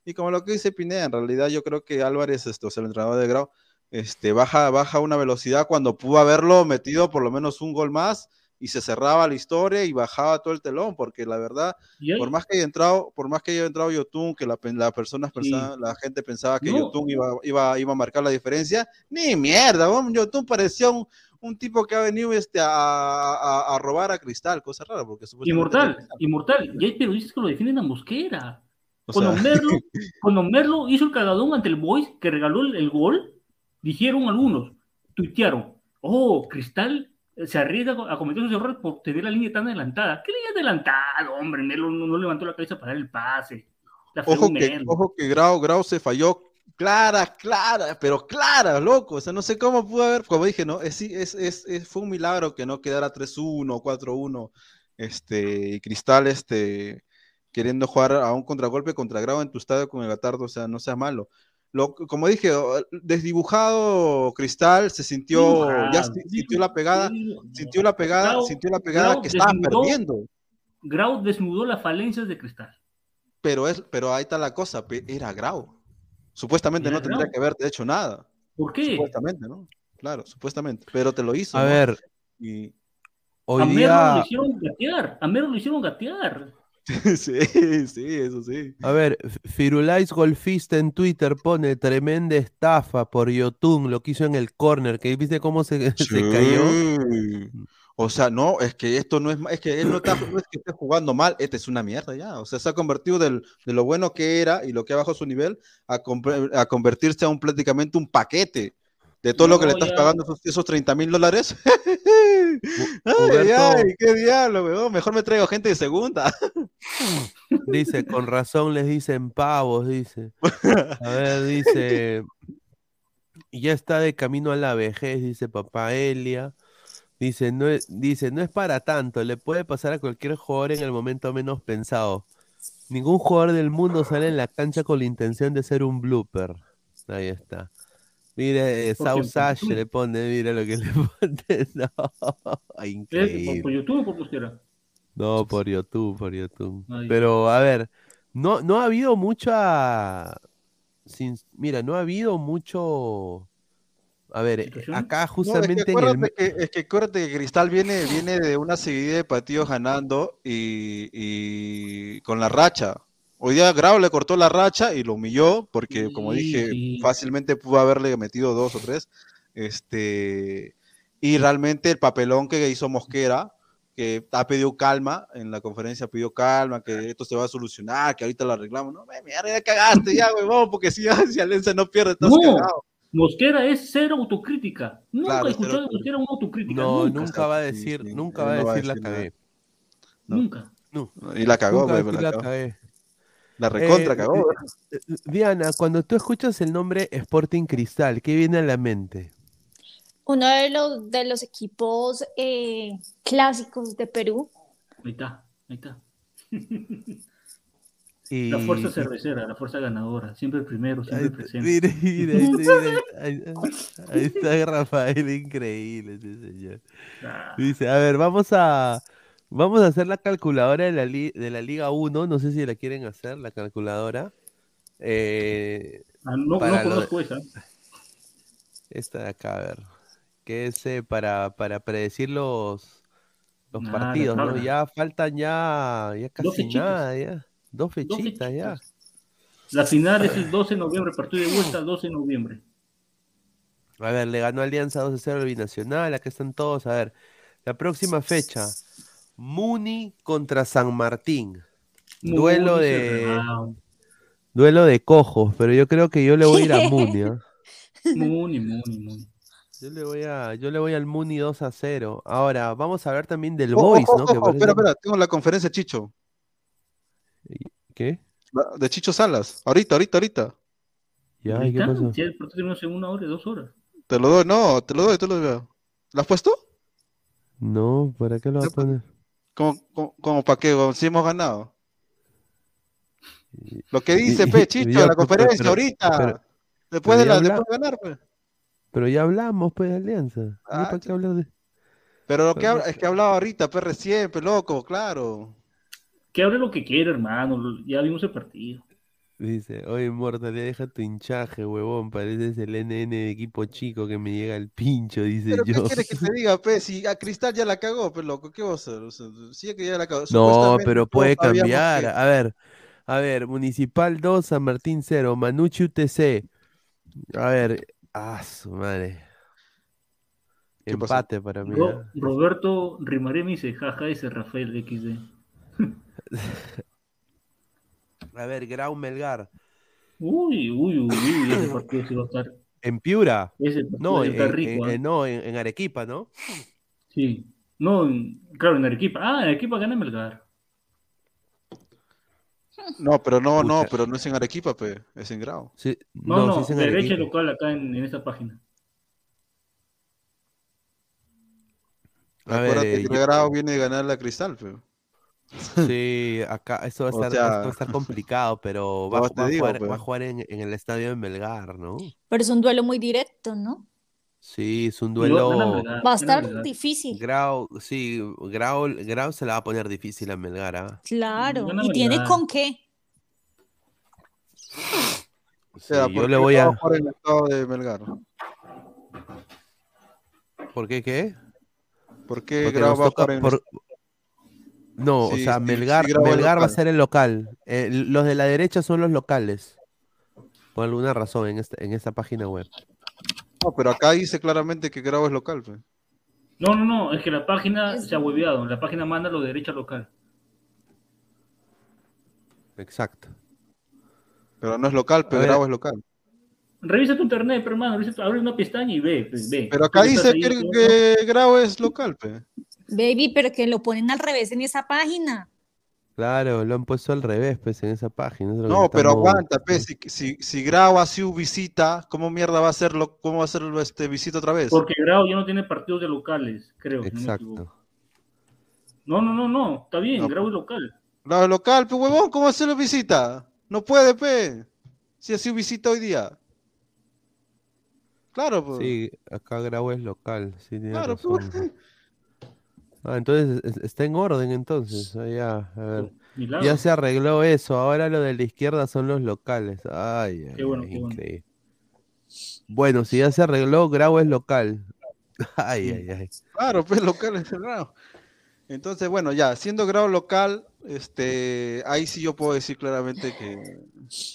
Y como lo que dice Pineda, en realidad yo creo que Álvarez, este, o sea, el entrenador de Grau, este, baja, baja una velocidad cuando pudo haberlo metido por lo menos un gol más y se cerraba la historia y bajaba todo el telón, porque la verdad, por más que haya entrado, por más que haya entrado Yotun, que la, la personas pensaban- la gente pensaba que No. Yotun iba, iba, iba a marcar la diferencia, ni mierda, Yotun parecía un, un tipo que ha venido este, a, a- a robar a Cristal, cosa rara, porque supuestamente Inmortal, inmortal. Y hay periodistas que lo defienden a Mosquera. O Cuando, sea- Merlo, cuando Merlo hizo el cagadón ante el Boys, que regaló el, el gol, dijeron algunos, tuitearon, oh, Cristal se arriesga a cometer esos errores por tener la línea tan adelantada. ¿Qué línea adelantada, hombre? Merlo no, no levantó la cabeza para dar el pase. La Ojo que, ojo que Grau, Grau se falló clara, clara, pero clara, loco. O sea, no sé cómo pudo haber, como dije, ¿no? Es, es, es, es- fue un milagro que no quedara 3-1, 4-1, este, y Cristal, este, queriendo jugar a un contragolpe contra Grau en tu estadio con el Gatardo, o sea, no seas malo. Lo, como dije, desdibujado Cristal, se sintió, ya Dibujado, si- sintió la pegada, sintió la pegada, Grau- sintió la pegada Grau que estaban desnudó- perdiendo. Grau desnudó las falencias de Cristal. Pero, es, pero ahí está la cosa, era Grau. Supuestamente Era no tendría Grau. que haberte hecho nada. ¿Por qué? Supuestamente, ¿no? Claro, supuestamente. Pero te lo hizo. A ¿no? ver, Y... hoy a Merlo día, lo hicieron gatear. A Merlo lo hicieron gatear. sí, sí, eso sí. a ver, Firulais Golfista en Twitter pone tremenda estafa por Yotun, lo que hizo en el corner, que viste cómo se, se cayó. Sí. O sea, no, es que esto no es, es que él no, está, no es que esté jugando mal, este es una mierda ya. O sea, se ha convertido del- de lo bueno que era y lo que ha bajado su nivel a, a convertirse a un prácticamente un paquete de todo lo que le No, estás ya. pagando esos, esos 30 mil dólares. ay, qué diablo, weón. Mejor me traigo gente de segunda. Dice, con razón les dicen pavos, dice. A ver, dice, ya está de camino a la vejez, dice papá Elia. Dice no, es, dice, no es para tanto, le puede pasar a cualquier jugador en el momento menos pensado. Ningún jugador del mundo sale en la cancha con la intención de ser un blooper. Ahí está. Mire, eh, Por South Sash tú. le pone, mira lo que le pone. No, ¿Es increíble. ¿Por, por YouTube o por Mosquera? No, por YouTube, por YouTube. Ay. Pero, a ver, no, no ha habido mucha. sin- mira, no ha habido mucho. A ver, eh, acá No, es que justamente en el. acuérdate me- que, es que acuérdate que Cristal viene, viene de una seguidilla de partidos ganando y, y con la racha. Hoy día Grau le cortó la racha y lo humilló porque, como dije, fácilmente pudo haberle metido dos o tres. Este, y realmente el papelón que hizo Mosquera, que ha pedido calma en la conferencia, pidió calma, que esto se va a solucionar, que ahorita lo arreglamos. No, me mierda, ya cagaste ya, huevón, porque si, si Alianza no pierde, estás No, cagado. Mosquera es cero autocrítica. Nunca Claro, he escuchado de Mosquera una autocrítica. No, nunca. nunca va a decir, sí, nunca va a no va a decir la cagué. No. Nunca. No, Y la cagó, nunca a güey, la la cagó. cagué. La recontra Eh, cagó. Diana, cuando tú escuchas el nombre Sporting Cristal, ¿qué viene a la mente? Uno de los, de los equipos eh, clásicos de Perú. Ahí está, ahí está. Y, La fuerza y- cervecera, la fuerza ganadora. Siempre primero, siempre Ahí, presente. mire, mire, ahí, mire, ahí- ahí está Rafael, increíble ese señor. Ah, Dice, a ver, vamos a vamos a hacer la calculadora de la, de la Liga 1, no sé si la quieren hacer, la calculadora. Eh, ah, no, no de- conozco esa. esta de acá, a ver, que es eh, para, para predecir los, los Ah, la partidos, ¿no? tabla. Ya faltan ya, ya casi nada, ya. Dos Dos fechitas ya. fechitas. La final es el 12 de noviembre, partido de vuelta 12 de noviembre. A ver, le ganó Alianza 2-0 al Binacional, acá están todos. A ver, la próxima fecha, Muni contra San Martín. Duelo Muy de cerrado. duelo de cojos, pero yo creo que yo le voy a ir a Muni. ¿ah? Muni, Muni, Muni. Yo le voy a yo le voy al Muni 2 a 0. Ahora, vamos a hablar también del Ojo, Boys, ojo, ¿no? Que ojo, parece- espera, espera, tengo la conferencia de Chicho. ¿Qué? De Chicho Salas. Ahorita, ahorita, ahorita. Ya, Ahí ¿y qué está, pasó? Si el partido terminó hace una hora, dos horas. Te lo doy, no, te lo doy, te lo doy. ¿Lo has puesto? No, ¿para qué lo va a poner? Como, como, como para qué, si hemos ganado. Lo que dice, pe, Chicho, Ya, la conferencia pero- ahorita. pero- Después de, Pero la, habla- después de ganar, pues. Pero ya hablamos, pues, de Alianza. ¿No Ah, para qué hablar de...? Pero lo que habla, es que hablaba ahorita, pues recién, pues loco, claro. Que hable lo que quiera, hermano. Ya vimos el partido. Dice, oye, Mortal, ya deja tu hinchaje, huevón. Pareces el NN de equipo chico que me llega el pincho, dice Pero ¿qué yo. quieres que te diga, pues? Si a Cristal ya la cagó, pues loco, ¿qué vas a hacer? O sea, sí que ya la cagó. No, pero puede cambiar. que- A ver, a ver, Municipal 2, San Martín 0, Manucci UTC. A ver, ah, su madre. ¿Qué pasó? Empate para mí. Ro- ¿ah? Roberto Rimaré me dice, jaja, ese Rafael XD. A ver, Grau Melgar. Uy, uy, uy, uy, ese partido sí va a estar. En Piura. Ese partido No, en, rico. en- ¿ah? en- no, en, en Arequipa, ¿no? Sí. No, en- claro, en Arequipa. Ah, en Arequipa gana Melgar. No, pero no, no, pero no es en Arequipa, pues, es en Grau. Sí, No, no, sí es en derecha Arequipa. local acá en, en esta página. A ver, Acuérdate eh, que yo- Grau viene de ganar la Cristal, pues. Sí, acá esto va a O estar, sea- esto va a estar complicado, pero va, a- te va a digo, jugar, pues. va a jugar en, en el estadio de Melgar, ¿no? Pero es un duelo muy directo, ¿no? Sí, es un duelo. Melgar, Va a estar difícil. Grau, sí, Grau, Grau se la va a poner difícil a Melgar, ¿ah? Claro. ¿Y tiene con qué? O sea, Sí, yo le voy a. va jugar en el estado de Melgar. ¿Por qué qué? ¿Por qué Porque Grau va a jugar en por- No, o sea, sí, Melgar, sí, Melgar va a ser el local. Eh, los de la derecha son los locales. Por alguna razón en esta, en esta página web. No, pero acá dice claramente que Grau es local, pues. No, no, no, es que la página Es- se ha hueveado. La página manda lo de derecha local. Exacto. Pero no es local, pero. Grau es local. Revisa tu internet, pero, hermano. Tu- abre una pestaña y ve. pues, ve. Pero acá dice ahí, que, ¿no? que Grau es local, pues. Baby, pero que lo ponen al revés en esa página. Claro, lo han puesto al revés, pues, en esa página. es No, pero estamos- aguanta, pues, si, si, si Grau ha sido visita, ¿cómo mierda va a hacerlo? ¿Cómo va a hacerlo este visita otra vez? Porque Grau ya no tiene partidos de locales, creo. si no me equivoco. Exacto. No, no, no, no. Está bien, No, Grau es local. Grau es local, pues huevón, ¿cómo hacerlo visita? No puede, pues. Si ha sido visita hoy día. Claro, pues. Sí, acá Grau es local, sí, tiene Claro, razón. pues. Ah, entonces es- está en orden entonces. ah, ya, a ver. Milagro. Ya se arregló eso, ahora lo de la izquierda son los locales. Ay, ay, Qué bueno, ay, qué bueno. increíble. Bueno, si ya se arregló, Grau es local. Ay, ay, ay. Claro, pues local es Grau. Entonces, bueno, ya, siendo Grau local, este, ahí sí yo puedo decir claramente que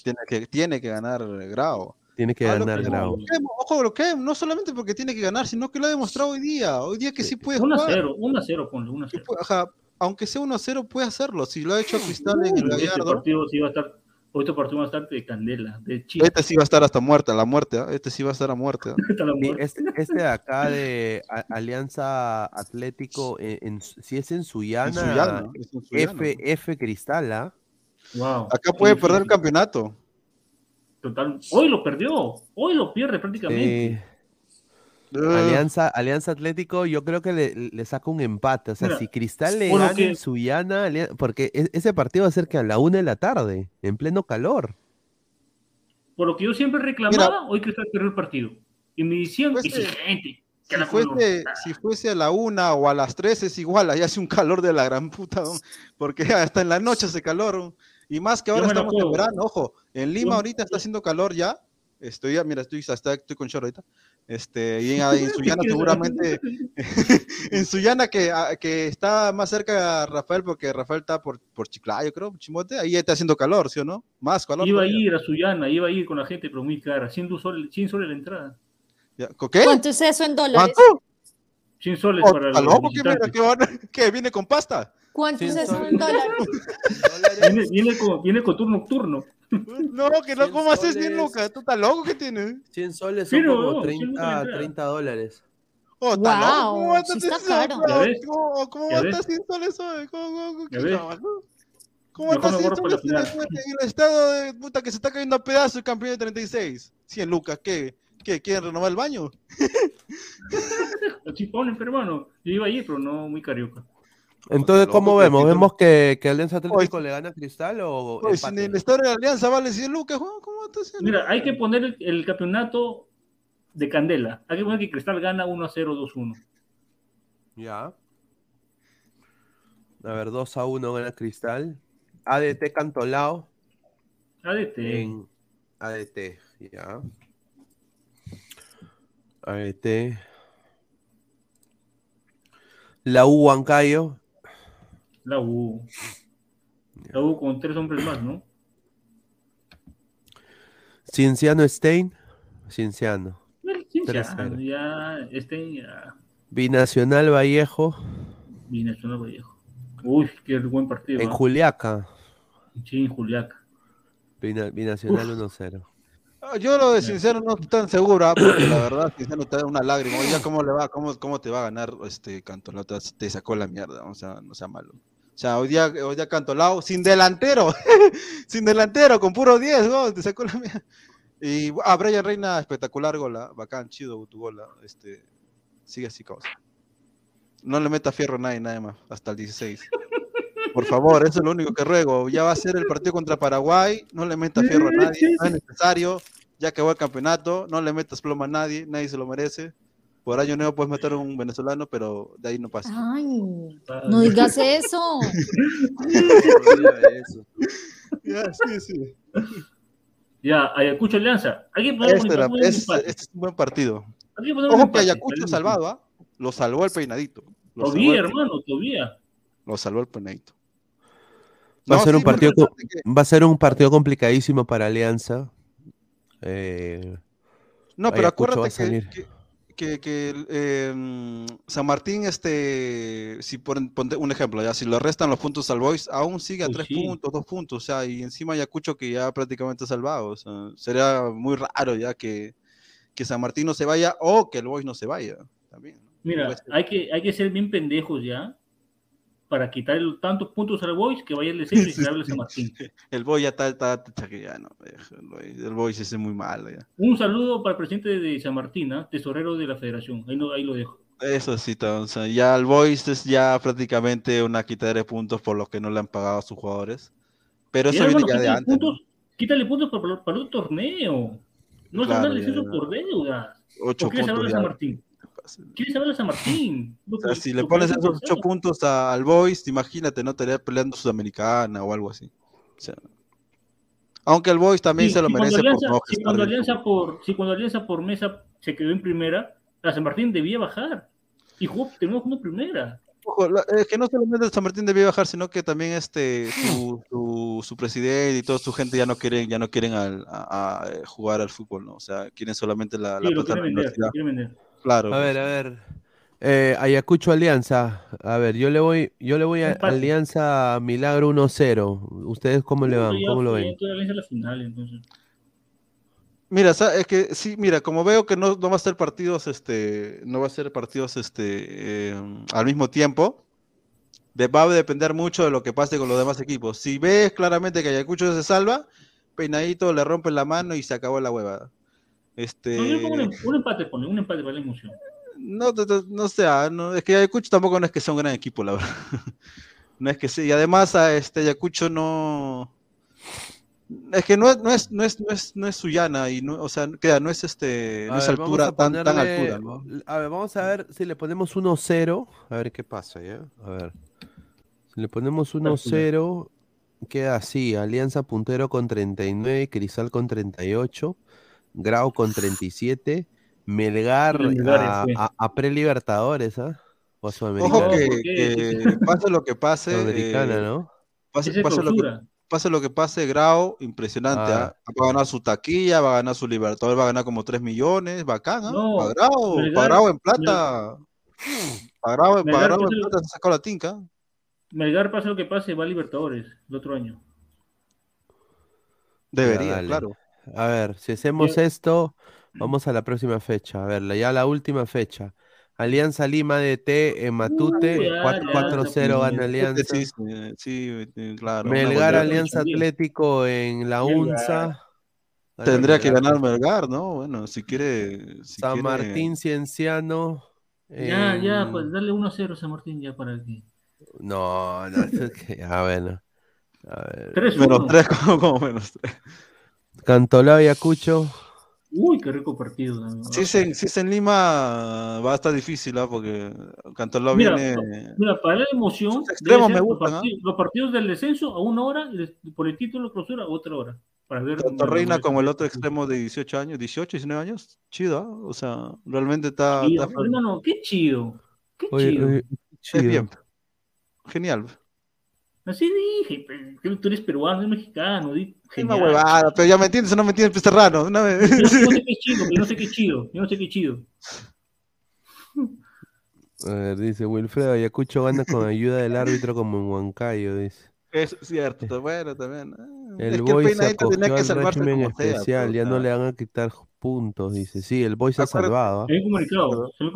tiene que, tiene que ganar Grau. Tiene que Ah, lo ganar Grau. Ojo, lo que no solamente porque tiene que ganar, sino que lo ha demostrado hoy día. Hoy día que sí puede 1 a jugar. 0, 1 a 0, ponle 1 a 0. Ajá, aunque sea 1 a 0, puede hacerlo. Si lo ha hecho Cristal en el este Gallardo, partido sí va a estar, este partido va a estar de candela, de chiste. este sí va a estar hasta muerte, a la muerte. ¿ah? Este sí va a estar a muerte. ¿ah? Sí, muerte. este, este de acá de A- Alianza Atlético, en, en- si es en En Suyana, Suyana, es en Suyana. F, F Cristal, ¿ah? Wow. Acá puede perder el campeonato. Total. Hoy lo perdió. Hoy lo pierde prácticamente. Sí. Alianza, Alianza Atlético, yo creo que le, le saca un empate. O sea, Mira, si Cristal le gana en Suyana, porque e- ese partido va a ser que a la una de la tarde, en pleno calor. Por lo que yo siempre reclamaba, hoy Cristal perdió el partido. Y me decían exigente. Que Si la fuese, si fuese a la una o a las tres es igual, ahí hace un calor de la gran puta, ¿no? porque hasta en la noche hace calor, ¿no? Y más que ahora estamos en verano, ojo, en Lima ahorita está haciendo calor ya, estoy ya, mira, estoy, hasta estoy con short ahorita, este, y en, en Sullana seguramente, en Sullana que, que está más cerca a Rafael, porque Rafael está por, por Chiclayo, creo, Chimote, ahí está haciendo calor, ¿sí o no? Más calor. Iba a ir a Suyana, iba a ir con la gente, pero muy cara. 100 soles, 100 soles la entrada. Ya, ¿con ¿Qué? ¿Cuánto es eso en dólares? ¿Cuánto? 100 soles Oh, para ¿está los loco? ¿Qué, mira, visitantes. qué van- qué, viene con pasta? ¿Cuánto es eso en dólares? Viene, viene con, viene con turno nocturno. No, que no, 100 ¿cómo haces bien, soles. Luca? ¿Tú estás loco que tienes? 100 soles son Pero, como no, 30, 130. 30 dólares. Oh, ¿está loco? ¿Cómo va a sí está caro. ¿Cómo, cómo ya va a estar sin soles hoy? ¿Cómo, cómo, qué cabrón? ¿Cómo para la soles final. en el estado de puta que se está cayendo a pedazos el campeón de 36? 100 lucas, ¿qué? ¿Qué? ¿Quieren renovar el baño? Pero hermano. Yo iba a ir, pero no muy carioca. Entonces, ¿cómo vemos? ¿Vemos que, que Alianza Atlético Oye, le gana a Cristal o Oye, si empate? en el estadio de Alianza vale 100 lucas, Juan, ¿cómo está haciendo? Mira, hay que poner el, el campeonato de Candela. Hay que poner que Cristal gana 1 a 0, 2 1. Ya. A ver, 2 a 1 gana Cristal. ADT Cantolao ADT. en ADT, ya. ADT. La U Huancayo. La U. La U con tres hombres más, ¿no? Cienciano Stein. Cienciano. Cienciano, 3-0. ya, este, ya. Binacional Vallejo. Binacional Vallejo. Uy, qué buen partido. En ¿ah? Juliaca. Sí, en Juliaca. Bina- Binacional 1-0. Ah, Yo lo de Cinciano no estoy tan segura, porque la verdad Cinciano te da una lágrima. Oye, ¿cómo le va? ¿Cómo, cómo te va a ganar este Cantolao? Te, te sacó la mierda, o sea, no sea malo. O sea, hoy día, hoy día Cantolao sin delantero, sin delantero, con puro 10, ¿no? te sacó la mierda. Y ah, Brian Reina, espectacular gola, bacán, chido tu gola. Este, sigue así, causa. No le meta fierro a nadie, nada más, hasta el 16. Por favor, eso es lo único que ruego. Ya va a ser el partido contra Paraguay, no le metas fierro a nadie, no es necesario. Ya que va el campeonato, no le metas ploma a nadie, nadie se lo merece. Por año nuevo puedes meter a un venezolano, pero de ahí no pasa. Ay, no digas eso. Ya, sí, sí. Ya, Ayacucho Alianza. Este, era- empate, un es- empate. este es un buen partido. Ojo que Ayacucho al salvado, ¿ah? Lo salvó el peinadito. Lo Todavía, hermano, todavía. Lo salvó el peinadito. Va a ser sí, un partido va a ser un partido complicadísimo para Alianza. Eh, No, pero Ayacucho va a acuérdate que, que- que eh, mm, San Martín, este, si por, ponte un ejemplo, ya si le restan los puntos al Boys, aún sigue a Uy, tres sí. puntos, dos puntos, o sea, y encima Ayacucho que ya prácticamente salvado, o sea, sería muy raro ya que, que San Martín no se vaya o que el Boys no se vaya, también. ¿no? Mira, hay que, hay que ser bien pendejos ya para quitar tantos puntos al Boys que vaya el descenso y se hable. San Martín. El Boys ya está, está, está que ya no, el Boys, es muy malo ya. Un saludo para el presidente de San Martín, ¿ah? tesorero de la federación. Ahí, no, ahí lo dejo. Eso sí, sea, ya el Boys es ya prácticamente una quita de puntos por los que no le han pagado a sus jugadores. Pero eso viene ya de antes. puntos, quítale puntos para, para otro torneo. No es Claro, ya, descenso ya. por deuda. Ocho ¿O quieres hablar puntos de ya. San Martín? ¿Quieres hablar de San Martín? O sea, si le pones es esos ocho puntos a- al Boys, imagínate, no estaría peleando Sudamericana o algo así. O sea, aunque el Boys también Sí, se lo si merece Alianza, por no si cuando. Alianza por si cuando Alianza por mesa se quedó en primera, a San Martín debía bajar. Y jugó, terminó jugando primera. Ojo, la- es que no solamente San Martín debía bajar, sino que también este su, su, su presidente y toda su gente ya no quieren, ya no quieren al- a, a, eh, jugar al fútbol, ¿no? O sea, quieren solamente la, la Sí, lo plata de la vender, lo universidad. Claro. a ver, a ver. Eh, Ayacucho Alianza. A ver, yo le voy, yo le voy a. Alianza Milagro 1-0. ¿Ustedes cómo le van? ¿Cómo lo ven? la final, entonces. Mira, es que sí, mira, como veo que no, no va a ser partidos, este, no va a ser partidos, este, eh, al mismo tiempo, de- va a depender mucho de lo que pase con los demás equipos. Si ves claramente que Ayacucho se salva, Peinadito le rompe la mano y se acabó la huevada. Este, No, yo pongo un, em- un empate, pone, un empate para la emoción. no, no, no, ah, no, es que Ayacucho tampoco no es que sea un gran equipo, la verdad. No es que sí, y además a este Ayacucho no es que no es, no es, no es, no es, no es Sullana y no, o sea, queda, no es este, no A es ver, altura, a tan, tan ponerle- altura, ¿no? A ver, vamos a ver si le ponemos 1-0. A ver qué pasa, ¿ya? A ver. Si le ponemos 1-0, queda así. Alianza puntero con 39, Cristal con 38, Grau con 37, Melgar a, fue. a, a pre-libertadores, ¿ah? O Ojo que, pase lo que pase, Sudamericana, eh, ¿no? pase, lo que, pase lo que pase, Grau, impresionante, Ah. ¿ah? va a ganar su taquilla, va a ganar su Libertador, va a ganar como 3 millones, bacán, ¿ah? No, Pa' Grau, pa' Melgar- Grau en plata, pa' Grau, en plata se sacó la tinca. Melgar, pase lo que pase, va a Libertadores el otro año. Debería, claro. A ver, si hacemos Yo- esto, vamos a la próxima fecha. A ver, ya la última fecha. Alianza Lima DT en Matute, ya, 4 ya, 4-0 ya, gana ya. Alianza. Sí, sí, sí, sí, claro. una Melgar. Alianza. Atlético en la. Gana Tendría que ganar Melgar, ¿no? Bueno, si quiere. Si San quiere- Martín Cienciano. Ya, ya, en- pues dale 1-0 a San Martín ya para que. No, no, es que- a ver, no. A ver. Tres, Menos uno. tres, como, como menos tres. Cantolao y Acucho. Uy, qué rico partido. ¿no? Si es en, si es en Lima, va a estar difícil, ¿ah? Porque Cantolao Mira, viene. Mira, para la emoción, extremos me los, gustan, ¿ah? partidos, los partidos del descenso a una hora y por el título de clausura otra hora. Para ver Tanto Reina como el otro extremo de 18 años, 18, 19 años, chido, ¿ah? O sea, realmente está. Chido, está- hermano, qué chido. Qué Oye, chido. oye, es chido. bien. Genial. Así dije, que tú eres peruano, eres mexicano. Es una Genial. huevada, pero ya me entiendes o no me entiendes, pues, Serrano. Una vez. Yo no sé qué es chido, yo no sé qué chido, yo no sé qué chido. A ver, dice Wilfredo Ayacucho gana con ayuda del árbitro como en Huancayo, dice. Es cierto, está bueno también. Ah, El es que el se peinadito tenía acogió que al régimen como sea, especial, pues, ya no le van a quitar puntos, dice. Sí, el Boy se ha salvado.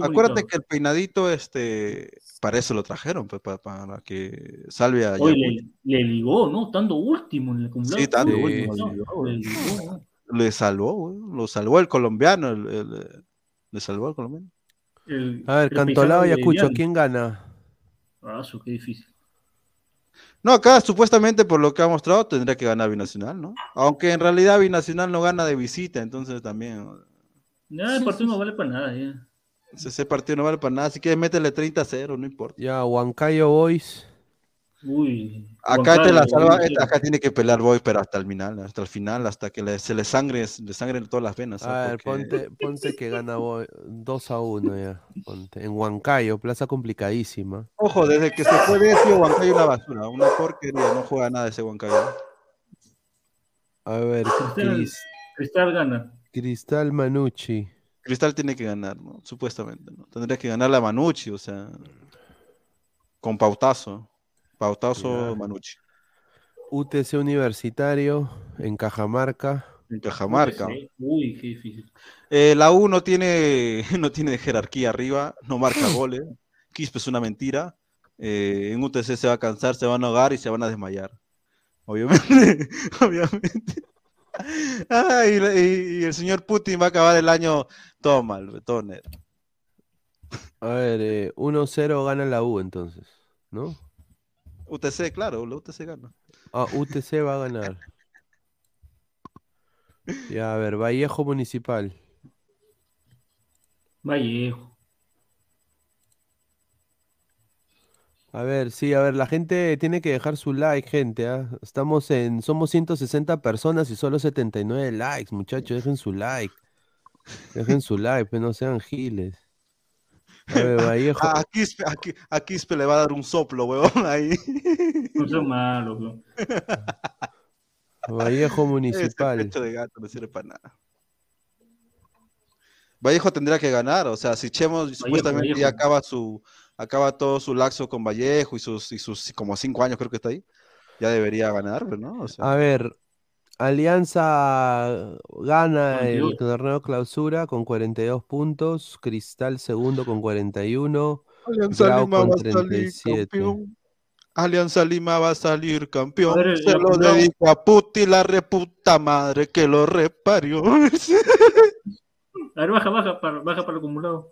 Acuérdate que el peinadito, este, para eso lo trajeron, pues, para, para que salve a Oye, le, le ligó, ¿no? Estando último en el acumulado. Sí, tanto Uy, último, no, le salvó, lo salvó el colombiano, el- el- le salvó al colombiano. El- A ver, Cantolao y Diana. ¿quién gana? Ah, su, qué difícil. No, acá supuestamente por lo que ha mostrado tendría que ganar Binacional, ¿no? Aunque en realidad Binacional no gana de visita, entonces también Ya, el partido no vale para nada, ya. ese partido no vale para nada, si quieres métele 30 a 0, no importa. Ya, Huancayo Boys. Uy. Acá, te la salva, acá tiene que pelear Boy, pero hasta el final, hasta el final, hasta que le- se le sangre, le sangren todas las venas. ¿ah? A ver, Porque- ponte, ponte que gana Boy 2 a 1 ya. Ponte. En Huancayo, plaza complicadísima. Ojo, desde que se fue Decio, Huancayo una basura, una porquería, no juega nada ese Huancayo. A ver, Cristal, Cris- Cristal gana. Cristal Manucci. Cristal tiene que ganar, ¿no? Supuestamente, ¿no? Tendría que ganar la Manucci, o sea, con pautazo. Pautazo. Manucci. UTC Universitario en Cajamarca. En Cajamarca. UTC. Uy, qué difícil. Eh, la U no tiene, no tiene jerarquía arriba, no marca goles. Quispe es una mentira. Eh, en UTC se va a cansar, se van a ahogar y se van a desmayar. Obviamente, obviamente. Ah, y, la- y- y el señor Putin va a acabar el año todo mal, todo negro. A ver, eh, 1-0 gana la U entonces, ¿no? UTC, claro, la UTC gana. Ah, UTC va a ganar. Ya, a ver, Vallejo Municipal. Vallejo. A ver, sí, a ver, la gente tiene que dejar su like, gente, ¿ah? Estamos en, somos 160 personas y solo 79 likes, muchachos, dejen su like. Dejen su like, pues no sean giles. A Vallejo, A, a Quispe, a Qui- a Quispe le va a dar un soplo, huevón, ahí. No ¿no? Vallejo Ese Municipal. pecho de gato no sirve para nada. Vallejo tendría que ganar, o sea, si Chemo supuestamente ya Vallejo. acaba su acaba todo su laxo con Vallejo y sus y sus como cinco años creo que está ahí, ya debería ganar, ¿no? O sea, A ver, Alianza gana el 42. torneo clausura con 42 puntos, Cristal segundo con 41, Alianza Grau Lima con va a salir 37. campeón. Alianza Lima va a salir campeón. Se lo acumulado. dedico a Puti, la reputa madre que lo reparió. A ver, baja, baja para, baja para el acumulado.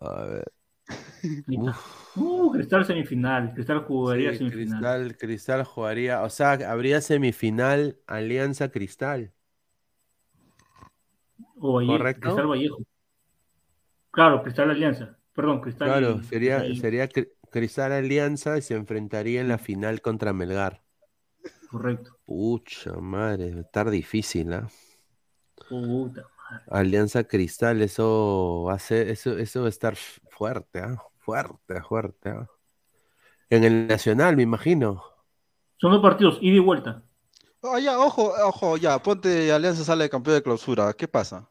A ver, Uh, Cristal semifinal. Cristal jugaría sí, semifinal. Cristal, Cristal jugaría, o sea, habría semifinal Alianza Cristal. O Valle- ¿Correcto? Cristal Vallejo. Claro, Cristal Alianza. Perdón, Cristal. Claro, y- sería, sería Cri- Cristal Alianza y se enfrentaría en la final contra Melgar. Correcto. Pucha madre, va a estar difícil, ¿ah? Puta. Alianza Cristal, eso va a ser, eso, eso va a estar fuerte, ¿ah? Fuerte, fuerte. En el Nacional, me imagino. Son dos partidos, ida y vuelta. Oh, ya, ojo, ojo, ya, ponte Alianza sale campeón de clausura. ¿Qué pasa?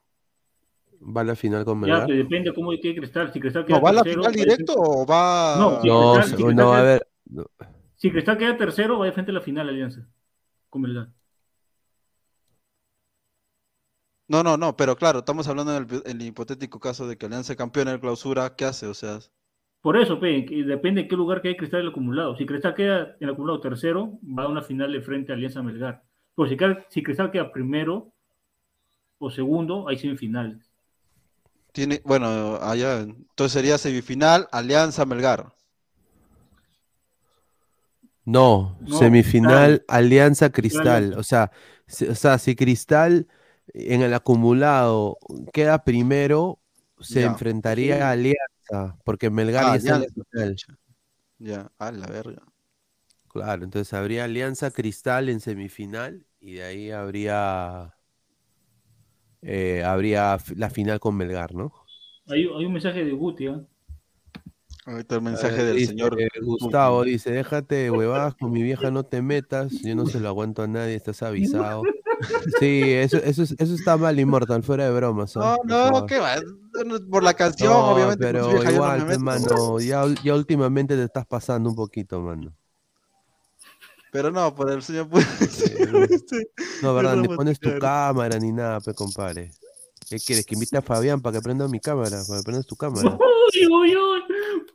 Va a la final con Ya, Melgar. que depende cómo quede Cristal. Si Cristal queda ¿No va a la tercero, final a ir directo o va? No, Cristal- si Cristal no, a queda- ver. no, Si Cristal queda tercero, va de frente a la final Alianza. Con Melgar. No, no, no, pero claro, estamos hablando en el, hipotético caso de que Alianza campeona de clausura, ¿qué hace? O sea, Por eso, pe, depende de qué lugar quede Cristal en el acumulado. Si Cristal queda en el acumulado tercero, va a una final de frente a Alianza Melgar. Pues si, Cristal queda primero o segundo, hay semifinales. tiene, bueno, allá, entonces sería semifinal Alianza Melgar. No, No, semifinal Alianza Cristal. O sea, si, o sea, si Cristal en el acumulado queda primero, se Ya. enfrentaría a Alianza, porque Melgar Ah, ya está en la Alianza, final. Ya, a la verga. Claro, entonces habría Alianza Cristal en semifinal y de ahí habría eh, habría la final con Melgar, ¿no? Hay, hay un mensaje de Guti, ¿ah? Ahorita el mensaje Eh, del dice, señor eh, Gustavo dice, déjate de huevadas, con mi vieja no te metas, yo no se lo aguanto a nadie, estás avisado. Sí, eso, eso, es- eso está mal, Immortal, fuera de bromas. ¿ah? No, no, qué va. Por la canción, No, obviamente. con su pero vieja no igual, me pues, mano, ya, ya últimamente te estás pasando un poquito, mano. Pero no, por el señor. pues, No, verdad, ni pones tu cámara ni nada, pe compadre. ¿Qué quieres? ¿Que invite a Fabián para que prenda mi cámara? Para que prendas tu cámara. Uy, uy, uy.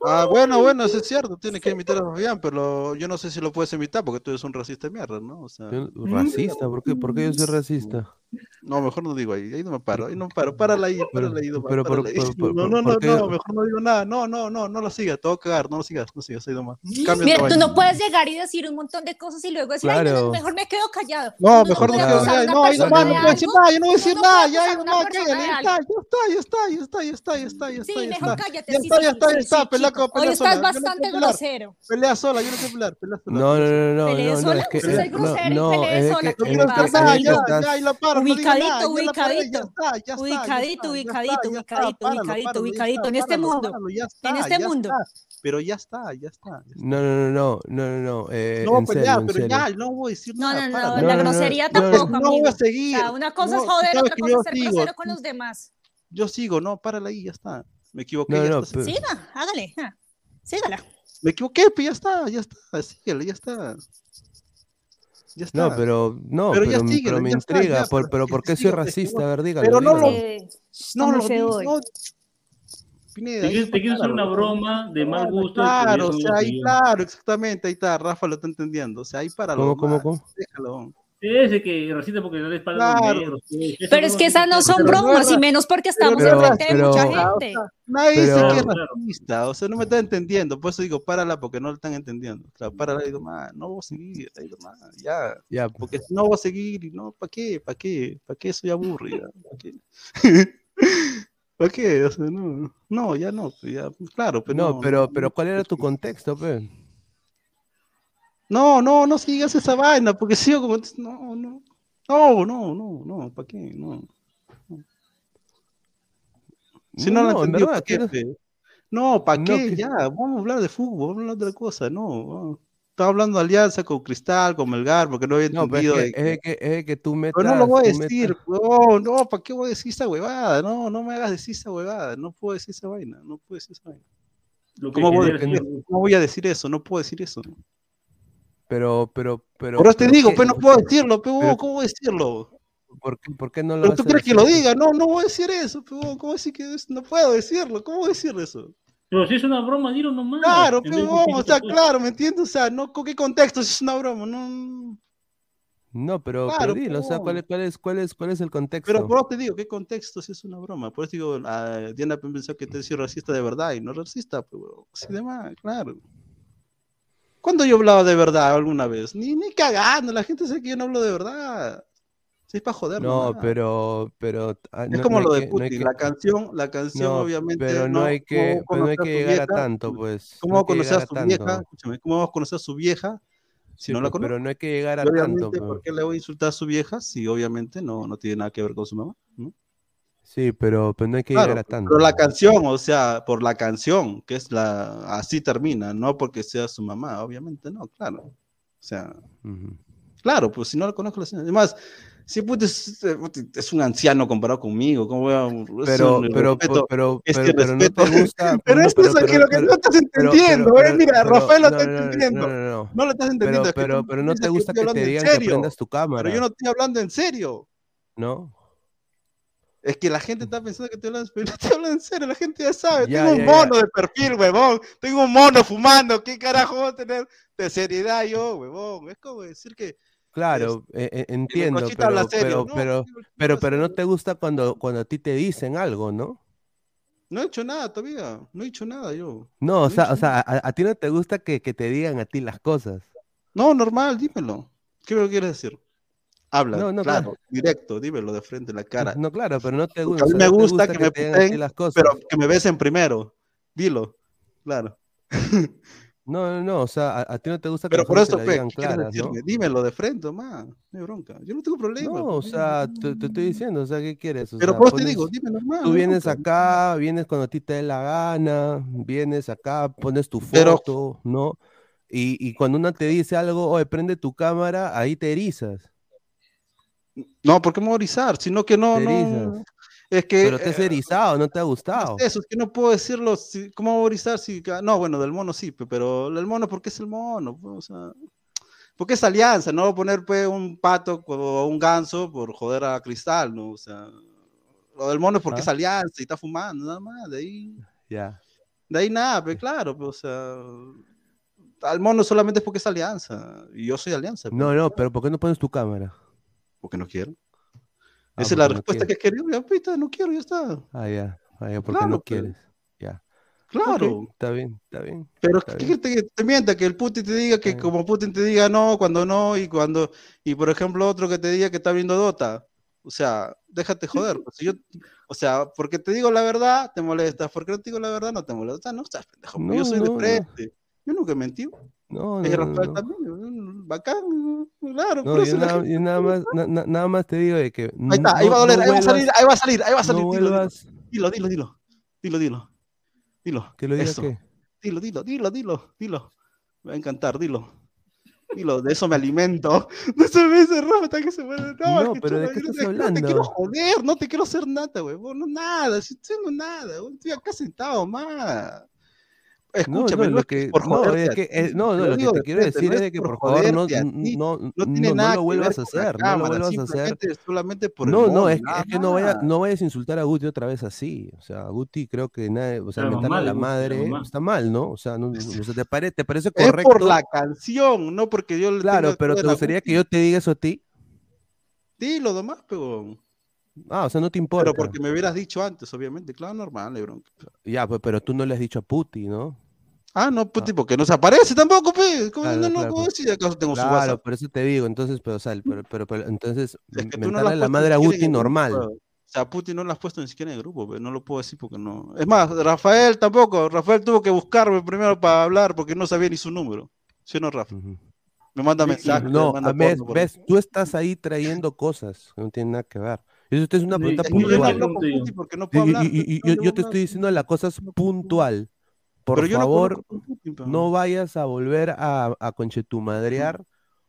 Ah, bueno, bueno, eso es cierto. Tienes que invitar a Fabián, pero yo no sé si lo puedes invitar porque tú eres un racista de mierda, ¿no? O sea, ¿Racista? ¿Por qué? ¿Por qué yo soy racista? no, mejor no digo ahí. Ahí no me paro, ahí no me paro. Párala ahí, párala ahí, pero párala No, no, no, no, mejor no digo nada. No, no, no, no lo sigas. Te voy a cagar. No lo sigas, no sigas ahí. Cambia Mira, tú no puedes llegar y decir un montón de cosas y luego decir, ay, no, mejor me quedo callado. No, mejor no a nada. una No, ahí no puedo decir nada. Yo no voy a decir nada. Ya, ahí cállale. de Ya está, ya está, ya está, ya está, ya está, ya está, ya está. Sí, ya mejor está. cállate. Ya está, ya está, ya Pelea, chico. pelea Hoy sola. estás Yo no bastante grosero. Pelea sola, yo no quiero pelear. Pelea sola. No, no, no, no, Pelee no, no, sola, es que, eh, grosero no, es sola, estás- ya, y la paro, Ubicadito, ya ubicadito. ya ya ya Ubicadito, ya ubicadito, ya ubicadito, ubicadito, ya ubicadito. En este mundo. ya En este ya mundo. Pero ya está, ya está. No, no, no, no, no, no, no, eh, No voy a pelear, pero ya, no voy a decir No, nada. no, no, No, la no, no, grosería no, no, tampoco, No voy a seguir. Una cosa No, es joder, otra cosa es ser grosero con los demás. Yo sigo, no, párala ahí, ya está. Me equivoqué, No, ya no, está. pero- Siga, hágale. ah, Sígala. Me equivoqué, pero ya está, ya está, síguele, ya está. Ya está. No, pero, no, Pero pero, ya síguele, pero me ya está, intriga, ya, por, pero ¿por qué soy racista? no- A ver, dígalo, pero no lo-. Eh, No, está lo no. Pineda, Te te quiero hacer una broma de mal gusto. Claro, o sea, ahí, claro, exactamente, ahí está, Rafa lo está entendiendo. O sea, ahí páralo. ¿Cómo, cómo, cómo? Déjalo. Ese que racista porque le da espalda a los Claro. negros. pues, Pero es que esas no son Pero no bromas, y menos porque estamos pero- enfrente de pero- mucha O sea, gente. Nadie dice Pero- que es racista, o sea, no me está entendiendo. Por eso digo, párala porque no lo están entendiendo. Claro, párala y digo, "Ma, no voy a seguir, nomás, ya. Ya, Porque si no voy a seguir y no, ¿para qué? ¿Para qué? ¿Para qué soy aburrida? ¿Para qué? ¿Para qué? O sea, no, no, ya no, pues, ya, claro, pero no, no, pero, no, pero no, ¿cuál era tu contexto, pe? No, no, no sigas esa vaina, porque sigo como, no, no, no, no, no, no, ¿para qué? No. Si no, lo en entendí, verdad, ¿para qué? No, ¿para No, qué? que- Ya, vamos a hablar de fútbol, vamos a hablar de otra cosa, no. no. Estaba hablando de alianza con Cristal, con Melgar, porque no había No, entendido. es que, de es que, es que tú metas... Pero no lo voy a metas- decir, no, no, ¿para qué voy a decir esa huevada? No, no me hagas decir esa huevada, no puedo decir esa vaina, no puedo decir esa vaina. Lo que ¿Cómo voy. ¿Cómo voy a decir eso? No puedo decir eso. Pero, pero, pero... Por eso te pero digo, ¿qué? pero no puedo decirlo, pero pero- ¿cómo voy a decirlo? ¿Por qué, por qué no lo ¿Pero vas tú a crees que lo diga? No, no voy a decir eso, pero ¿cómo decir que es- no puedo decirlo? ¿Cómo voy a decir eso? Pero si es una broma, dilo nomás. Claro, pero de o sea, claro, ¿me entiendes? O sea, no, ¿con qué contexto? Si es una broma, no. No, pero, Claro, pero dilo, o sea. ¿cuál es, cuál es, cuál es, cuál es el contexto? Pero por eso te digo, ¿qué contexto si es una broma? Por eso digo, ah, Diana pensó que te decía racista de verdad y no racista, pero sí demás, claro. ¿Cuándo yo hablaba de verdad alguna vez? Ni, ni cagando, la gente sabe que yo no hablo de verdad. Si es para joder, No, pero, pero... ah, Es no- como no lo de que- no hay Putin, que- la canción, la canción No, obviamente. pero no hay que, ¿cómo pero no hay que llegar a vieja? tanto, pues. ¿Cómo vamos a conocer a su tanto. vieja? Escúchame, ¿cómo vamos a conocer a su vieja si Sí, no la pues, pero conozco? no hay que llegar a tanto, obviamente, pues. ¿por qué le voy a insultar a su vieja si obviamente no, no tiene nada que ver con su mamá? ¿no? Sí, pero, pero no hay que Claro, llegar a tanto. pero la canción, o sea, por la canción, que es la, así termina, no porque sea su mamá, obviamente no, claro. O sea, Ujú. claro, pues si no la conozco, la señora. Además, si es, eh, es un anciano comparado conmigo, ¿cómo voy a Pero, un pero, respeto, pero, pero, que pero no respeto. te gusta. Pero no, es lo que no estás entendiendo, pero- eh, mira, pero- Rafael lo no, no, no, entendiendo. No, no, no. No lo estás entendiendo. Pero, es que pero, no te gusta que te digan que prendas tu cámara. Pero yo no estoy hablando en serio. ¿No? Es que la gente está pensando que estoy hablando, pero no estoy hablando en serio, la gente ya sabe. Ya, tengo un ya. mono de perfil, huevón. Tengo un mono fumando. ¿Qué carajo voy a tener de seriedad yo, huevón? Es como decir que. Claro, eh, eh, entiendo, pero, pero, No, pero, pero, pero no te gusta cuando, cuando a ti te dicen algo, ¿no? No he hecho nada todavía. No he hecho nada yo. No, o No sea, o sea, a, a ti no te gusta que, que te digan a ti las cosas. No, normal, dímelo. ¿Qué me quieres decir? Habla, No, no, claro, claro. directo, dímelo de frente en la cara. No, claro, pero no te Porque gusta. a mí me gusta que me puteen, las cosas. pero que me besen primero. Dilo, claro. No, no, no, o sea, a, a ti no te gusta que Pero por eso, pe, digan ¿qué quieres claras, ¿no? Dímelo de frente, más. No bronca. Yo no tengo problema. No, o sea, te, te estoy diciendo, o sea, ¿qué quieres? O Pero sea, por eso te digo, dime normal. Tú vienes bronca. acá, vienes cuando a ti te dé la gana, vienes acá, pones tu Pero- foto, ¿no? Y, y cuando una te dice algo, oye, prende tu cámara, ahí te erizas. No, ¿por qué me voy a erizar? Sino que no, no. Es que. Pero te has eh, erizado, no te ha gustado. Eso, es que no puedo decirlo. si- ¿Cómo voy a erizar? Si, no, bueno, del mono sí, pe, pero el mono, porque es el mono? pues, O sea, porque es alianza, no poner pues, un pato o un ganso por joder a Cristal, ¿no? O sea, lo del mono es porque Ah. es alianza y está fumando, nada más, de ahí, Ya. de ahí nada, pero claro, pues, o sea, al mono solamente es porque es alianza, y yo soy alianza, No, no, pero ¿por qué no pones tu cámara? Porque no quiero. Ah, Esa es la no respuesta que quería, ya, no quiero, ya está. Ah, ya, ah, ya, porque Claro, no pero- quieres. Ya. Claro. Ok, está bien, está bien. Pero está ¿qué bien. quieres que te mienta? Que el Putin te diga que como Putin te diga no, cuando no, y cuando, y por ejemplo otro que te diga que está viendo Dota. O sea, déjate joder. pues, yo, o sea, porque te digo la verdad, te molesta. Porque no te digo la verdad, no te molesta. No, estás pendejo. pues, No, yo soy no, de no. frente. Yo nunca he mentido. No, no, no. también. Bacán. Claro, No, yo nada, yo nada más, na- na- nada más te digo de que Ahí está, ahí no- va a doler, no ahí va a salir, vuelvas- ahí va a salir, ahí va a salir. no dilo, dilo, vuelvas- dilo, dilo, dilo, dilo, dilo, dilo. que lo diga Eso. qué. Dilo, dilo, dilo, dilo, dilo. Me va a encantar, dilo. Dilo, de eso me alimento. No se ve ese está que se muere. No, No, pero ¿de chuta, qué estás no te- No te quiero hablando? joder, no te quiero hacer nada, güey. No nada, si haciendo nada. güey, Estoy acá sentado, más. Escúchame, no, no, lo es que es no, es que, no, te no, lo lo que digo te de quiero decir no es es de que por por favor no, no, No no, tiene no nada lo vuelvas a hacer, no lo vuelvas a hacer. solamente por el No, no, mono, es, que- es no, vaya, no vayas a insultar a Guti otra vez así. O sea, Guti creo que nadie, o sea, mamá a la madre está mal, ¿no? O sea, no, no- o sea, ¿te, pare- ¿te parece Es correcto? por la canción, no porque yo le Claro, pero ¿te gustaría que yo te diga eso a ti? Dilo nomás, pero. Ah, o sea, no te importa. Pero porque me hubieras dicho antes, obviamente. Claro, normal, le bronca. Ya, pues, pero tú no le has dicho a Puti, ¿no? Ah, no, puti, porque no se aparece tampoco, pe. ¿Cómo Claro, no, no, claro, ¿cómo pues. decir acaso tengo su Claro, por eso te digo, entonces, pero, o sea, pero, pero, pero, entonces, Es que tú no la puesto madre a Guti normal. grupo. O sea, Putin no lo has puesto ni siquiera en el grupo, pe, no lo puedo decir porque no. Es más, Rafael tampoco. Rafael tuvo que buscarme primero para hablar porque no sabía ni su número. ¿Sí o no, Rafa? Ujú. Me manda mensajes. No, me manda a por- ves, tú estás ahí trayendo cosas que no tienen nada que ver. Eso es una pregunta no puntual. porque no Y, puedo y- hablar. y- pe, y- no yo, voy te a estoy diciendo la cosa es puntual. Por Pero yo no favor, Putin, no vayas a volver a, a conchetumadrear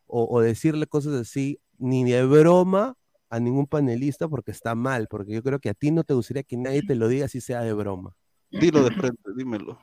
o, o decirle cosas así, ni de broma a ningún panelista, porque está mal, porque yo creo que a ti no te gustaría que nadie te lo diga así sea de broma. Dilo de frente, dímelo.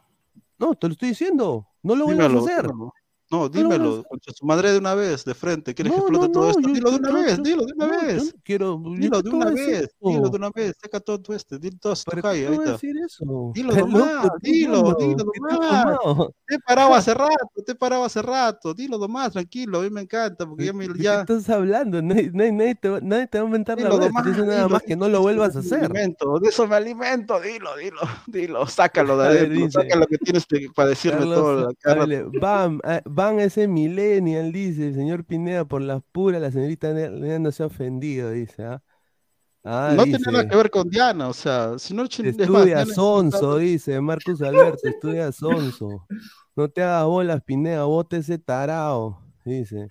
No, te lo estoy diciendo, no lo vuelvas a hacer. dímelo. No, lo dímelo, concha su madre de una vez, de frente. ¿Quieres que No, explote no, todo no, esto? Dilo de una vez, dilo de una vez. quiero, Dilo de una vez, dilo de una vez, saca todo este, dilo todo tu ¿Para qué jai, te voy a ahorita. decir eso? Dilo nomás, dilo, dilo ¿qué estás nomás. Te he parado hace rato, te he parado hace rato, dilo nomás, tranquilo, a mí me encanta, porque ¿De, ya me, ya, estás hablando? Nadie, nadie- nadie te, va- nadie te va a mentar la estoy diciendo nada más que no lo vuelvas a hacer. alimento, de eso me alimento, dilo, dilo, dilo, sácalo de adentro, dice, saca lo que tienes que- para decirme todo la cada hable, van, ese millennial, dice el señor Pineda, por las puras, la señorita Nea no se ha ofendido, dice, ¿ah? Ah, No tiene nada dice, que ver con Diana, o sea, si no, chin- es más, estudia Diana es sonso, dice Marcus Alberto, estudia sonso. No te hagas bolas, Pineda, bote ese tarao, dice.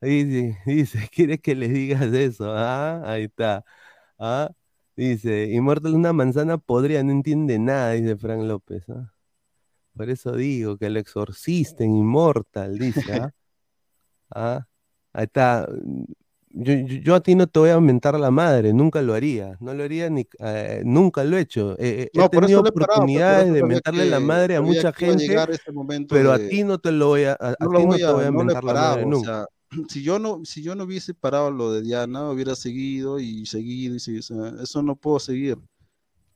Dice, dice, ¿quieres que le digas eso? Ah, ahí está. Ah, dice, Immortal es una manzana podrida, no entiende nada, dice Frank López. ¿ah? Por eso digo que el exorcista en Immortal, dice. ¿ah? Ah, ahí está. Yo, yo, yo a ti no te voy a mentar la madre, nunca lo haría, no lo haría ni, eh, nunca lo he hecho. Eh, eh, he No, tenido he parado, pero por oportunidades eso de mentarle la madre a mucha a gente, pero a ti no te lo voy a, a, no ti no te voy a no la madre parado, o nunca. sea, si yo no, si yo no hubiese parado lo de Diana, hubiera seguido y seguido y seguido, eso no puedo seguir.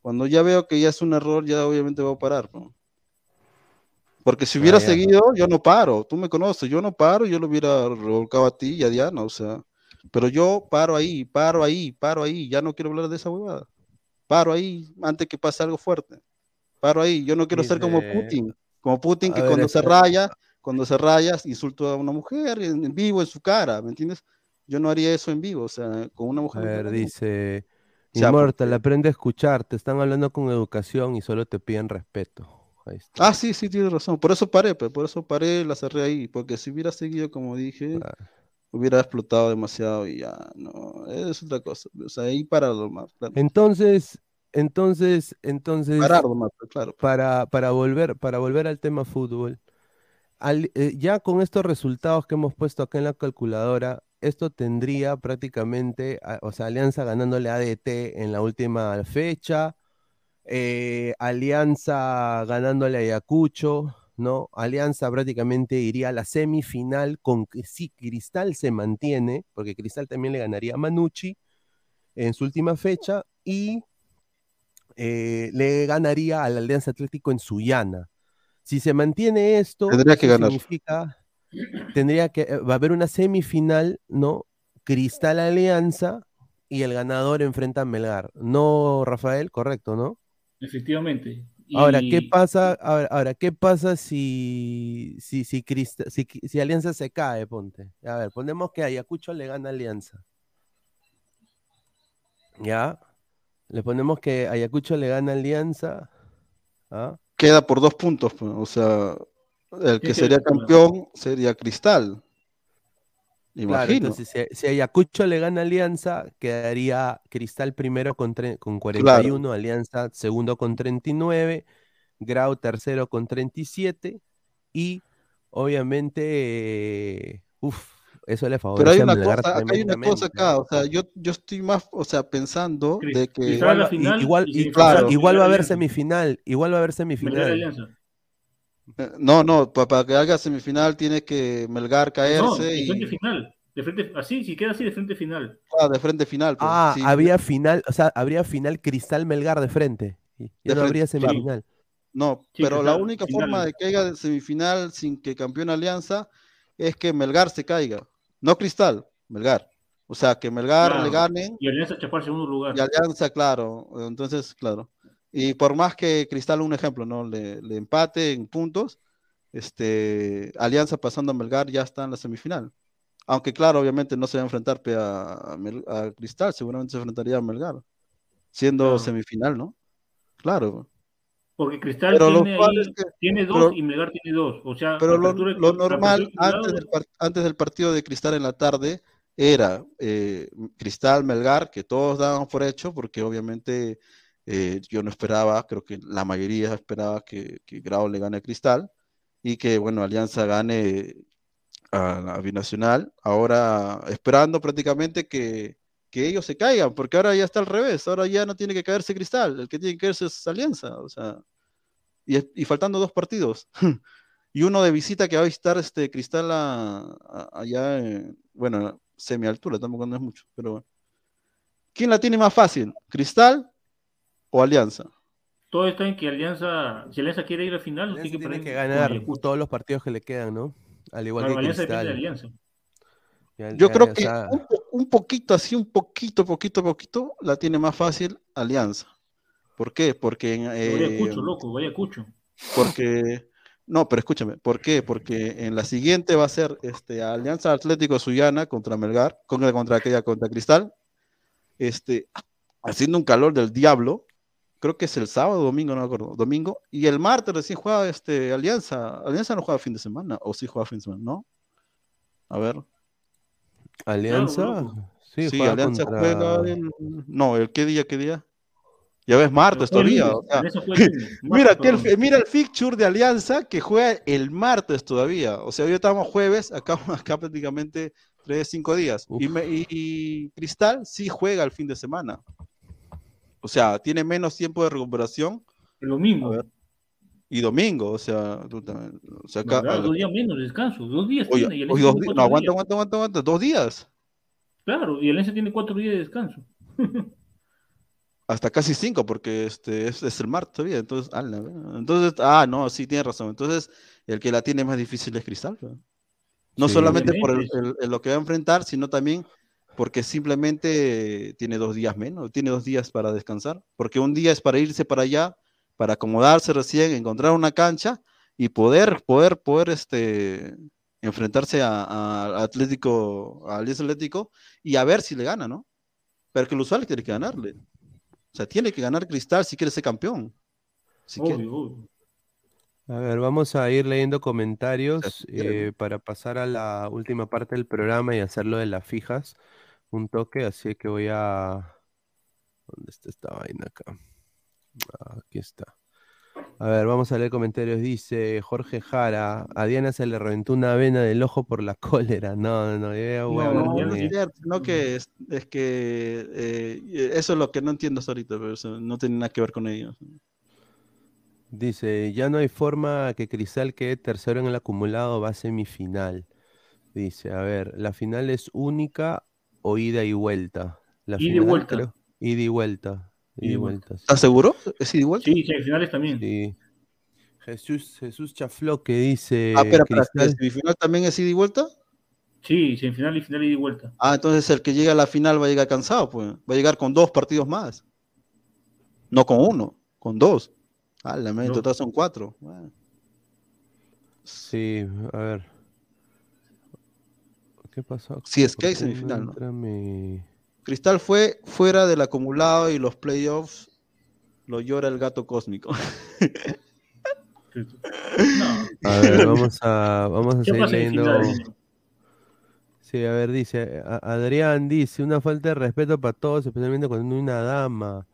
Cuando ya veo que ya es un error, ya obviamente voy a parar, ¿no? Porque si hubiera Ah, seguido, yo no paro, tú me conoces, yo no paro, yo lo hubiera revolcado a ti y a Diana, o sea, pero yo paro ahí, paro ahí, paro ahí, ya no quiero hablar de esa huevada. Paro ahí antes que pase algo fuerte. Paro ahí, yo no quiero ser como Dice- Putin, como Putin A que ver, cuando se espera. raya, cuando se rayas, insulto a una mujer en, vivo, en su cara, ¿me entiendes? Yo no haría eso en vivo, o sea, con una A mujer. ver, no. dice Immortal, aprende a escuchar, te están hablando con educación y solo te piden respeto. Ahí está. Ah, sí, sí, tienes razón. Por eso paré, pues, por eso paré, la cerré ahí, porque si hubiera seguido, como dije, hubiera explotado demasiado y ya, no, es otra cosa. O sea, ahí nomás, claro. Entonces, entonces, entonces, Parar nomás, claro. para, para volver, para volver al tema fútbol, al- eh, ya con estos resultados que hemos puesto acá en la calculadora, esto tendría prácticamente, a- o sea, Alianza ganándole a ADT en la última fecha, eh, Alianza ganándole a Ayacucho, ¿no? Alianza prácticamente iría a la semifinal con que si Cristal se mantiene, porque Cristal también le ganaría a Manucci en su última fecha y eh, le ganaría al Alianza Atlético en Sullana. Si se mantiene esto, Tendría que ganar. significa tendría que eh, va a haber una semifinal, ¿no? Cristal Alianza y el ganador enfrenta a Melgar. No, Rafael, correcto, ¿no? Efectivamente. Ahora, ¿qué pasa? Ahora, ahora, ¿qué pasa si, si, si, si, si Alianza se cae, ponte? A ver, ponemos que Ayacucho le gana a Alianza. ¿Ya? Le ponemos que Ayacucho le gana a Alianza. ¿ah? Queda por dos puntos, pues, o sea, el que sería campeón sería Cristal. Claro, Imagino. entonces si, si Ayacucho le gana Alianza, quedaría Cristal primero con, tre- con 41, Alianza segundo con 39, Grau tercero con 37 y obviamente, eh, uf, eso le Pero favorece hay a una cosa, acá hay una cosa acá, o sea, yo, yo estoy más, o sea, pensando de que Igual, claro, igual va a haber semifinal, igual va a haber semifinal. No, no, pa- para, que haga semifinal tiene que Melgar No, caerse de y frente final. De frente, así, si queda así, de frente final. ah, de frente final. pues, Ah, sí. habría final, o sea, habría final Cristal Melgar de frente. y Ya De no habría frente, semifinal. No, Sí, pero la única final. forma de que haya de semifinal sin que campeone Alianza es que Melgar se caiga. No Cristal, Melgar. O sea, que Melgar Claro. le ganen Y Alianza chapar segundo lugar. y Alianza, claro. Entonces, claro. Y por más que Cristal, un ejemplo, ¿no? Le, le empate en puntos, este, Alianza pasando a Melgar ya está en la semifinal. Aunque, claro, obviamente no se va a enfrentar a, a a Cristal, seguramente se enfrentaría a Melgar, siendo Claro. semifinal, ¿no? Claro. Porque Cristal tiene, ahí- es que- tiene dos pero- y Melgar tiene dos. O sea, Pero lo, lo normal antes del, antes del partido de Cristal en la tarde era eh, Cristal Melgar, que todos daban por hecho, porque obviamente eh, yo no esperaba, creo que la mayoría esperaba que, que Grau le gane a Cristal y que, bueno, Alianza gane a la Binacional. Ahora esperando prácticamente que, que ellos se caigan, porque ahora ya está al revés, ahora ya no tiene que caerse Cristal, el que tiene que caerse es Alianza, o sea, y, y faltando dos partidos. Y uno de visita que va a visitar este Cristal a- a- allá, en- bueno, semi altura, tampoco no es mucho, pero bueno. ¿Quién la tiene más fácil? ¿Cristal o Alianza? Todo está en que Alianza, si Alianza quiere ir al final, Alianza tiene que tiene que ganar Ayacucho. todos los partidos que le quedan, ¿no? Al igual Claro, que Alianza depende de Cristal. Alianza. Ya- Yo ya- creo que un, po- un poquito, así, un poquito, poquito, poquito, la tiene más fácil Alianza. ¿Por qué? Porque en, Vaya eh, Cucho, loco, vaya Cucho. Porque, no, pero escúchame, ¿por qué? Porque en la siguiente va a ser este, Alianza Atlético Suyana contra Melgar, contra, contra aquella, contra Cristal, este, haciendo un calor del diablo, creo que es el sábado domingo, no me acuerdo, domingo, y el martes recién juega este, Alianza, Alianza no juega fin de semana, o sí juega fin de semana, ¿no? A ver. Alianza, sí, Sí, juega Alianza contra- juega el, no, el qué día, qué día. Ya ves, martes todavía. o sea, mira, que el, mira el fixture de Alianza que juega el martes todavía. O sea, hoy estamos jueves, acá, acá prácticamente tres, cinco días. Y, me- y- y Cristal sí juega el fin de semana. O sea, tiene menos tiempo de recuperación. El domingo. Ver. Y domingo, o sea, tú también- o sea, acá- ¿Verdad? Dos días menos de descanso. Dos días Oye, tiene. Y oye, Alianza dos no, aguanta, días. aguanta, aguanta, aguanta, dos días. Claro, y Alianza tiene cuatro días de descanso. Hasta casi cinco, porque este es, es el martes todavía. Entonces, ala, entonces, ah, no, sí, tiene razón. Entonces, el que la tiene más difícil es Cristal. ¿verdad? No Sí. solamente por el, el- el lo que va a enfrentar, sino también porque simplemente tiene dos días menos, tiene dos días para descansar. Porque un día es para irse para allá, para acomodarse recién, encontrar una cancha, y poder, poder, poder este, enfrentarse a, a Atlético, a Alianza Atlético y a ver si le gana, ¿no? Pero que el usuario tiene que ganarle. O sea, tiene que ganar Cristal si quiere ser campeón. Si quiere. A ver, vamos a ir leyendo comentarios eh, para pasar a la última parte del programa y hacerlo de las fijas. Un toque, así que voy a... ¿Dónde está esta vaina acá? Ah, Aquí está. A ver, vamos a leer comentarios. Dice Jorge Jara, a Diana se le reventó una vena del ojo por la cólera. No, no, yo ya voy a No, hablar no, no, es no que es, es que eh, eso es lo que no entiendo hasta ahorita, pero eso no tiene nada que ver con ellos. Dice, ya no hay forma que Cristal quede tercero en el acumulado, va a semifinal. Dice, a ver, ¿la final es única o ida y vuelta? La Ida y final, vuelta. creo- ida y vuelta. Ida y vuelta. sí. ¿Estás seguro? ¿Es ida y vuelta? Sí, semifinales también. Sí. Jesús, Jesús Chafló que dice Ah, espera, ¿la semifinal también es ida y vuelta? Sí, semifinal y final y de vuelta. Ah, entonces el que llega a la final va a llegar cansado, pues. Va a llegar con dos partidos más. No con uno, con dos. Ah, la en No. total son cuatro. Bueno. Sí, a ver. ¿Qué pasó? Si es que hay ¿Por qué no semifinal, ¿no? mi- Cristal fue fuera del acumulado y los playoffs lo llora el gato cósmico. A ver, vamos a, vamos a ¿Qué seguir leyendo. Sí, a ver, dice, a- Adrián dice, una falta de respeto para todos, especialmente cuando hay una dama.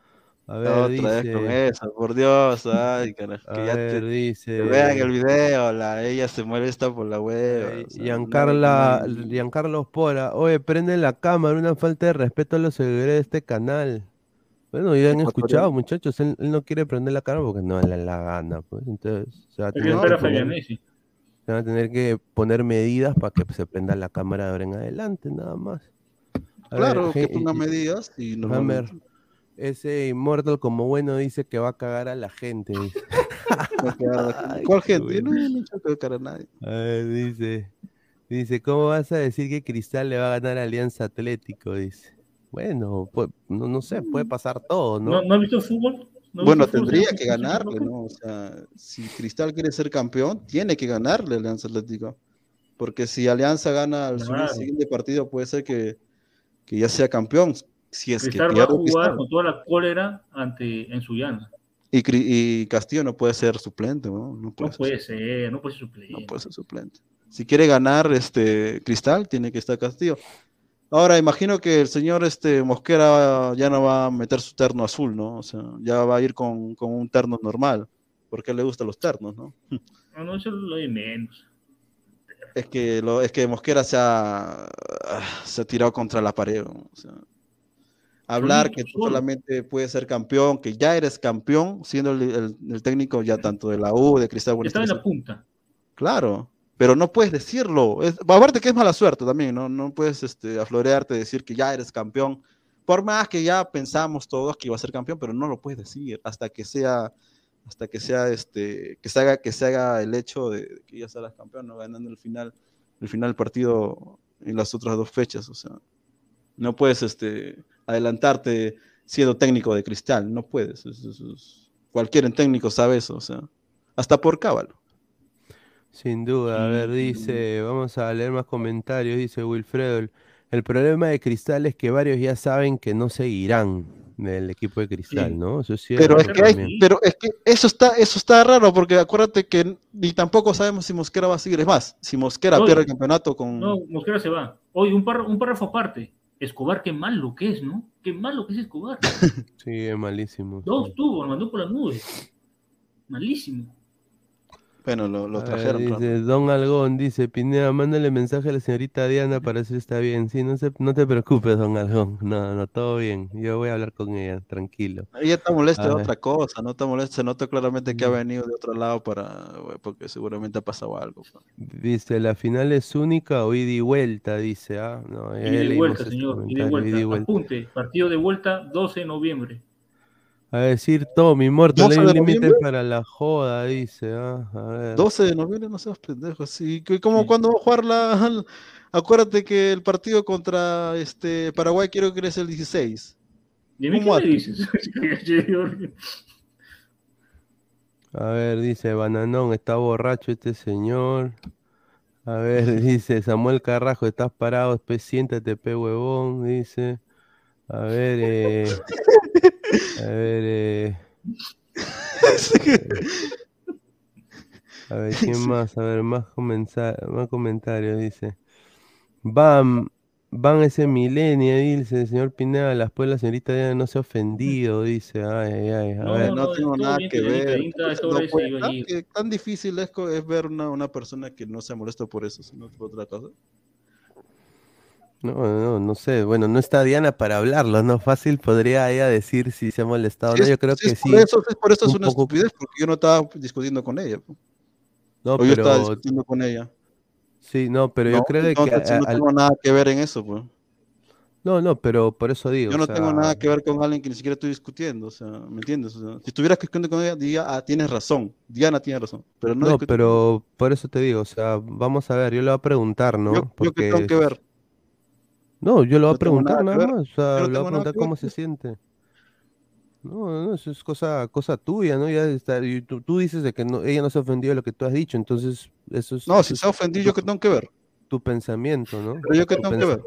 A ver, Otra dice, vez con eso, por Dios. Ay, carajo, a que ya ver, te- dice, vean el video, la, ella se molesta por la hueva. eh, o sea, Giancarla, no, no, no. Giancarlo Pora, oye, prende la cámara, una falta de respeto a los seguidores de este canal. Bueno, ya han escuchado, muchachos, él, él no quiere prender la cámara porque no le da la gana, pues, entonces se va a tener que poner- se van a tener que poner medidas para que se prenda la cámara de ahora en adelante, nada más. A ver, Claro, que y- medidas y normalmente ese Immortal como bueno dice que va a cagar a la gente. dice. Ay, ¿Cuál gente? Yo no, bueno. no he hecho que cara a nadie. A ver, dice, dice, ¿cómo vas a decir que Cristal le va a ganar a Alianza Atlético? Dice. Bueno, pues, no, no sé, puede pasar todo, ¿no? ¿No, ¿no has visto fútbol? ¿No has Bueno, visto tendría que ganarle. ¿no? O sea, si Cristal quiere ser campeón, tiene que ganarle a Alianza Atlético. Porque si Alianza gana el Claro. siguiente partido, puede ser que, que ya sea campeón. Si es que Cristal va a jugar Cristal. con toda la cólera ante, en Sullana. Y, Cri- y Castillo no puede ser suplente, ¿no? No puede, No puede ser, no puede ser no suplente. puede ser suplente. Si quiere ganar este Cristal, tiene que estar Castillo. Ahora, imagino que el señor este, Mosquera ya no va a meter su terno azul, ¿no? O sea, ya va a ir con, con un terno normal, porque le gustan los ternos, ¿no? No, no, eso es lo de menos. Es que, lo, es que Mosquera se ha, se ha tirado contra la pared. ¿no? O sea, hablar que tú solamente puedes ser campeón, que ya eres campeón, siendo el, el- el técnico ya tanto de la U, de Cristal Está en la punta. Claro, pero no puedes decirlo. Es, aparte que es mala suerte también, ¿no? No puedes este, aflorearte, decir que ya eres campeón. Por más que ya pensamos todos que iba a ser campeón, pero no lo puedes decir hasta que sea, hasta que sea este, que se haga, que se haga el hecho de que ya serás campeón, ¿no? Ganando el final, el final del partido en las otras dos fechas. O sea, no puedes este, adelantarte siendo técnico de cristal, no puedes. Eso es- cualquier técnico sabe eso, o sea, hasta por cábalo. Sin duda, a ver, dice, vamos a leer más comentarios, dice Wilfredo, el, el problema de Cristal es que varios ya saben que no seguirán del equipo de Cristal, Sí. ¿no? Eso es Pero es que hay- pero es que eso está, eso está raro, porque acuérdate que ni tampoco sabemos si Mosquera va a seguir. Es más, si Mosquera pierde el campeonato con. No, Mosquera se va. Oye, un, párrafo, un párrafo aparte. Escobar, qué malo que es, ¿no? Qué malo que es Escobar. Sí, es malísimo. Dos tuvo, lo mandó por las nubes. Malísimo. Bueno, lo, lo A ver, trajeron. dice, Don Algón dice, Pineda, mándale mensaje a la señorita Diana para ver si está bien. Sí, no, se, no te preocupes, Don Algón. No, no, todo bien. Yo voy a hablar con ella, tranquilo. Ella está molesta de ver. otra cosa, no está molesta, se nota claramente Mm. que ha venido de otro lado para, porque seguramente ha pasado algo. pues. Dice, ¿la final es única o ida y vuelta? Dice, ah, no, ya Y vuelta, señor. Ida y vuelta. Apunte. Partido de vuelta 12 de noviembre. A decir Tommy, 12 hay un límite para la joda, dice, ah, a ver. 12 de noviembre, no seas pendejo. Sí, que- como cuando va a jugar la. Acuérdate que el partido contra este Paraguay quiero que es el 16. ¿Y a mí qué ¿Cómo me así? dices? A ver, dice Bananón, está borracho este señor. A ver, dice Samuel Carrajo, estás parado, pe, siéntate, pe huevón, dice. A ver, eh, a ver, eh, a ver, ¿quién más? A ver, más, comenza- más comentarios, dice. Van, van ese milenio, dice el señor Pineda, después la señorita Diana no se ha ofendido, dice. Ay, ay, ay, a No, ver. no, no, tengo nada bien, que ver. Inca, No puede- tan, allí. que- tan difícil es, es ver una, una persona que no se molesta por eso, sino por otra cosa. No, no, no sé. Bueno, no está Diana para hablarlo, ¿no? Fácil podría ella decir si se ha molestado o no. Yo creo que sí. Por eso, es por eso es un una poco- estupidez, porque yo no estaba discutiendo con ella. pues. No, o yo estaba pero discutiendo con ella. sí, no, pero yo creo que a- no al- tengo nada que ver en eso, pues. no, no, pero por eso digo, Yo o no tengo nada que ver con alguien que ni siquiera estoy discutiendo, o sea, ¿me entiendes? O sea, si estuvieras discutiendo con ella, diría, ah, tienes razón, Diana tiene razón, pero no, No, pero por eso te digo, o sea, vamos a ver, yo le voy a preguntar, ¿no? Yo, yo qué Porque tengo que ver. No, yo le voy a preguntar nada que más, o sea, le voy a preguntar que cómo se siente. No, no, eso es cosa, cosa tuya, ¿no? Ya está, y tú, tú dices de que no, ella no se ofendió de lo que tú has dicho, entonces eso es, No, si se ha ofendido, ¿yo qué tengo que ver? tu pensamiento, ¿no? Pero yo qué Tu tengo que ver.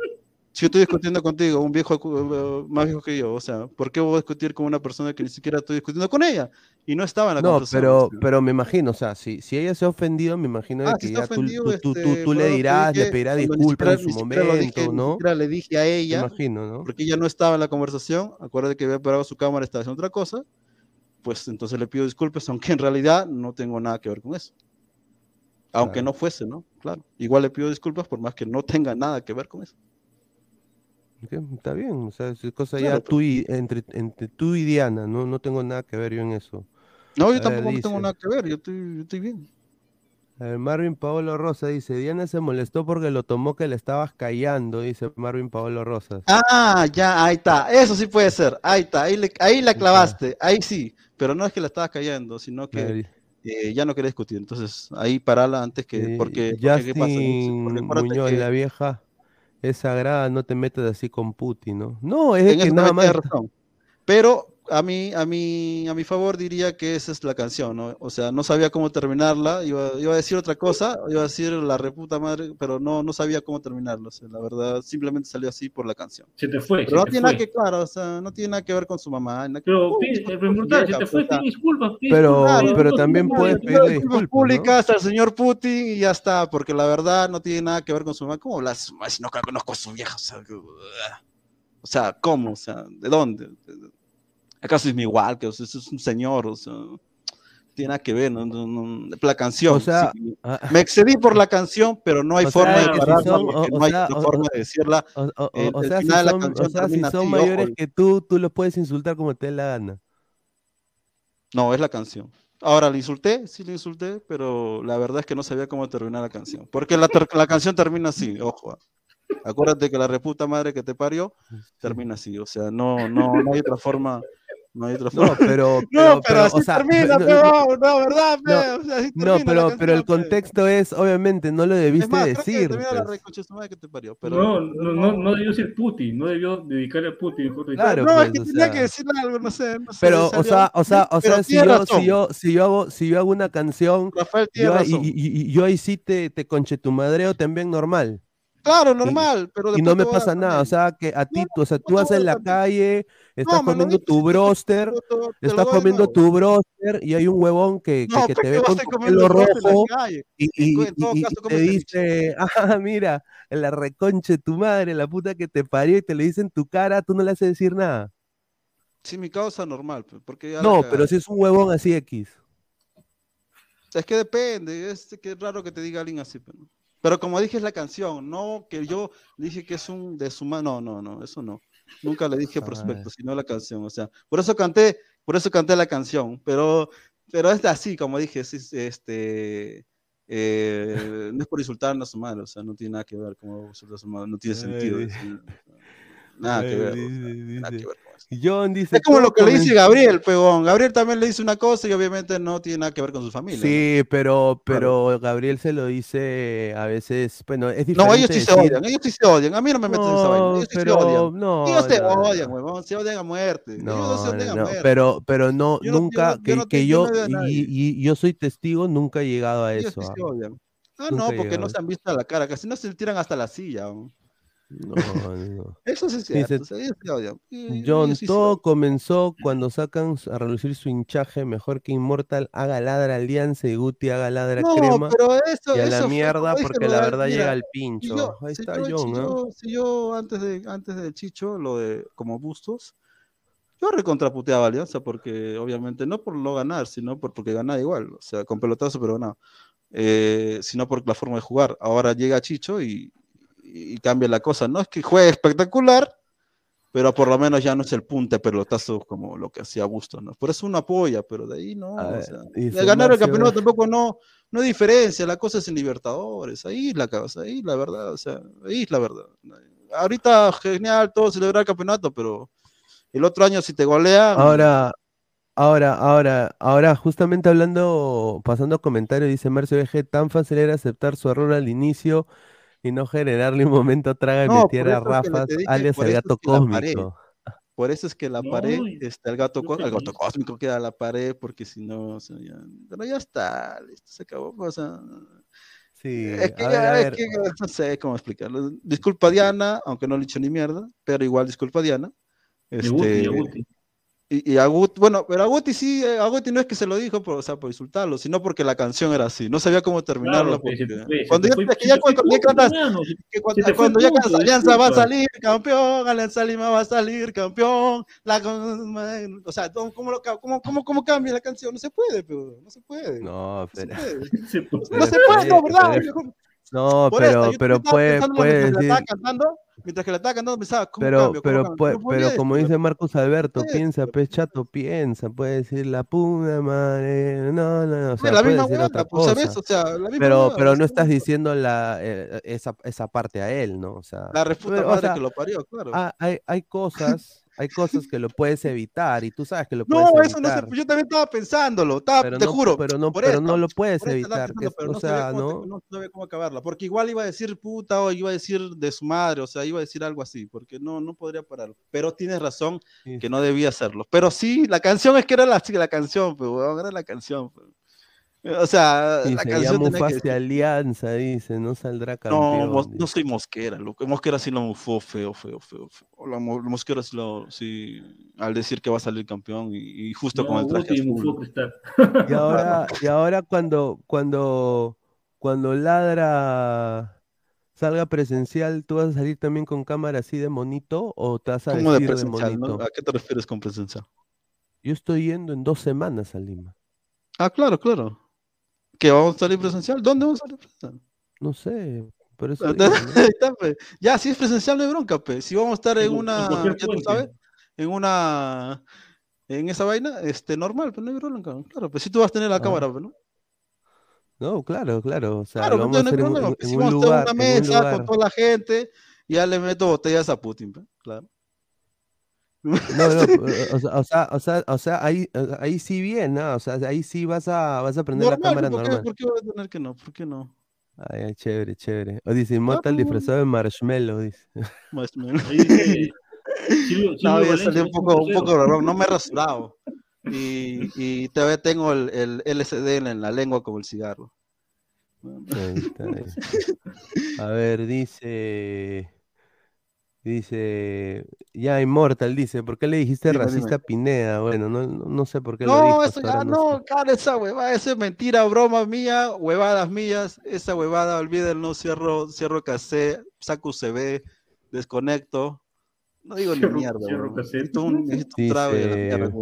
Si yo estoy discutiendo contigo, un viejo eh, más viejo que yo, o sea, ¿por qué voy a discutir con una persona que ni siquiera estoy discutiendo con ella? Y no estaba en la No, conversación. pero, pero me imagino, o sea, si, si ella se ha ofendido, me imagino Ah, que si ya tú, ofendido, tú, tú, tú- este, le dirás, le dije, pedirás cuando ni disculpas en su momento, dije, ¿no? le dije a Me ella, imagino, ¿no? porque ella no estaba en la conversación, acuérdate que había parado su cámara, estaba haciendo otra cosa, pues entonces le pido disculpas, aunque en realidad no tengo nada que ver con eso. Aunque Claro. no fuese, ¿no? Claro. Igual le pido disculpas por más que no tenga nada que ver con eso. Está bien, o sea, es cosa Claro, ya tú y, entre, entre tú y Diana, ¿no? No tengo nada que ver yo en eso. No, yo ver, tampoco tengo nada que ver, yo estoy, yo estoy bien. A ver, Marvin Paolo Rosa dice, Diana se molestó porque lo tomó que le estabas callando, dice Marvin Paolo Rosas. Ah, ya, ahí está. Eso sí puede ser. Ahí está. Ahí, le, ahí la clavaste. Ahí sí. Pero no es que la estabas callando, sino que eh, ya no quería discutir. Entonces, ahí parala antes que. Porque, porque ¿qué pasa? Justin Porque Muñoz, que la vieja es sagrada, no te metas así con Putin, ¿no? No, es en que nada más... razón. Pero a mí, a mí, a mi favor diría que esa es la canción, ¿no? O sea, no sabía cómo terminarla. Iba, iba a decir otra cosa, iba a decir la reputa madre, pero no, no sabía cómo terminarla. O sea, la verdad, simplemente salió así por la canción. Se te fue, Pero se no te tiene nada fue. que, claro, o sea, no tiene nada que ver con su mamá. nada que- Pero Uh, pide- se te fue, disculpas, pide Pero, disculpas, pero también puedes pedirle disculpas públicas al señor Putin y ya está, porque la verdad no tiene nada que ver con su mamá. ¿Cómo hablas si no conozco a su vieja? O sea, que- o sea, ¿cómo? O sea, ¿de dónde? ¿Acaso es mi igual? Que o sea, es un señor, o sea, tiene nada que ver, no, no, no- la canción. O sea, sí, ah, me excedí por la canción, pero no hay sea, forma de si porque o- no hay o- forma de decirla. O, el sea, si son, o canción sea, si termina son así, mayores que tú, tú los puedes insultar como te dé la gana. No, es la canción. Ahora, ¿le insulté? Sí, le insulté, pero la verdad es que no sabía cómo terminar la canción. Porque la, la canción termina así, ojo. ah. Acuérdate que la reputa madre que te parió termina así. O sea, no, no, no hay otra forma. No hay otra No, forma. pero, No, pero, pero así o sea, termina, no, pero, no, no, ¿verdad? no, pe? O sea, así no, termina la pero, pero el contexto es, obviamente, no lo Es debiste más, creo que decir. la pues. madre que te parió. Pero, No, pero no, no, no debió ser Putin, no debió dedicarle a Putin. Claro, no, pues, es que o tenía sea. que decirle algo, no sé, no sé. Pero, o sea, o sea, o pero sea, si yo, si yo, si yo hago, si yo hago una canción, Rafael tiene yo, ahí- razón. y, y- y yo ahí sí te, te conchetumadreo también normal. Claro, normal, pero Y no me pasa nada, o sea, que a ti, No, o sea, tú vas en la calle, estás comiendo tu broster, Te- te estás comiendo tu broster y hay un huevón que, te ve con tu pelo rojo y, y- y- y te dice, ah, mira, la reconche tu madre, la puta que te parió y te lo dice en tu cara, tú no le haces decir nada. Sí, mi causa normal, pe, porque ya No, pero si es un huevón así X. Es que depende, es que es raro que te diga alguien así, pero, pero como dije es la canción, no que yo dije que es un de su mano, no, no, no, eso no. Nunca le dije prospecto, sino la canción, o sea, por eso canté, por eso canté la canción, pero pero es así, como dije, es, es, este eh, no es por insultar a su madre, o sea, no tiene nada que ver como insultar a su madre, no tiene sentido. Nada que ver. nada que ver. John dice. Es como "Todo lo que le dice Gabriel, pegón. Gabriel también le dice una cosa y obviamente no tiene nada que ver con su familia. ¿no? Sí, pero, pero Gabriel se lo dice a veces, bueno, es diferente. No, ellos sí se decir- odian, ellos sí se odian. A mí no me meten en esa vaina. No, Ellos sí pero se odian. no, ellos se no, no. odian, huevón. Se odian a muerte. ellos no se No, odian no, a no, muerte. pero, pero no, Yo no- nunca, no- yo que, no que yo, no y, y- yo soy testigo, nunca he llegado a ellos eso. sí ah. se odian. Ah, Nunca no, porque no llegado. se han visto a la cara. Casi no se tiran hasta la silla. ¿no? No, no. Eso sí es Dice, cierto. odian. Y- John, sí todo comenzó cuando sacan a relucir su hinchaje, mejor que Immortal haga ladra Alianza y Guti haga ladra No, Crema. pero eso, y a eso la mierda, porque la de- verdad mira, llega si pincho. yo- Ahí si está yo- John, yo- si yo antes de antes del Chicho, lo de como Bustos, yo recontraputeaba a Alianza porque obviamente no por no ganar, sino por, porque ganaba igual, o sea, con pelotazo pero ganaba, eh, sino por la forma de jugar. Ahora llega Chicho y, y cambia la cosa. No es que juegue espectacular, pero por lo menos ya no es el punte pelotazo como lo que hacía Bustos, ¿no? Por eso uno apoya, pero de ahí no. O sea, de ganar el campeonato tampoco no, no diferencia, la cosa es en Libertadores, ahí es la causa, ahí la verdad, o sea, ahí es la verdad. Ahorita genial todo celebrar el campeonato, pero el otro año si te golean, Ahora, ahora, ahora, ahora, justamente hablando, pasando comentarios, dice Marcio VG, tan fácil era aceptar su error al inicio y no generarle un momento traga y No, meter por a eso es que le Rafas, te dije, alias el es gato que paré. cósmico. por eso es que la No, pared, este, el gato, el cósmico queda a la pared, porque si no, o sea, ya, pero ya está, listo, se acabó, o sea, Sí, Es que, a ver, a ya- es ver. que no sé cómo explicarlo. Disculpa Diana, aunque no le he dicho ni mierda, pero igual disculpa Diana. Guti, y y, y a Guti, bueno, pero a Guti sí, eh, a Guti no es que se lo dijo por, o sea, por insultarlo, sino porque la canción era así. No sabía cómo terminarla. Claro, pues, te porque- cuando te ya, fue- es que ya cuando, fue que cuando, te fue cuando ya cantas, Alianza va a salir campeón, Alianza Lima va a salir campeón. La, o sea, ¿cómo, cómo, lo cómo, cómo, cómo cambia la canción? No se puede, pero no se puede. No, No se pero, puede. Se. No puede, no, ¿verdad? no, pero, pero puede, decir, cantando, mientras que la estaba cantando pensaba, ¿cómo pero, cambio? ¿Cómo pero, cambio? podía pero como dice Marcus Alberto, Puede piensa, pues chato, piensa, puede decir la puta madre, no, no, no, o sea, la puede misma decir otra huevada, pues, ¿sabes? cosa. O sea, la misma Pero, pero o no estás diciendo la, eh, esa, esa parte a él, ¿no? O sea, La refuta pero, o sea, que lo parió, claro. hay, hay cosas, hay cosas que lo puedes evitar y tú sabes que lo no, puedes eso no evitar. sé, yo también estaba pensándolo, estaba, Pero te no, juro. pero no, pero eso, no lo puedes eso evitar, que, pero o no sea, cómo, ¿no? no sabía cómo acabarla, porque igual iba a decir puta o iba a decir de su madre, o sea, iba a decir algo así, porque no, no podría pararlo. Pero tienes razón Sí, que no debía hacerlo. Pero sí, la canción es que era la, la canción, pues, weón, era la canción. pues. O sea, la Dice, ya canción tenía que decir. Alianza, dice, no saldrá No, campeón. dice. no soy mosquera, loco. Mosquera sí lo mufó feo, feo, feo. feo. La, mo- la mosquera sí lo, sí, al decir que va a salir campeón y, y justo con No, el traje azul. mufó Cristal. Y ahora, y ahora cuando, cuando, cuando ladra salga presencial, ¿tú vas a salir también con cámara así de monito o te vas a ¿Cómo de vestir de presencial? no? monito? ¿A qué te refieres con presencial? Yo estoy yendo en dos semanas a Lima. Ah, claro, claro. ¿Que vamos a salir presencial? ¿Dónde vamos a salir presencial? No sé, por eso Ahí digo, ¿no? está, pe. Ya, si es presencial, no hay bronca, pe. Si vamos a estar en una, ya tú sabes, en una, en esa vaina, este, normal, pero no hay bronca. Claro, pues si tú vas a tener la Ah. cámara, pe, ¿no? No, claro, claro. O sea, Claro, lo vamos a no hay en, problema. en si vamos a estar en una mesa con toda la gente, y ya le meto botellas a Putin, pe. Claro. No, no, o sea, o sea, o sea, o sea, ahí, sea, ahí sí bien, ¿no? O sea, ahí sí vas a, vas a prender la Normal, cámara ¿por qué, normal. ¿por qué voy a tener que no? ¿Por qué no? Ay, ay, chévere, chévere. O dice, Immortal Claro. disfrazado de marshmallow, dice. Menos. Ahí dice, No, un poco, un poco raro, no me he rasurado. Y, y todavía tengo el, el LSD en la lengua como el cigarro. Ahí está, ahí. A ver, dice. Dice. Ya, Immortal, dice. ¿Por qué le dijiste Dime, racista a dime. Pineda? Bueno, no, no, no sé por qué lo dijo. No, eso ahora no, sé. cara, esa huevada, eso es mentira, broma mía, huevadas mías, esa huevada, olvídenlo, cierro, cierro cassette, saco UCB, desconecto, no digo ni mierda, cierro huevada.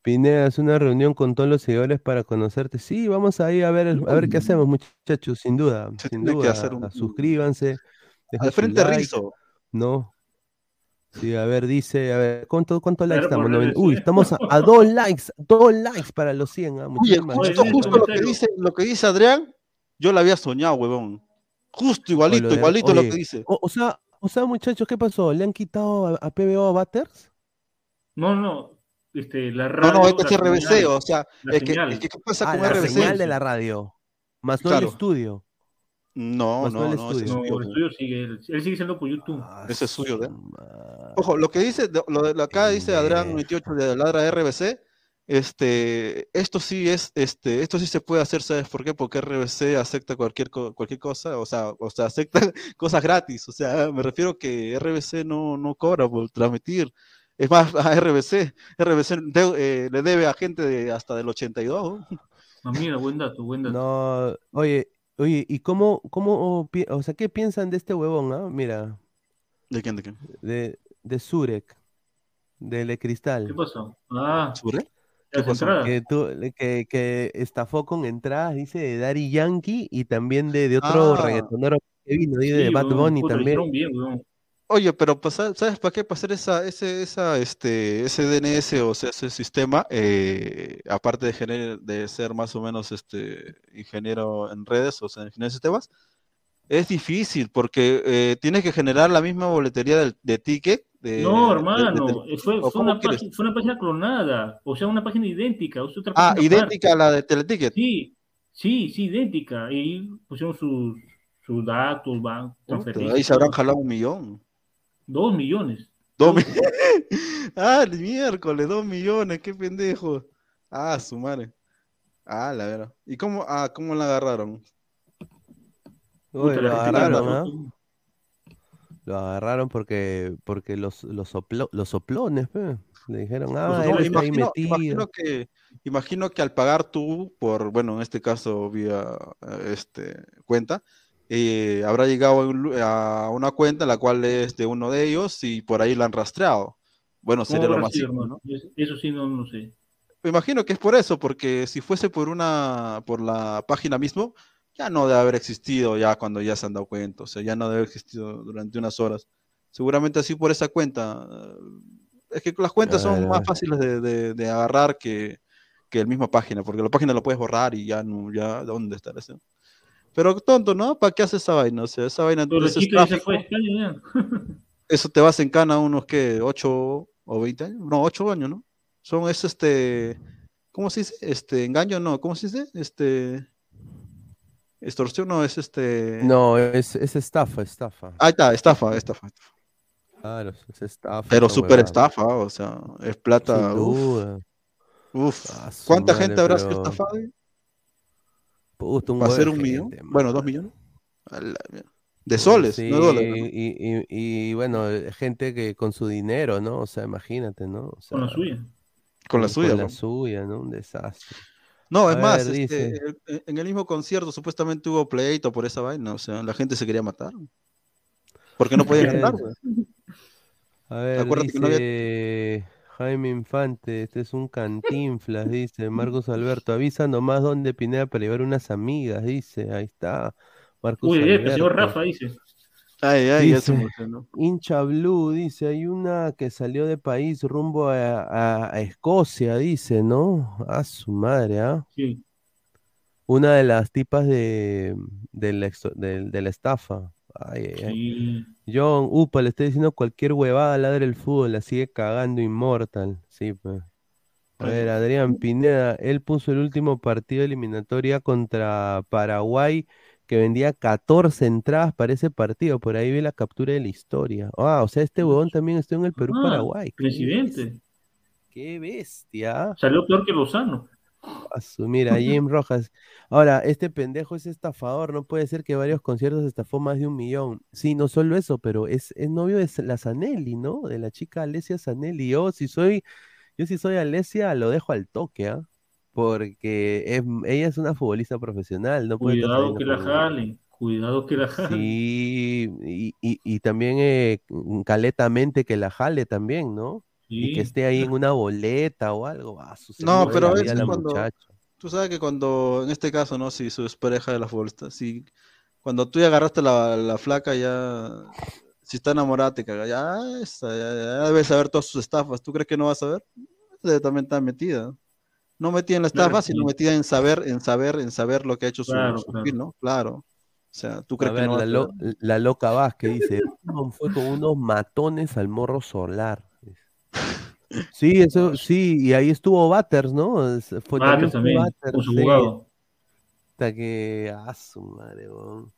Pineda, es una reunión con todos los seguidores para conocerte. Sí, vamos ahí a ver, a ver qué hacemos, muchachos, sin duda. Sin que duda. hacer un- Suscríbanse. Al frente like, Rizo, ¿no? Sí, a ver, dice, a ver, ¿cuánto, cuánto likes estamos? Uy, estamos a, a dos likes, dos likes para los 100, ah, Oye, justo, justo lo que dice, lo que dice Adrián, yo lo había soñado, huevón. Justo igualito, de- igualito lo que dice. O, o sea, O sea, muchachos, ¿qué pasó? ¿Le han quitado a, a PBO a Batters? No, no, este, la No, radio. no, este es la RBC, señal, o sea, la es que, es que ¿qué pasa Ah, con la RBC? señal de la radio. Más no el Claro. estudio. No, Más no no, el no, ese es estudio. No, suyo. el estudio sigue, él, él sigue siendo por YouTube. Ah, Ese es suyo, ¿eh? Ojo, lo que dice, lo de lo acá dice Adrián Pendejo. 28 de Ladra RBC, este, esto sí es, este, esto sí se puede hacer, ¿sabes por qué? Porque RBC acepta cualquier, cualquier cosa, o sea, o sea, acepta cosas gratis, o sea, me refiero que RBC no, no cobra por transmitir. Es más, a RBC, RBC de- eh, le debe a gente de, hasta del 82. ¿no? Ah, mira, buen dato, buen dato. No, oye, oye, ¿y cómo, cómo, o sea, qué piensan de este huevón, ah? Mira, ¿De quién? ¿De quién? de, de Zurek, de Le ¿Qué Cristal, pasó? Ah, ¿Sure? las pasó? entradas. que, que, que estafó con entradas, dice, de Daddy Yankee y también de, de otro Ah. reggaetonero que vino, dice, de Sí, Bad weón, Bunny puta, también. hicieron bien, weón. Oye, pero pues, ¿sabes para qué? Hacer esa, ese, esa, este, ese DNS, o sea, ese sistema, eh, aparte de, gener- de ser más o menos este, ingeniero en redes, o sea, ingeniero de sistemas, es difícil porque eh, tienes que generar la misma boletería del, de ticket. De, No, de- hermano, de- eh, fue, ¿o fue, una página, fue una página clonada, o sea, una página idéntica, o sea, otra Ah, página idéntica a la de Teleticket. Sí, sí, sí, idéntica. Y pusieron sus, sus datos, van, transferencias, ahí se habrán jalado un millón. Dos millones. Dos mi- ah, el miércoles, dos millones, qué pendejo. Ah, su madre. Ah, la verdad. ¿Y cómo, ah, cómo la agarraron? Puta, lo agarraron, que ¿ah? Lo agarraron porque, porque los, los, soplo- los soplones, pe, le dijeron, ah, No, imagino, metido. imagino que, imagino que al pagar tú por, bueno, en este caso vía eh, este, cuenta, eh, habrá llegado a, un lu- a una cuenta la cual es de uno de ellos y por ahí la han rastreado. Bueno, ¿Cómo sería lo más sido? ¿no? Es- Eso sí, no lo sé. Me imagino que es por eso, porque si fuese por una, por la página mismo, ya no debe haber existido ya cuando ya se han dado cuenta, o sea, ya no debe haber existido durante unas horas. Seguramente así por esa cuenta. eh, Es que las cuentas son más fáciles de, de- de agarrar que, que la misma página, porque la página la puedes borrar y ya no, ya, ¿dónde está eso? Pero tonto, ¿no? ¿Para qué hace esa vaina? O sea, esa vaina Pero la eso es chica ya se tráfico, eso te vas en cana unos que 8 o 20 años, no, 8 años, ¿no? Son es este, ¿cómo se dice? Este, engaño, no, ¿cómo se dice? Este, extorsión, no, es este, No, es, es estafa, estafa. ahí está, estafa, estafa. Claro, es estafa. Pero súper estafa, o sea, es plata, Sin uf, duda. uf. Ah, ¿Cuánta madre, gente habrá sido pero- estafada? Puta, un ¿Va a ser un millón? gente, Bueno, dos millones. La. De soles, Sí, no dólares. ¿no? y, y, y, bueno, gente que con su dinero, ¿no? O sea, imagínate, ¿no? O Con la suya. Con la con suya. la ¿no? suya, ¿no? Un desastre. No, A es más, ver, este, dice. en el mismo concierto supuestamente hubo pleito por esa vaina, o sea, la gente se quería matar. Porque no podían Bien. cantar, güey. A ver, Acuérdate que no había- dice Jaime Infante, este es un cantinflas, dice Marcos Alberto, avisa nomás dónde Pineda para llevar unas amigas, dice, ahí está, Marcos Uy, que el señor Alberto. Rafa dice. Ay, ay, ya se emocionó. hincha blue, dice, hay una que salió de país rumbo a, a- a Escocia, dice, ¿no? A su madre, ¿ah? Sí. Una de las tipas de, del- de la estafa. Ay, ay, ay. Sí. John, upa, le estoy diciendo cualquier huevada, ladre el fútbol, la sigue cagando Immortal. Sí, pues. A ver, Adrián Pineda, él puso el último partido de eliminatoria contra Paraguay, que vendía 14 entradas para ese partido. Por ahí vi la captura de la historia. Ah, o sea, este huevón también estuvo en el Ah, Perú-Paraguay. Qué presidente. bestia, Qué bestia. Salió peor que Lozano. A su- Mira, Jim Rojas. Ahora, este pendejo es estafador. No puede ser que varios conciertos estafó más de un millón. Sí, no solo eso, pero es, es novio de la Zanelli, ¿no? De la chica Alesia Zanelli. Yo, si soy, yo si soy Alesia, lo dejo al toque, ¿ah? Porque es- ella es una futbolista profesional, no puede Cuidado que la jalen. Cuidado que la jalen. Sí, y, y- y también eh, caletamente que la jale también, ¿no? Y que esté ahí en una boleta o algo. Ah, No, pero la es cuando, muchacha. tú sabes que cuando, en este caso, ¿no? Si su es pareja de la futbolista, si cuando tú ya agarraste la, la flaca, ya, si está enamorada, te caga, ya, esa, ya, ya debes saber todas sus estafas, ¿tú crees que no vas a saber? También está metida. No metida en la Claro estafa, que sino sí. metida en saber, en saber, en saber lo que ha hecho su, Claro, su claro. film, ¿no? Claro. sea, ¿tú A crees que ver, no va la, a lo- la loca Vázquez dice, fue con unos matones al morro solar. Sí, eso, sí, y ahí estuvo Batters, ¿no? Es- Fue, también, Batters, con su sí. jugado. Hasta que, ah, su madre, weón.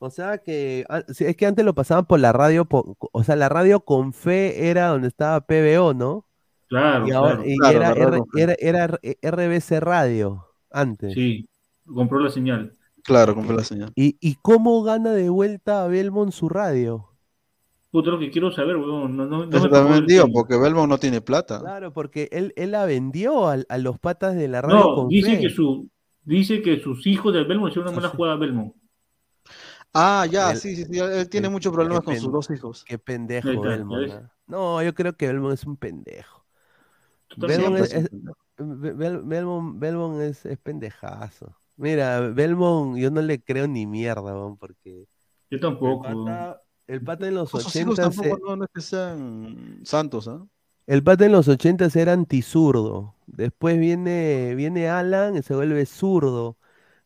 O sea que, ah, es que antes lo pasaban por la radio, o sea, la radio con fe era donde estaba PBO, ¿no? Claro, Y, ahora, claro. y Claro, era, R- era, era R- RBC Radio antes. Sí, compró la señal. Claro, compré la señal. ¿Y, ¿Y cómo gana de vuelta a Belmont su radio? Puta, lo que quiero saber, weón. No, no, no me también digo, tema. porque Belmont no tiene plata. Claro, porque él, él la vendió al- a, los patas de la radio No, con dice fe. que su dice que sus hijos del Belmont hicieron una mala sí. jugada a Belmont. Ah, ya, sí, sí, sí. Él tiene muchos problemas con sus dos hijos. Qué pendejo está, ¿ya Belmont. ¿ah? No, yo creo que Belmont es un pendejo. Belmont es, es es- un pendejo. Be- Bel- Belmont, Belmont es, es pendejazo. Mira, Belmont yo no le creo ni mierda, weón, porque Yo tampoco. pata, el pata en los No, 80 tampoco no, no es que sean santos, ¿ah? El pata en los 80 era antizurdo. Después viene, viene Alan y se vuelve zurdo.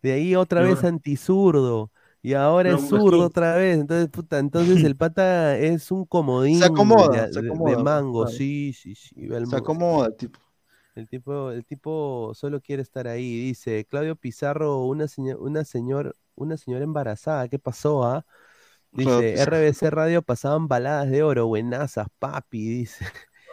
De ahí otra Y vez antizurdo. Y ahora es zurdo otra vez. Entonces, puta, entonces el pata es un comodín acomoda, de, se de- de acomoda, mango. Sí, sí, sí. Se Belmont, sí. acomoda el tipo. El tipo, el tipo solo quiere estar ahí. Dice Claudio Pizarro, una, seño- una, señor, una señora embarazada. ¿Qué pasó, ah? Dice. RBC Radio pasaban baladas de oro, buenazas, papi, dice.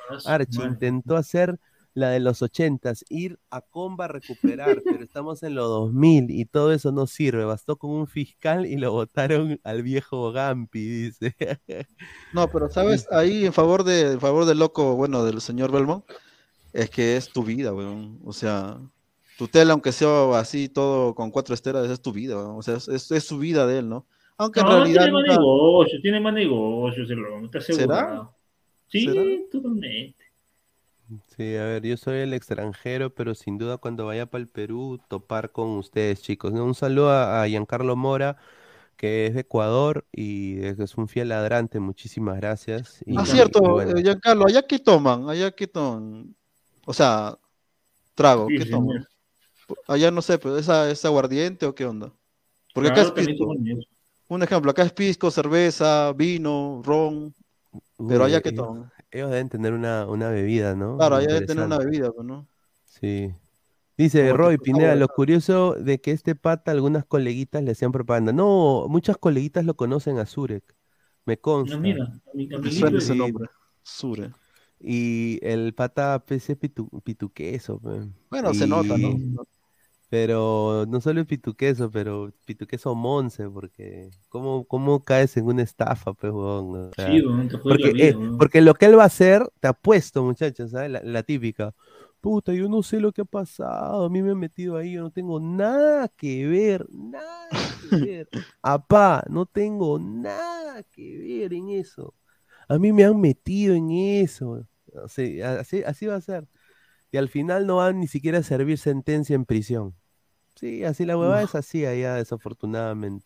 Ah, Archie intentó hacer la de los ochentas, ir a Comba a recuperar, pero estamos en los 2000 y todo eso no sirve. Bastó con un fiscal y lo votaron al viejo Gampi, dice. No, pero sabes, ahí en favor de, en favor del loco, bueno, del señor Belmont, es que es tu vida, weón. O sea, tu tela, aunque sea así todo con cuatro esteras, es tu vida, weón. O sea, es su vida de él, ¿no? Aunque en No, realidad tiene más nunca- negocio, tiene más negocio, se lo está ¿Será? Sí, ¿Será? totalmente. Sí, a ver, yo soy el extranjero, pero sin duda cuando vaya para el Perú, topar con ustedes, chicos. ¿no? Un saludo a, a Giancarlo Mora, que es de Ecuador y es, es un fiel ladrante. Muchísimas gracias. Y, Ah, y cierto, bueno. eh, Giancarlo, allá qué toman, allá qué toman, o sea, trago, Sí, ¿qué toman? Allá no sé, pero ¿es, ¿es aguardiente o qué onda? Porque acá Claro, es Un ejemplo, acá es pisco, cerveza, vino, ron, pero allá qué ellos, toman. ellos deben tener una, una bebida, ¿no? Claro, allá deben tener una bebida, pues, ¿no? Sí. Dice Como Roy Pineda, lo curioso de que este pata, algunas coleguitas le hacían propaganda. No, muchas coleguitas lo conocen a Zurek, me No, consta. mira, ami- Me amiguito suena de- ese nombre, Sure. Y el pata es pitu, pituqueso. Bueno, se nota, ¿no? Pero no solo es pituqueso, pero pituqueso monce, porque ¿cómo, cómo caes en una estafa, pues, huevón? O sea, Sí, jode porque, vida, eh, weón. porque lo que él va a hacer, te apuesto, muchachos, ¿sabes? La, la típica. Puta, yo no sé lo que ha pasado, a mí me han metido ahí, yo no tengo nada que ver, nada que ver. Apá, no tengo nada que ver en eso. A mí me han metido en eso. Así, así va a ser. Y al final no van ni siquiera a servir sentencia en prisión. Sí, así la huevada Uf. es así allá, desafortunadamente.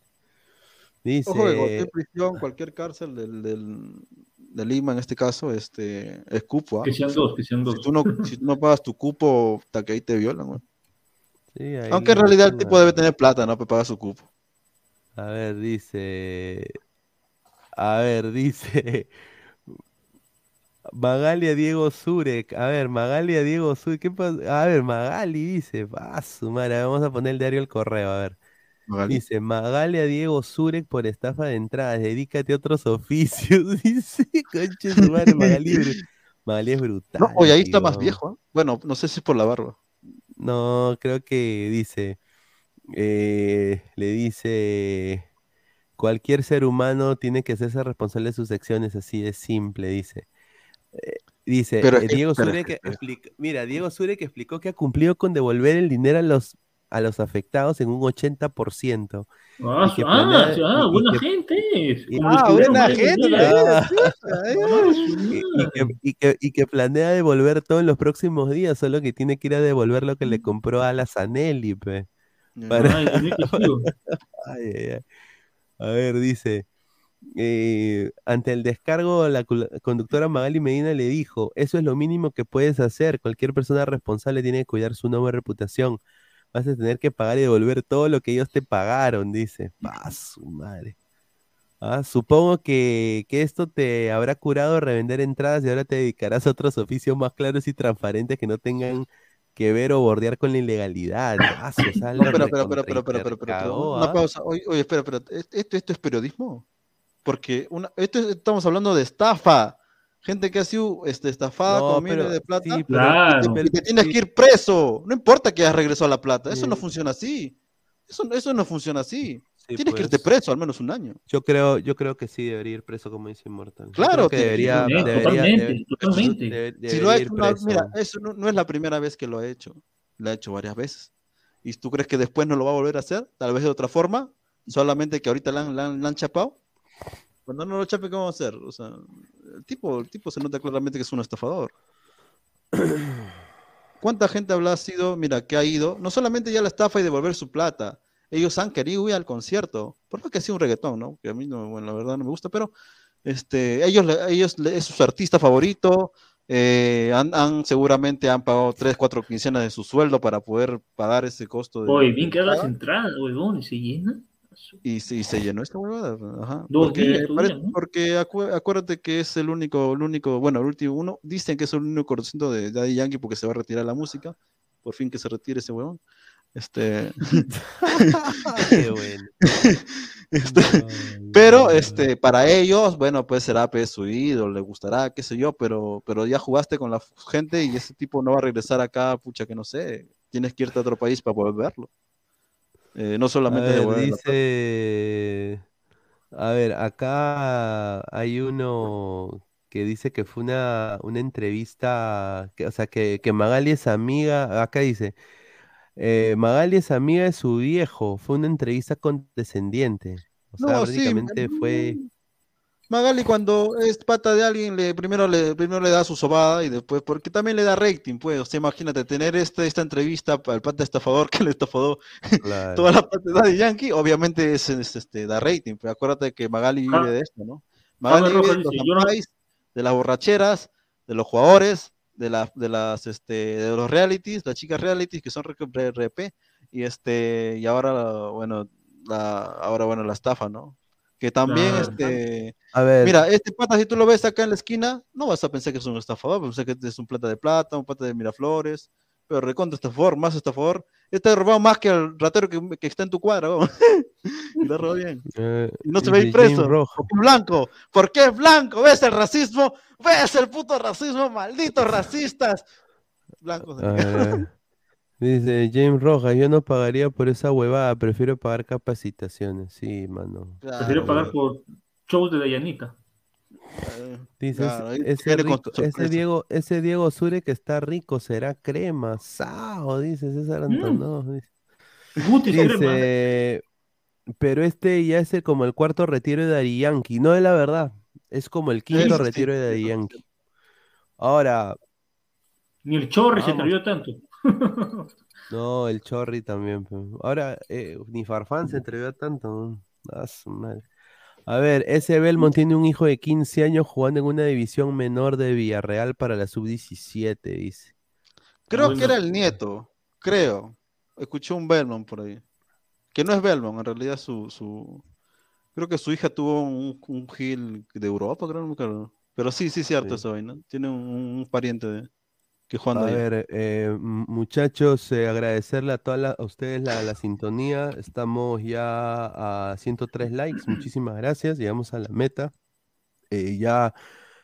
Dice, Ojo cualquier prisión, cualquier cárcel del, del- de Lima en este caso, este, es cupo, ¿ah? Que sean dos, que sean dos. Si tú no, si tú no pagas tu cupo, hasta que ahí te violan, güey. sí, ahí Aunque en realidad el tipo debe tener plata, ¿no? Para pagar su cupo. A ver, dice. A ver, dice. Magalia Diego Zurek. A ver, Magalia Diego Zurek. ¿Qué pasa? A ver, Magali dice. Ah, su madre. Vamos a poner el diario el correo. A ver. Magali. Dice Magalia Diego Zurek por estafa de entradas. Dedícate a otros oficios. Dice, conche su madre, Magali. Magali es brutal. No, oye, ahí está más viejo, ¿ah? Bueno, no sé si es por la barba. No, creo que dice, eh, le dice, cualquier ser humano tiene que hacerse responsable de sus acciones, así de simple, dice. Dice, Pero eh, que- Diego pero Zurek que- explica- mira, Diego Zurek explicó que ha cumplido con devolver el dinero a los, a los afectados en un 80%. Ah, que ah, planea- ah, buena que- gente y- Ah, que buena gente, ah. Y, que, y que- que- que planea devolver todo en los próximos días, solo que tiene que ir a devolver lo que le compró a la Zanelli. Para- que. Ay, ay, ay. A ver, dice, eh, ante el descargo, la conductora Magali Medina le dijo, eso es lo mínimo que puedes hacer, cualquier persona responsable tiene que cuidar su nombre y reputación. Vas a tener que pagar y devolver todo lo que ellos te pagaron, dice. Pa, su madre. Ah, supongo que, que esto te habrá curado revender entradas y ahora te dedicarás a otros oficios más claros y transparentes que no tengan que ver o bordear con la ilegalidad. Ah, No, la pero, pero, pero, pero, pero, pero, pero, pero, recontracagó, una ¿ah? pausa. Oye, oye, espera, espera. ¿Esto, esto es periodismo? Porque una, esto es- estamos hablando de estafa. Gente que ha sido este, estafada No, con miles de plata. sí, y Claro. te- y te tienes que ir preso. No importa que hayas regresado la plata. Eso no funciona así. Eso, eso no funciona así. Sí, tienes que pues. irte preso al menos un año. Yo creo, yo creo que sí debería ir preso como dice Inmortal. Claro, que debería, mira, eso no, no es la primera vez que lo ha hecho. Lo ha hecho varias veces. ¿Y tú crees que después no lo va a volver a hacer? Tal vez de otra forma. Solamente que ahorita le han, han- le han chapado. Cuando no lo chape, ¿qué vamos a hacer? O sea, el tipo, el tipo se nota claramente que es un estafador. ¿Cuánta gente habrá sido, mira, que ha ido, no solamente ya la estafa y devolver su plata, ellos han querido ir al concierto, por más que sea un reggaetón, ¿no? Que a mí, no, bueno, la verdad no me gusta, pero este, ellos, le- ellos es su artista favorito, eh, han, han- seguramente han pagado tres, cuatro quincenas de su sueldo para poder pagar ese costo. De, Oye, bien que hagas Ah. entrada, huevón, y se llena. Y, se- y se llenó esta huevada. Ajá. Dos porque días, ¿no? acu- acuérdate que es el único, el único, bueno, el último uno, dicen que es el único concierto de Daddy Yankee porque se va a retirar la música. Por fin que se retire ese huevón. Este, Qué bueno. este, pero este, para ellos, bueno, pues será pues, su ídolo, le gustará, qué sé yo, pero, pero ya jugaste con la gente y ese tipo no va a regresar acá, pucha, que no sé, tienes que irte a otro país para poder verlo. Eh, no A solamente ver, la plata. dice, a ver, acá hay uno que dice que fue una, una entrevista, que, o sea, que, que Magali es amiga, acá dice, eh, Magali es amiga de su viejo, fue una entrevista condescendiente, o sea, sí, prácticamente fue, Magali cuando es pata de alguien, le, primero, le, primero le da su sobada y después, porque también le da rating, pues, o sea, imagínate, tener este, esta entrevista al pata estafador que le estafó claro. toda la parte de Yankee, obviamente es, es, este, da rating, pero acuérdate que Magali vive de esto, ¿no? Magali vive Rojas de los no- de las borracheras, de los jugadores, de, la- de las, este, de los realities, las chicas realities que son RP, y este, y ahora, bueno, la, ahora, bueno, la estafa, ¿no? Que también, Claro. este, A ver, Mira, este pata, si tú lo ves acá en la esquina, no vas a pensar que es un estafador, pensar que es un plata de plata, un plata de Miraflores, pero recontra estafador, más estafador. Este ha robado más que el ratero que, que está en tu cuadra, weón. y lo robado bien. eh, Y no se va a ir dice James preso. Rojas. ¿Por qué es blanco? ¿Por qué es blanco? ¿Ves el racismo? ¿Ves el puto racismo? Malditos racistas. Blancos. de dice James Rojas, yo no pagaría por esa huevada, prefiero pagar capacitaciones, sí, mano. Prefiero pagar por shows de Dayanita. Dice, claro, ese, rico-. Diego, ese Diego Sure que está rico, será crema, sao, dice César Mm. Antonov. dice. Pero este ya es el- como el cuarto retiro de Daddy Yankee, no es la verdad, es como el quinto sí, retiro de sí. Yankee. Ahora, Ni el Chorri se atrevió tanto. no, el Chorri también. Ahora, eh, ni Farfán se atrevió tanto. ¿no? Ah, madre. A ver, ese Belmont tiene un hijo de 15 años jugando en una división menor de Villarreal para la sub-17, dice. Creo Bueno. que era el nieto, creo. Escuché un Belmont por ahí. Que no es Belmont, en realidad su, su... Creo que su hija tuvo un, un Gil de Europa, creo, no me acuerdo. Pero sí, sí, cierto Sí. eso, vaina. Tiene un, un pariente de, que jugando A ver, eh, muchachos, eh, agradecerle a todas la- a ustedes la, la sintonía. Estamos ya a 103 likes. Muchísimas gracias. Llegamos a la meta. Eh, ya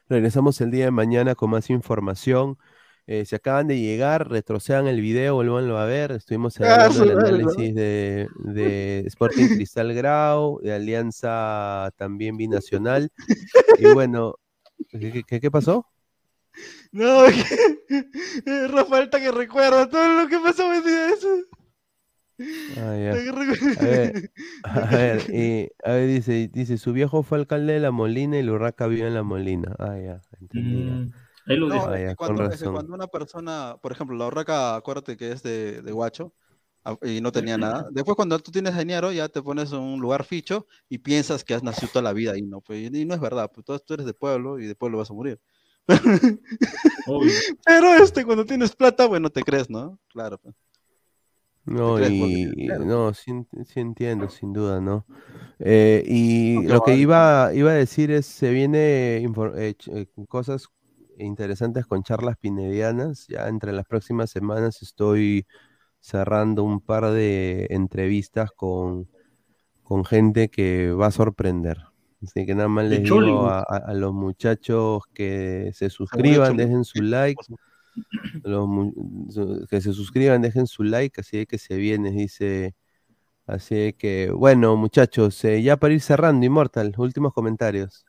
regresamos el día de mañana con más información. Eh, si acaban de llegar, retrocedan el video, vuélvanlo a ver. Estuvimos Ah, hablando del análisis de, de Sporting Cristal Grau, de Alianza también binacional. Y bueno, ¿qué, qué- qué- qué pasó? No, es que Rafael que recuerda todo lo que pasó ese día eso. Ah. A ver, a ver, y, a ver, dice, dice, su viejo fue alcalde de La Molina y la Urraca vive en La Molina. Ah, ya, entendí. Mm, ahí lo No, dejo. Ah, ya, con cuando, razón. una persona, por ejemplo, la Urraca, acuérdate que es de, de Guacho ah, y no tenía nada. Después, cuando tú tienes dinero, ya te pones en un lugar ficho y piensas que has nacido toda la vida ahí, ¿no? Pues, y no es verdad, pues tú, tú eres de pueblo y de pueblo vas a morir. Obvio. Pero este, cuando tienes plata, bueno, te crees, ¿no? Claro. pues. No, y claro. no, sí, sí entiendo, sin duda, ¿no? Eh, y lo que iba, iba a decir es, se viene eh, eh, cosas interesantes con charlas pinedianas. Ya entre las próximas semanas estoy cerrando un par de entrevistas con, con gente que va a sorprender. Así que nada más De les digo a, los muchachos que se suscriban, dejen su like. Los que se suscriban, dejen su like, así que se viene, dice. Así que, bueno, muchachos, eh, ya para ir cerrando, Immortal, últimos comentarios.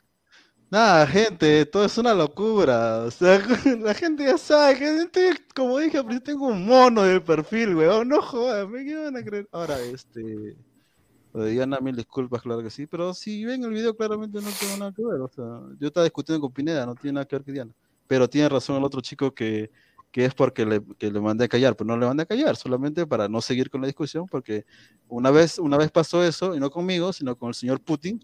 Nada, gente, todo es una locura. O sea, la gente ya sabe que estoy- como dije, tengo un mono de perfil, weón. No jodas, me van a creer. Ahora, este. Diana, mil disculpas, claro que sí. Pero si ven el video, claramente no tengo nada que ver. O sea, yo estaba discutiendo con Pineda, no tiene nada que ver con Diana. Pero tiene razón el otro chico que, que es porque le, que le mandé a callar. Pero no le mandé a callar, solamente para no seguir con la discusión. Porque una vez, una vez pasó eso, y no conmigo, sino con el señor Putin.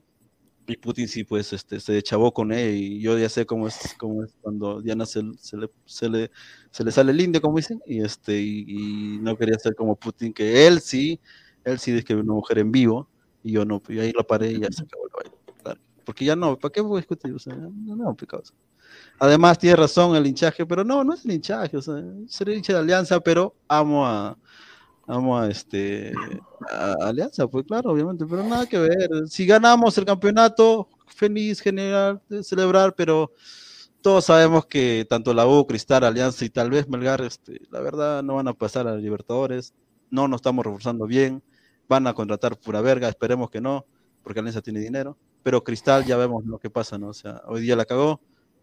Y Putin sí, pues, este, se chavó con él y yo ya sé cómo es, cómo es cuando Diana se, se le, se, le, se le sale el indio, como dicen, y, este, y, y no quería ser como Putin, que él sí, él sí dice que una mujer en vivo, y yo no, y ahí la paré y ya se acabó vaina, claro. Porque ya no, ¿para qué voy a discutir? O sea, no, no, pecado. Además, tiene razón el hinchaje, pero no, no es el hinchaje, o sea, seré hincha de Alianza, pero amo a, amo a este Alianza, pues claro, obviamente, pero nada que ver. Si ganamos el campeonato, feliz, general, celebrar, pero todos sabemos que tanto la U, Cristal, Alianza y tal vez Melgar, este, la verdad, no van a pasar a Libertadores, no nos estamos reforzando bien, van a contratar pura verga, esperemos que no, porque Alianza tiene dinero, pero Cristal ya vemos lo que pasa, ¿no? O sea, hoy día la cagó,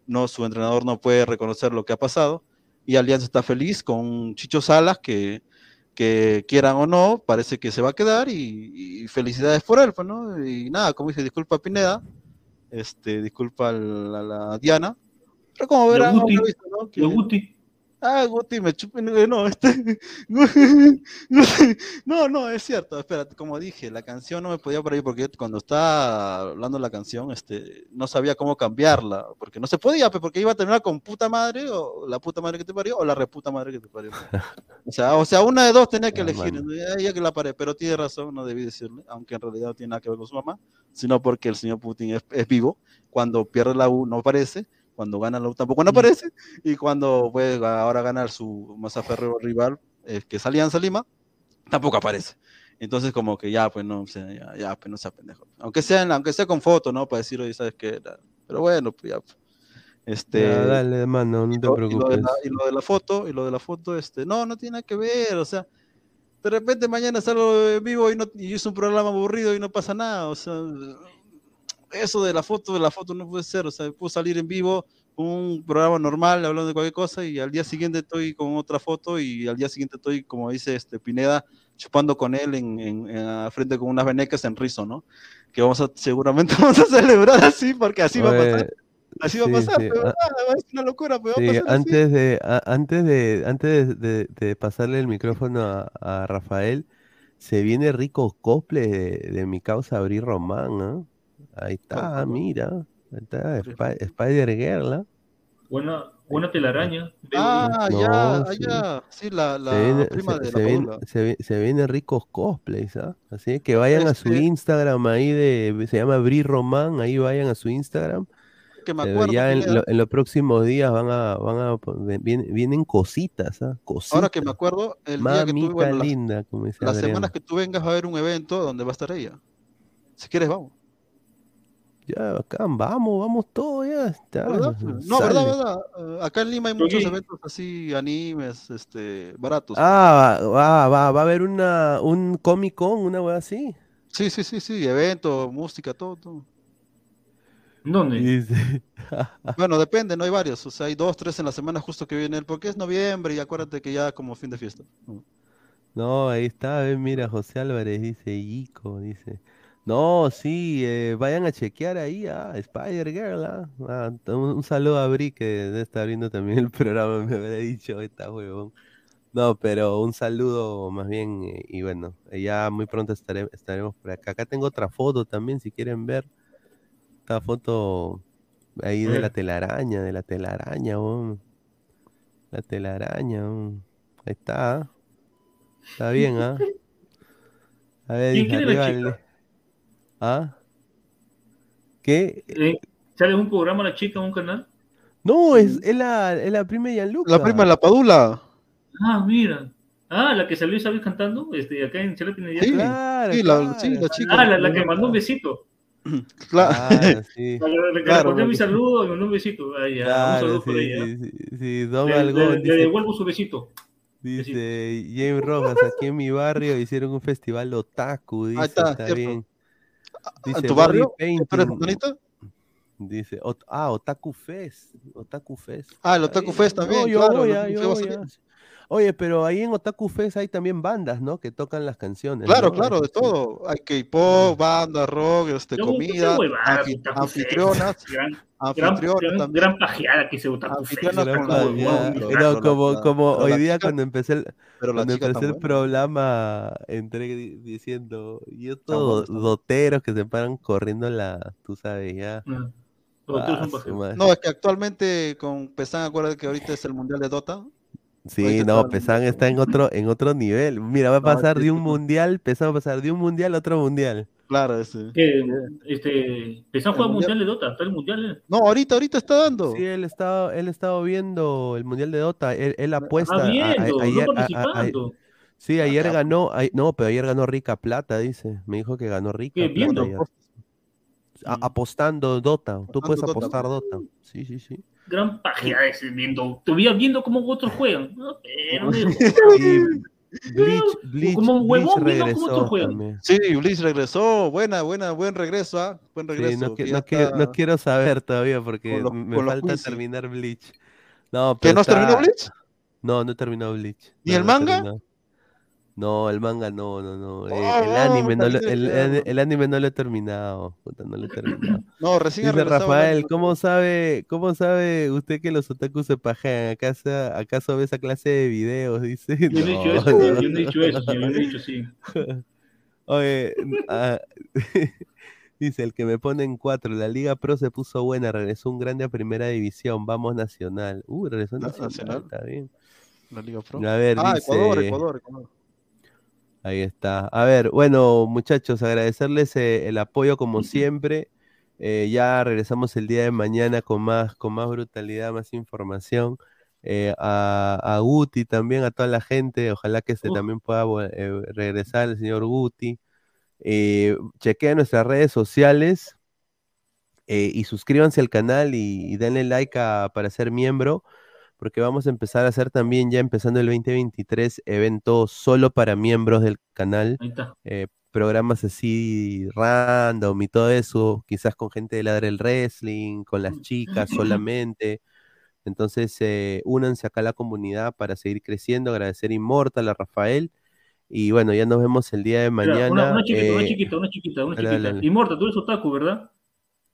no, su entrenador no puede reconocer lo que ha pasado, y Alianza está feliz con Chicho Salas, que que quieran o no, parece que se va a quedar y, y felicidades por él, pues, ¿no? Y nada, como dice, disculpa Pineda, este, disculpa a la, a la Diana, pero como Lo verán, Guti, habrá visto, ¿no? Que- lo Guti. Ah, Guti, me chupen, no, este, no, no, es cierto, espérate, como dije, la canción no me podía por ahí porque cuando estaba hablando la canción, este, no sabía cómo cambiarla, porque no se podía, porque iba a terminar con puta madre, o la puta madre que te parió, o la reputa madre que te parió. O sea, o sea, una de dos tenía que Ah, elegir, ya que la paré, pero tiene razón, no debí decirle, aunque en realidad no tiene nada que ver con su mamá, sino porque el señor Putin es, es vivo, cuando pierde la U no aparece, cuando gana la tampoco no aparece, y cuando puede ahora ganar su más aférreo rival, eh, que es Alianza Lima, tampoco aparece. Entonces como que ya, pues no, ya, ya, pues no sea pendejo. Aunque sea, en aunque sea con foto, ¿no? Para decir, oye, ¿sabes qué? Pero bueno, pues ya. pues. Este, Ya, dale, mano, no te y lo, de la, y lo de la foto, y lo de la foto, este, no, no tiene nada que ver, o sea, de repente mañana salgo vivo y, no, y es un programa aburrido y no pasa nada, o sea, eso de la foto, de la foto no puede ser, o sea, puedo salir en vivo, un programa normal hablando de cualquier cosa y al día siguiente estoy con otra foto y al día siguiente estoy, como dice este Pineda, chupando con él en, en, en- a frente con unas venecas en rizo, ¿no? Que vamos a, seguramente vamos a celebrar así, porque así va a pasar. Así va a sí, pasar, sí, pero ah, es una locura, pero va a Sí, pasar así. antes de, a- antes de, antes de, de- de pasarle el micrófono a, a Rafael, se viene rico cosplay de, de mi causa Abril Román, ¿ah? Ahí está, mira. Ahí está, Spi- Spider Girl, ¿ah? Buena, buena telaraña. Ah, No, ya, sí. ya, sí, la, la Se viene, prima se, de se la viene, se se vienen ricos cosplays, ¿ah? Así que vayan a su Instagram ahí de, se llama Bri Román, ahí vayan a su Instagram. Que me Eh, acuerdo, ya en, Pineda. lo- en los próximos días van a, van a, vienen, vienen cositas, ¿ah? Ahora que me Cositas. acuerdo, el día que Mamita tuve, bueno, las, linda, como dice las Adrián. semanas que tú vengas va a haber un evento donde va a estar ella. Si quieres, vamos. Ya, bacán, vamos, vamos todos ya. ¿Verdad? No, sale. verdad, verdad. Eh, acá en Lima hay muchos eventos así, animes, este, baratos. Ah, va, va, va a haber una, un Comic Con, una wea así. Sí, sí, sí, sí, evento, música, todo, todo. ¿Dónde? Dice, Bueno, depende, no hay varios. O sea, hay dos, tres en la semana justo que viene él, porque es noviembre y acuérdate que ya como fin de fiesta. No, ahí está, mira, José Álvarez dice, Ico, dice. No, sí, eh, vayan a chequear ahí a Spider Girl, ¿ah? Ah, un, un saludo a Bri que debe estar viendo también el programa, me habrá dicho, está huevón. No, pero un saludo más bien, eh, y bueno, eh, ya muy pronto estare- estaremos por acá. Acá tengo otra foto también, si quieren ver. Esta foto ahí de la telaraña, de la telaraña. La telaraña. Ahí está. ¿ah? Está bien, ¿ah? A ver, ¿Quién arriba ¿Ah? ¿Qué? Eh, ¿Sale un programa la chica en un canal? No, es, es la, es la prima de Gianluca. La prima de la Padula. Ah, mira. Ah, la que salió Isabel cantando, este, acá en Chile Pinedial. Sí, Claro, sí, la, claro, sí, la chica. Ah, la, la que mandó un besito. Claro. Claro, sí. La, la- la que Claro, mi saludo y mandó un besito. Ah, ya, un Claro, saludo por ella. sí, sí, sí, Don Le, Algón le- le dice, devuelvo su besito. dice James Rojas, aquí en mi barrio hicieron un festival otaku, dice, está, está, cierto. Bien. ¿En Dice tu barrio? Dice, ah, Otaku Fest, Otaku Fest. Ah, el Otaku bien. Fest también, No, yo claro, voy, voy. Oye, pero ahí en Otaku Fest hay también bandas, ¿no? Que tocan las canciones. Claro, ¿no? claro, de Sí. todo. Hay K-pop, banda, rock, este, comida, huevada, anfitrionas, Gran, anfitrionas gran, pajeada que se Otaku Fest. Con- No, como, como pero hoy día chica- cuando empecé el, cuando empecé el programa, entré di- diciendo, yo todos doteros que se paran corriendo la, tú sabes, ya. Ah, Ah. No, es que actualmente con Pesan, acuérdate que ahorita es el mundial de Dota. Sí, no, Pesan está en otro, en otro nivel. Mira, va a pasar de un mundial, Pesan va a pasar de un mundial a otro mundial. Claro, ese. Que, este, Pesán juega mundial mundial- de Dota, está el mundial. eh. No, ahorita, ahorita está dando. Sí, él estaba, él estaba viendo el mundial de Dota, él, él apuesta. Ah, a- a- viendo, ayer, no a- a- a- participando. sí, ayer ganó, ay- no, pero ayer ganó Rica Plata, dice. Me dijo que ganó Rica ¿Qué, Plata viendo? A- apostando Dota, tú puedes Dota. apostar Dota. Sí, sí, sí. Gran pajeada ese viendo. Te veía viendo cómo otros juegan. No, pero, Y Bleach, Bleach, Como un Bleach huevón viendo cómo regresó otros juegan. también. Sí, Blitz regresó. Buena, buena, buen regreso, ¿ah? Buen Sí, regreso. no, que no quiero, no quiero saber todavía porque me falta terminar Bleach. No, ¿Que pero no has terminado está- Blitz? No, no he terminado Bleach. ¿Ni No, el manga? No, el manga no, no, no. eh, el Oh, anime no lo, el, anime no lo he terminado. Puta, no lo he terminado. No, recién Dice Rafael. ¿cómo sabe, ¿cómo sabe usted que los otakus se pajean? ¿Acaso, ¿Acaso ve esa clase de videos? Dice. Yo no he dicho eso, No, yo no. he dicho eso, yo no he dicho sí. Oye, ah, dice el que me pone en cuatro, la Liga Pro se puso buena, regresó un grande a primera división, vamos Nacional. Uh, regresó Na- Nacional, Nacional. está bien. La Liga Pro. A ver, ah, Ecuador, dice- Ecuador, Ecuador. Ahí está. A ver, bueno, muchachos, agradecerles eh, el apoyo como siempre. Eh, ya regresamos el día de mañana con más, con más brutalidad, más información. Eh, a, a Guti también, a toda la gente. Ojalá que se también pueda regresar el señor Guti. Chequeen nuestras redes sociales y suscríbanse al canal y, y denle like a- para ser miembro, porque vamos a empezar a hacer también, ya empezando el 2023, eventos solo para miembros del canal Ahí está. eh, programas así random y todo eso, quizás con gente de Ladre el Wrestling, con las chicas solamente. Entonces, eh, únanse acá a la comunidad para seguir creciendo, agradecer a Immortal, a Rafael. Y bueno, ya nos vemos el día de Mira, mañana. una, una chiquita, una eh, chiquita, una chiquita, una. Inmortal, tú eres otaku, ¿verdad?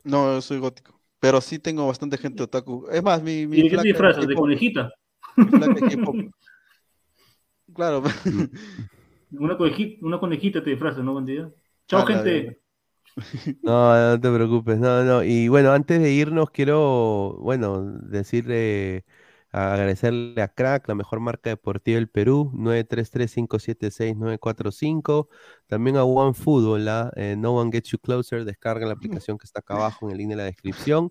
No, yo soy gótico. Pero sí tengo bastante gente otaku. Es más, mi, mi ¿Y de qué disfrazas? ¿De conejita? Claro. Una conejita, una conejita te disfrazas, ¿no, bandida? Chao, gente. No, no te preocupes, no, no. Y bueno, antes de irnos, quiero, bueno, decirle, agradecerle a Crack, la mejor marca deportiva del Perú, 933-576-945. También a OneFootball, la, eh, No One Gets You Closer, descarga la aplicación que está acá abajo en el link de la descripción.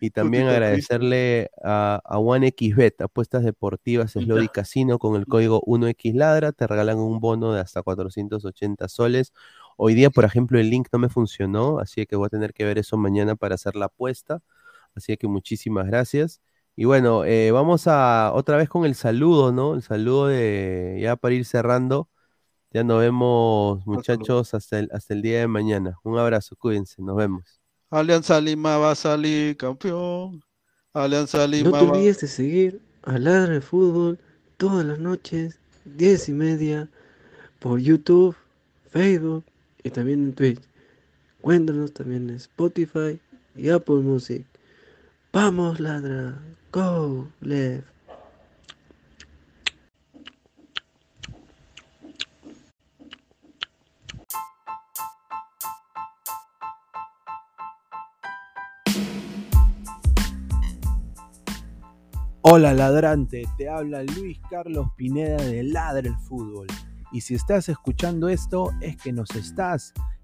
Y también agradecerle a, a OneXBet, apuestas deportivas, Slot y. Casino, con el código 1XLadra, te regalan un bono de hasta 480 soles. Hoy día, por ejemplo, el link no me funcionó, así que voy a tener que ver eso mañana para hacer la apuesta. Así que muchísimas gracias. Y bueno, eh, vamos a otra vez con el saludo, ¿no? El saludo de ya para ir cerrando. Ya nos vemos, muchachos, hasta el, hasta el día de mañana. Un abrazo, cuídense, nos vemos. Alianza Lima va a salir campeón. Alianza No Lima te va olvides de seguir a Ladra de Fútbol todas las noches, 10 y media, por YouTube, Facebook y también en Twitch. Cuéntanos también en Spotify y Apple Music. Vamos, Ladra. Go, left. Hola ladrante, te habla Luis Carlos Pineda de Ladre el Fútbol. Y si estás escuchando esto, es que nos estás